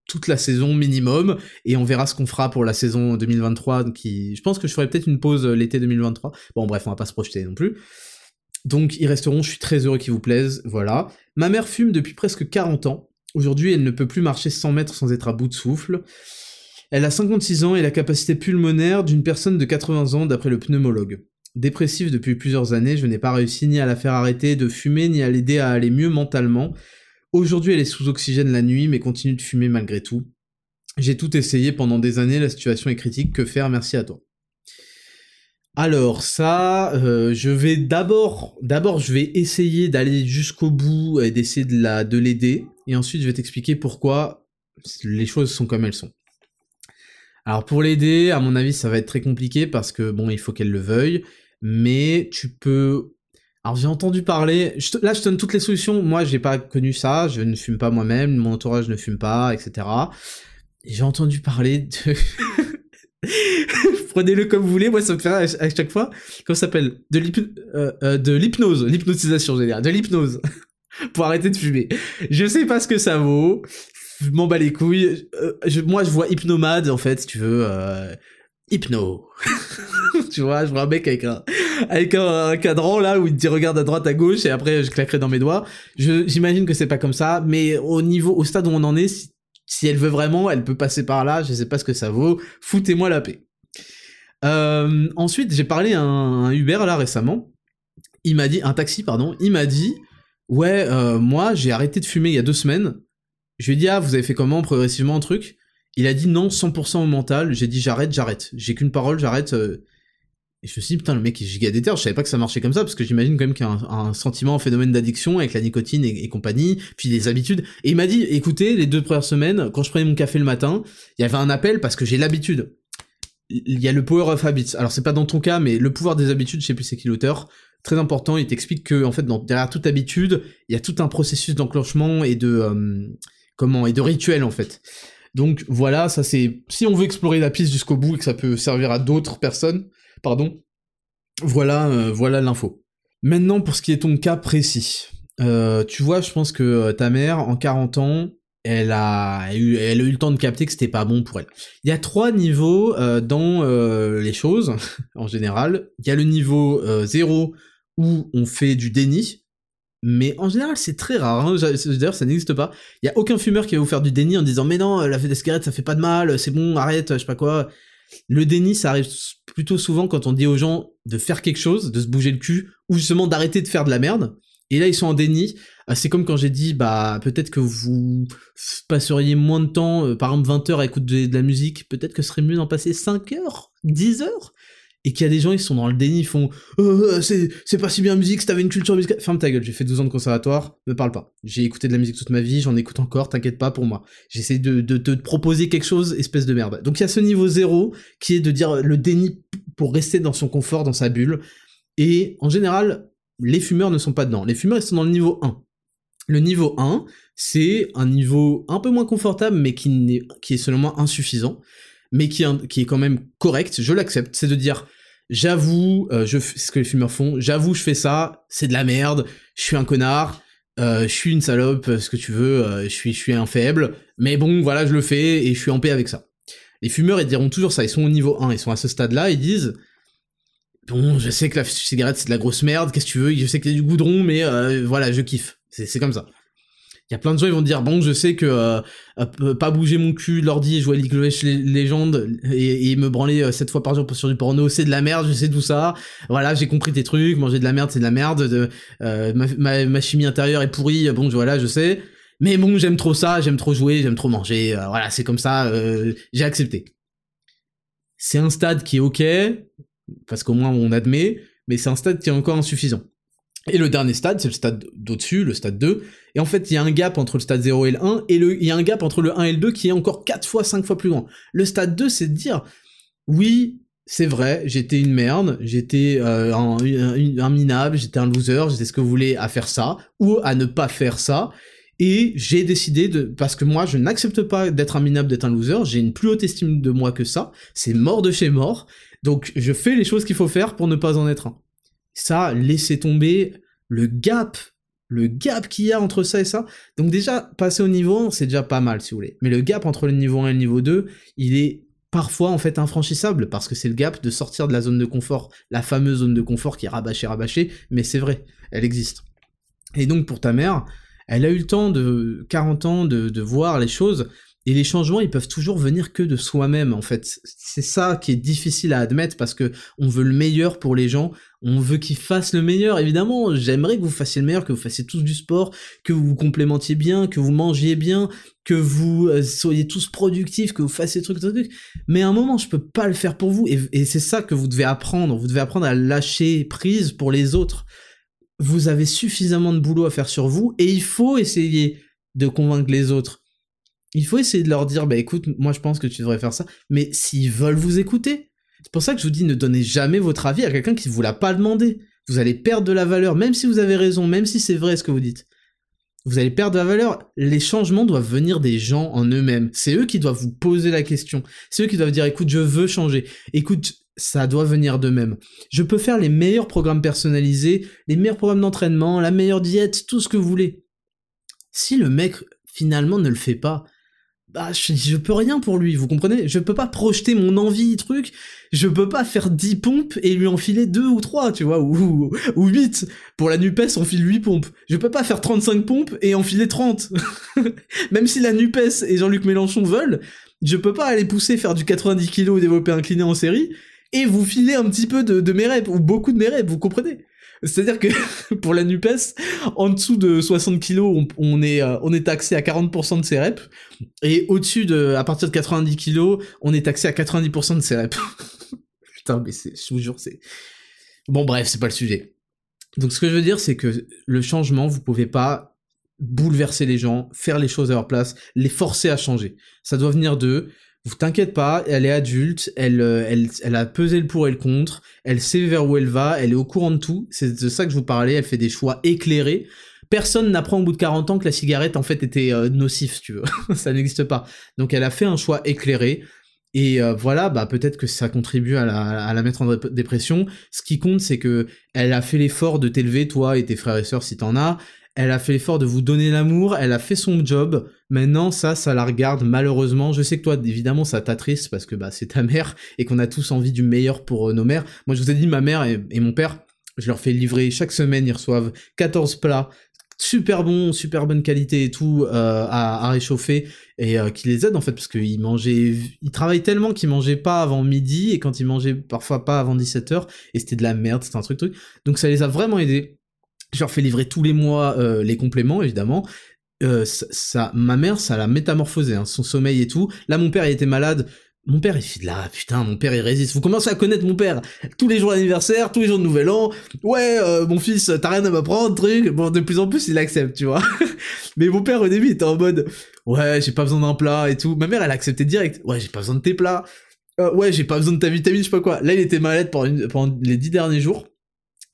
toute la saison minimum et on verra ce qu'on fera pour la saison 2023 qui je pense que je ferai peut-être une pause euh, l'été 2023 bon bref on va pas se projeter non plus. Donc ils resteront je suis très heureux qu'ils vous plaisent. Voilà. Ma mère fume depuis presque 40 ans. Aujourd'hui elle ne peut plus marcher 100 mètres sans être à bout de souffle. Elle a 56 ans et la capacité pulmonaire d'une personne de 80 ans d'après le pneumologue dépressive depuis plusieurs années. Je n'ai pas réussi ni à la faire arrêter de fumer ni à l'aider à aller mieux mentalement. Aujourd'hui, elle est sous oxygène la nuit, mais continue de fumer malgré tout. J'ai tout essayé pendant des années, la situation est critique, que faire? Merci à toi. Alors ça, euh, je vais d'abord, d'abord je vais essayer d'aller jusqu'au bout et d'essayer de la, de l'aider, et ensuite je vais t'expliquer pourquoi les choses sont comme elles sont. Alors pour l'aider, à mon avis, ça va être très compliqué parce que bon, il faut qu'elle le veuille, mais tu peux alors j'ai entendu parler, là je te donne toutes les solutions, moi j'ai pas connu ça, je ne fume pas moi-même, mon entourage ne fume pas, etc. J'ai entendu parler de... Prenez-le comme vous voulez, moi ça me fait à chaque fois, comment ça s'appelle? Euh, euh, De l'hypnose, l'hypnotisation, je dire, de l'hypnose, pour arrêter de fumer. Je sais pas ce que ça vaut, je m'en bats les couilles, euh, moi je vois hypnomade en fait, si tu veux, hypno. tu vois, je vois un mec avec un, cadran là où il te dit regarde à droite, à gauche et après je claquerai dans mes doigts. j'imagine que c'est pas comme ça, mais au niveau, au stade où on en est, si, elle veut vraiment, elle peut passer par là. Je sais pas ce que ça vaut. Foutez-moi la paix. Euh, ensuite, j'ai parlé à un, Uber là récemment. Il m'a dit, un taxi pardon. Il m'a dit, ouais, euh, moi j'ai arrêté de fumer il y a deux semaines. Je lui ai dit ah vous avez fait comment progressivement un truc? Il a dit non 100% au mental. J'ai dit j'arrête, j'arrête. J'ai qu'une parole, j'arrête. Euh, et je me suis dit, putain, le mec est giga déter, je savais pas que ça marchait comme ça, parce que j'imagine quand même qu'il y a un, sentiment, un phénomène d'addiction avec la nicotine et, compagnie, puis les habitudes. Et il m'a dit, écoutez, les deux premières semaines, quand je prenais mon café le matin, il y avait un appel parce que j'ai l'habitude. Il y a le power of habits. Alors c'est pas dans ton cas, mais le pouvoir des habitudes, je sais plus c'est qui l'auteur, très important, il t'explique que, en fait, derrière toute habitude, il y a tout un processus d'enclenchement et de, euh, comment, et de rituel, en fait. Donc voilà, ça c'est, si on veut explorer la piste jusqu'au bout et que ça peut servir à d'autres personnes, pardon. Voilà, euh, voilà l'info. Maintenant, pour ce qui est ton cas précis. Euh, tu vois, je pense que euh, ta mère, en 40 ans, elle a, eu, le temps de capter que c'était pas bon pour elle. Il y a trois niveaux dans les choses, en général. Il y a le niveau 0 où on fait du déni, mais en général c'est très rare, hein. d'ailleurs ça n'existe pas. Il y a aucun fumeur qui va vous faire du déni en disant mais non, la fête des cigarettes ça fait pas de mal, c'est bon, arrête, je sais pas quoi. Le déni, ça arrive plutôt souvent quand on dit aux gens de faire quelque chose, de se bouger le cul, ou justement d'arrêter de faire de la merde. Et là, ils sont en déni. Euh, c'est comme quand j'ai dit, bah, peut-être que vous passeriez moins de temps, euh, par exemple 20 heures à écouter de, la musique, peut-être que ce serait mieux d'en passer 5 heures, 10 heures et qu'il y a des gens, ils sont dans le déni, ils font euh, c'est pas si bien musique, si t'avais une culture musicale. Ferme ta gueule, j'ai fait 12 ans de conservatoire, me parle pas. J'ai écouté de la musique toute ma vie, j'en écoute encore, t'inquiète pas pour moi. J'essaie de, de, te proposer quelque chose, espèce de merde. Donc il y a ce niveau zéro qui est de dire le déni pour rester dans son confort, dans sa bulle. Et en général, les fumeurs ne sont pas dedans. Les fumeurs, ils sont dans le niveau 1. Le niveau 1, c'est un niveau un peu moins confortable, mais qui, est, qui est selon insuffisant mais qui, est quand même correct, je l'accepte, c'est de dire j'avoue, euh, je ce que les fumeurs font, j'avoue je fais ça, c'est de la merde, je suis un connard, euh, je suis une salope, ce que tu veux, euh, je suis je suis un faible, mais bon voilà je le fais et je suis en paix avec ça. Les fumeurs ils diront toujours ça, ils sont au niveau 1, ils sont à ce stade-là, ils disent bon je sais que la cigarette c'est de la grosse merde, qu'est-ce que tu veux, je sais qu'il y a du goudron, mais voilà je kiffe, c'est comme ça. Il y a plein de gens, ils vont dire, bon, je sais que euh, euh, pas bouger mon cul, l'ordi, jouer League of Legends et, me branler euh, sept fois par jour sur du porno, c'est de la merde, je sais tout ça. Voilà, j'ai compris tes trucs, manger de la merde, c'est de la merde. De, ma, chimie intérieure est pourrie, bon, voilà, je sais. Mais bon, j'aime trop ça, j'aime trop jouer, j'aime trop manger. voilà, c'est comme ça, j'ai accepté. C'est un stade qui est ok, parce qu'au moins on admet, mais c'est un stade qui est encore insuffisant. Et le dernier stade, c'est le stade d'au-dessus, le stade 2. Et en fait, il y a un gap entre le stade 0 et le 1, et il y a un gap entre le 1 et le 2 qui est encore 4 fois, 5 fois plus grand. Le stade 2, c'est de dire, oui, c'est vrai, j'étais une merde, j'étais euh, un, minable, j'étais un loser, j'étais ce que vous voulez à faire ça, ou à ne pas faire ça, et j'ai décidé de, parce que moi je n'accepte pas d'être un minable, d'être un loser, j'ai une plus haute estime de moi que ça, c'est mort de chez mort, donc je fais les choses qu'il faut faire pour ne pas en être un ça, laissez tomber le gap, le gap qu'il y a entre ça et ça. Donc déjà, passer au niveau 1, c'est déjà pas mal, si vous voulez. Mais le gap entre le niveau 1 et le niveau 2, il est parfois en fait infranchissable, parce que c'est le gap de sortir de la zone de confort, la fameuse zone de confort qui est rabâchée, rabâchée, mais c'est vrai, elle existe. Et donc pour ta mère, elle a eu le temps de 40 ans de, de voir les choses, et les changements, ils peuvent toujours venir que de soi-même, en fait. C'est ça qui est difficile à admettre parce que on veut le meilleur pour les gens, on veut qu'ils fassent le meilleur. Évidemment, j'aimerais que vous fassiez le meilleur, que vous fassiez tous du sport, que vous vous complémentiez bien, que vous mangiez bien, que vous euh, soyez tous productifs, que vous fassiez trucs, trucs, trucs. Mais à un moment, je peux pas le faire pour vous. Et, et c'est ça que vous devez apprendre. Vous devez apprendre à lâcher prise pour les autres. Vous avez suffisamment de boulot à faire sur vous et il faut essayer de convaincre les autres il faut essayer de leur dire, bah écoute, moi je pense que tu devrais faire ça, mais s'ils veulent vous écouter, c'est pour ça que je vous dis, ne donnez jamais votre avis à quelqu'un qui ne vous l'a pas demandé. Vous allez perdre de la valeur, même si vous avez raison, même si c'est vrai ce que vous dites. Vous allez perdre de la valeur. Les changements doivent venir des gens en eux-mêmes. C'est eux qui doivent vous poser la question. C'est eux qui doivent dire, écoute, je veux changer. Écoute, ça doit venir d'eux-mêmes. Je peux faire les meilleurs programmes personnalisés, les meilleurs programmes d'entraînement, la meilleure diète, tout ce que vous voulez. Si le mec finalement ne le fait pas, bah, je, peux rien pour lui, vous comprenez? Je peux pas projeter mon envie, truc, je peux pas faire 10 pompes et lui enfiler 2 ou 3, tu vois, ou, ou 8. Pour la NUPES, on file 8 pompes. Je peux pas faire 35 pompes et enfiler 30. Même si la NUPES et Jean-Luc Mélenchon veulent, je peux pas aller pousser, faire du 90 kg et développer incliné en série, et vous filer un petit peu de, de mes reps, ou beaucoup de mes reps, vous comprenez? C'est-à-dire que pour la NUPES, en dessous de 60 kilos, on, est, euh, on est taxé à 40% de ses reps, et au-dessus de, à partir de 90 kilos, on est taxé à 90% de ses reps. Putain, mais c'est, je c'est... Bon bref, c'est pas le sujet. Donc ce que je veux dire, c'est que le changement, vous pouvez pas bouleverser les gens, faire les choses à leur place, les forcer à changer. Ça doit venir d'eux. Vous t'inquiète pas, elle est adulte, elle, euh, elle, elle a pesé le pour et le contre, elle sait vers où elle va, elle est au courant de tout, c'est de ça que je vous parlais, elle fait des choix éclairés. Personne n'apprend au bout de 40 ans que la cigarette en fait était euh, nocif, tu veux. ça n'existe pas. Donc elle a fait un choix éclairé. Et euh, voilà, bah peut-être que ça contribue à la, à la mettre en dépression. Ce qui compte, c'est que elle a fait l'effort de t'élever, toi et tes frères et sœurs si t'en as elle a fait l'effort de vous donner l'amour, elle a fait son job. Maintenant, ça, ça la regarde malheureusement. Je sais que toi, évidemment, ça t'attriste parce que bah, c'est ta mère et qu'on a tous envie du meilleur pour euh, nos mères. Moi, je vous ai dit, ma mère et, mon père, je leur fais livrer chaque semaine, ils reçoivent 14 plats super bons, super bonne qualité et tout euh, à, réchauffer et euh, qui les aident en fait parce qu'ils mangeaient, ils travaillent tellement qu'ils mangeaient pas avant midi et quand ils mangeaient parfois pas avant 17h et c'était de la merde, c'était un truc truc. Donc ça les a vraiment aidés. Je leur fais livrer tous les mois euh, les compléments, évidemment. Euh, ça, ma mère, ça l'a métamorphosé, hein, son sommeil et tout. Là, mon père, il était malade. Mon père, il fait de la... Putain, mon père, il résiste. Vous commencez à connaître mon père. Tous les jours d'anniversaire, tous les jours de Nouvel An. Ouais, euh, mon fils, t'as rien à m'apprendre, truc. Bon, de plus en plus, il accepte, tu vois. Mais mon père, au début, il était en mode... Ouais, j'ai pas besoin d'un plat et tout. Ma mère, elle a accepté direct. Ouais, j'ai pas besoin de tes plats. Ouais, j'ai pas besoin de ta vitamine, je sais pas quoi. Là, il était malade pendant les dix derniers jours.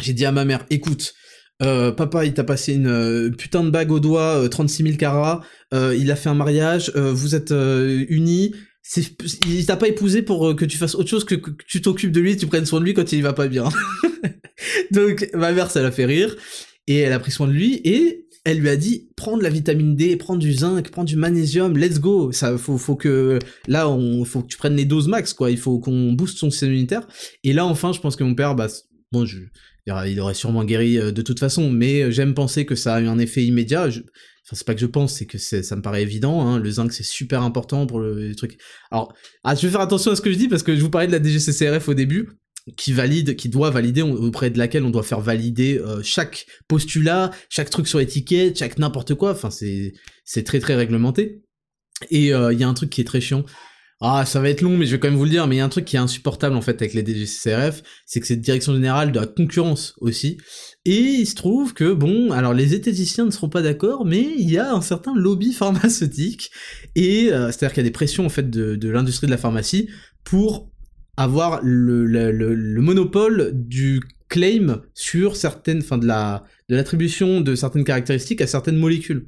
J'ai dit à ma mère, écoute, euh, papa, il t'a passé une euh, putain de bague au doigt, 36 000 carats, il a fait un mariage, vous êtes unis, il t'a pas épousé pour que tu fasses autre chose que, que tu t'occupes de lui, tu prennes soin de lui quand il va pas bien. Donc ma mère, ça l'a fait rire, et elle a pris soin de lui, et elle lui a dit prends de la vitamine D, prends du zinc, prends du magnésium, let's go. Ça faut faut que là on faut que tu prennes les doses max quoi, il faut qu'on booste son système immunitaire. Et là enfin, je pense que mon père bah bon je il aurait sûrement guéri euh, de toute façon, mais euh, j'aime penser que ça a eu un effet immédiat. Enfin, c'est pas que je pense, c'est que ça me paraît évident. Hein. Le zinc, c'est super important pour le, truc. Alors, ah, je vais faire attention à ce que je dis parce que je vous parlais de la DGCCRF au début qui valide, qui doit valider, auprès de laquelle on doit faire valider euh, chaque postulat, chaque truc sur étiquette, chaque n'importe quoi. Enfin, c'est très très réglementé. Et il y a un truc qui est très chiant. Ah, ça va être long, mais je vais quand même vous le dire. Mais il y a un truc qui est insupportable en fait avec les DGCRF, c'est que c'est direction générale de la concurrence aussi. Et il se trouve que bon, alors les éthésiciens ne seront pas d'accord, mais il y a un certain lobby pharmaceutique et euh, c'est-à-dire qu'il y a des pressions en fait de, de l'industrie de la pharmacie pour avoir le, le, le, monopole du claim sur certaines, enfin de la de l'attribution de certaines caractéristiques à certaines molécules.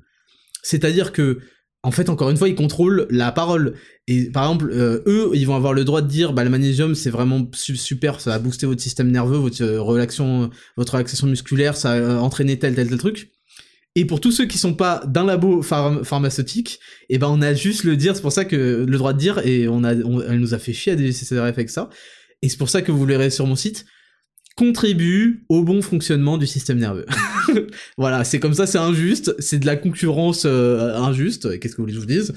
C'est-à-dire que en fait, encore une fois, ils contrôlent la parole. Et par exemple, euh, eux, ils vont avoir le droit de dire, bah, le magnésium, c'est vraiment super, ça va booster votre système nerveux, votre euh, relaxation, votre relaxation musculaire, ça va entraîner tel, tel, tel truc. Et pour tous ceux qui sont pas d'un labo pharmaceutique, eh ben on a juste le dire, c'est pour ça que le droit de dire, et on a, elle nous a fait chier à des CCRF avec ça, et c'est pour ça que vous verrez sur mon site, contribue au bon fonctionnement du système nerveux. voilà, c'est comme ça, c'est injuste, c'est de la concurrence euh, injuste, qu'est-ce que vous voulez que je vous dise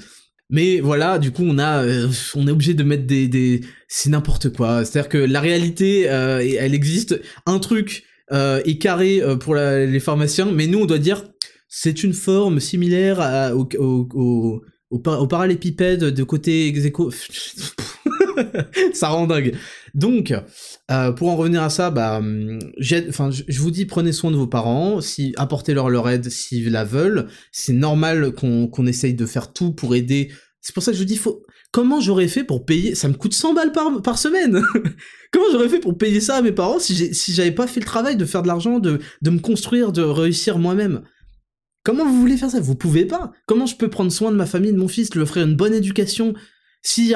mais voilà, du coup, on a, euh, on est obligé de mettre des, des, c'est n'importe quoi. C'est-à-dire que la réalité, euh, elle existe. Un truc est carré pour les pharmaciens, mais nous, on doit dire, c'est une forme similaire au, au, au, parallépipède de côté ex ça rend dingue. Donc, euh, pour en revenir à ça, bah, enfin, je vous dis, prenez soin de vos parents, si apportez-leur leur aide s'ils la veulent. C'est normal qu'on qu'on essaye de faire tout pour aider. C'est pour ça que je vous dis, faut. Comment j'aurais fait pour payer Ça me coûte 100 balles par, par semaine. Comment j'aurais fait pour payer ça à mes parents si j'avais pas fait le travail de faire de l'argent, de, de me construire, de réussir moi-même? Comment vous voulez faire ça? Vous pouvez pas. Comment je peux prendre soin de ma famille, de mon fils, lui offrir une bonne éducation? Si,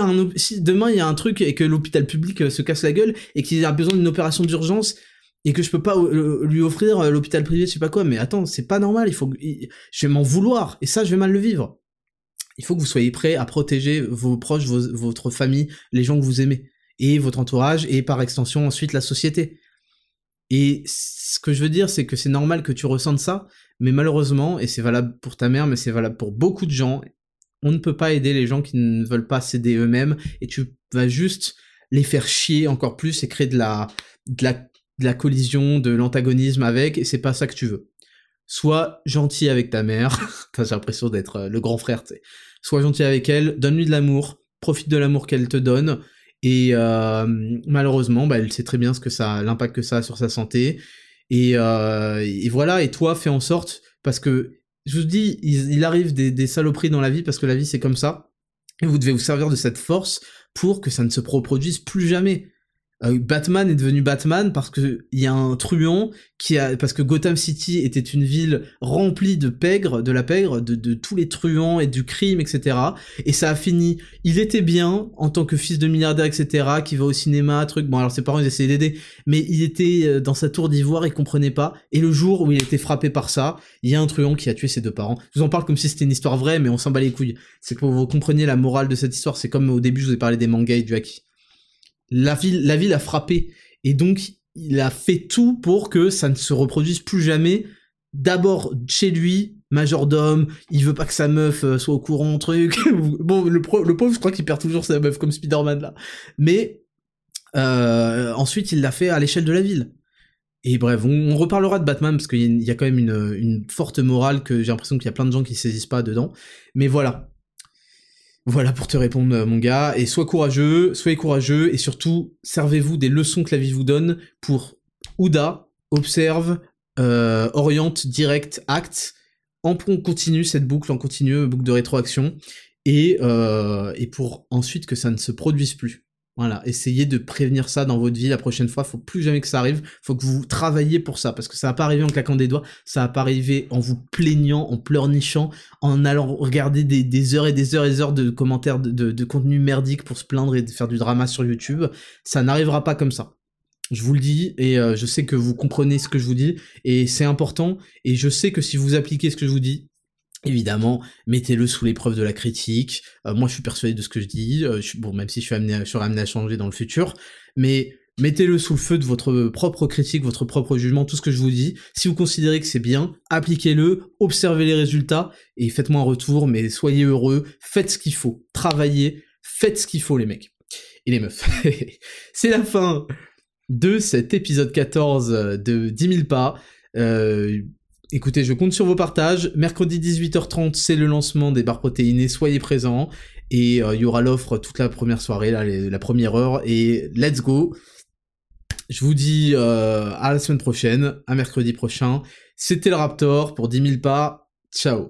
demain il y a un truc et que l'hôpital public euh, se casse la gueule et qu'il a besoin d'une opération d'urgence et que je peux pas euh, lui offrir euh, l'hôpital privé, je sais pas quoi, mais attends, c'est pas normal, il faut, je vais m'en vouloir et ça, je vais mal le vivre. Il faut que vous soyez prêt à protéger vos proches, votre famille, les gens que vous aimez et votre entourage et par extension ensuite la société. Et ce que je veux dire, c'est que c'est normal que tu ressentes ça, mais malheureusement, et c'est valable pour ta mère, mais c'est valable pour beaucoup de gens, on ne peut pas aider les gens qui ne veulent pas s'aider eux-mêmes, et tu vas juste les faire chier encore plus et créer de la, de la, collision, de l'antagonisme avec, et c'est pas ça que tu veux. Sois gentil avec ta mère, t'as l'impression d'être euh, le grand frère, tu sais. Sois gentil avec elle, donne-lui de l'amour, profite de l'amour qu'elle te donne, et euh, malheureusement, bah, elle sait très bien ce que ça, l'impact que ça a sur sa santé, euh, et, voilà, et toi, fais en sorte, parce que, je vous dis, il, arrive des, saloperies dans la vie, parce que la vie c'est comme ça, et vous devez vous servir de cette force pour que ça ne se reproduise plus jamais. Euh, Batman est devenu Batman parce que il y a un truand qui a parce que Gotham City était une ville remplie de pègres, de la pègre, de, tous les truands et du crime, etc. Et ça a fini. Il était bien en tant que fils de milliardaire, etc. Qui va au cinéma, truc. Bon alors ses parents ils essayaient d'aider, mais il était euh, dans sa tour d'ivoire, il comprenait pas. Et le jour où il était frappé par ça, il y a un truand qui a tué ses deux parents. Je vous en parle comme si c'était une histoire vraie, mais on s'en bat les couilles. C'est que vous compreniez la morale de cette histoire. C'est comme au début je vous ai parlé des mangas et du haki la ville, la ville a frappé. Et donc, il a fait tout pour que ça ne se reproduise plus jamais. D'abord chez lui, majordome, il veut pas que sa meuf euh, soit au courant, truc. bon, le, le, pauvre, je crois qu'il perd toujours sa meuf, comme Spider-Man là. Mais euh, ensuite, il l'a fait à l'échelle de la ville. Et bref, on, reparlera de Batman parce qu'il y, a quand même une, une forte morale que j'ai l'impression qu'il y a plein de gens qui saisissent pas dedans. Mais voilà. Voilà pour te répondre, mon gars. Et sois courageux, soyez courageux et surtout, servez-vous des leçons que la vie vous donne pour Ouda, observe, euh, oriente, direct, acte. On continue cette boucle, en continu, boucle de rétroaction. Et, euh, et pour ensuite que ça ne se produise plus. Voilà, essayez de prévenir ça dans votre vie la prochaine fois. Faut plus jamais que ça arrive. Faut que vous travailliez pour ça, parce que ça va pas arriver en claquant des doigts. Ça va pas arriver en vous plaignant, en pleurnichant, en allant regarder des, heures et des heures et des heures de commentaires de, de, contenu merdique pour se plaindre et de faire du drama sur YouTube. Ça n'arrivera pas comme ça. Je vous le dis et euh, je sais que vous comprenez ce que je vous dis et c'est important et je sais que si vous appliquez ce que je vous dis, Évidemment, mettez-le sous l'épreuve de la critique. Euh, moi, je suis persuadé de ce que je dis. Euh, bon, même si je suis amené, à changer dans le futur, mais mettez-le sous le feu de votre propre critique, votre propre jugement, tout ce que je vous dis. Si vous considérez que c'est bien, appliquez-le, observez les résultats et faites-moi un retour. Mais soyez heureux, faites ce qu'il faut, travaillez, faites ce qu'il faut, les mecs et les meufs. c'est la fin de cet épisode 14 de 10 000 pas. Euh, Écoutez, je compte sur vos partages. Mercredi 18h30, c'est le lancement des barres protéinées. Soyez présents. Et euh, il y aura l'offre toute la première soirée, la première heure. Et let's go. Je vous dis euh, à la semaine prochaine, à mercredi prochain. C'était le Raptor pour 10 000 pas. Ciao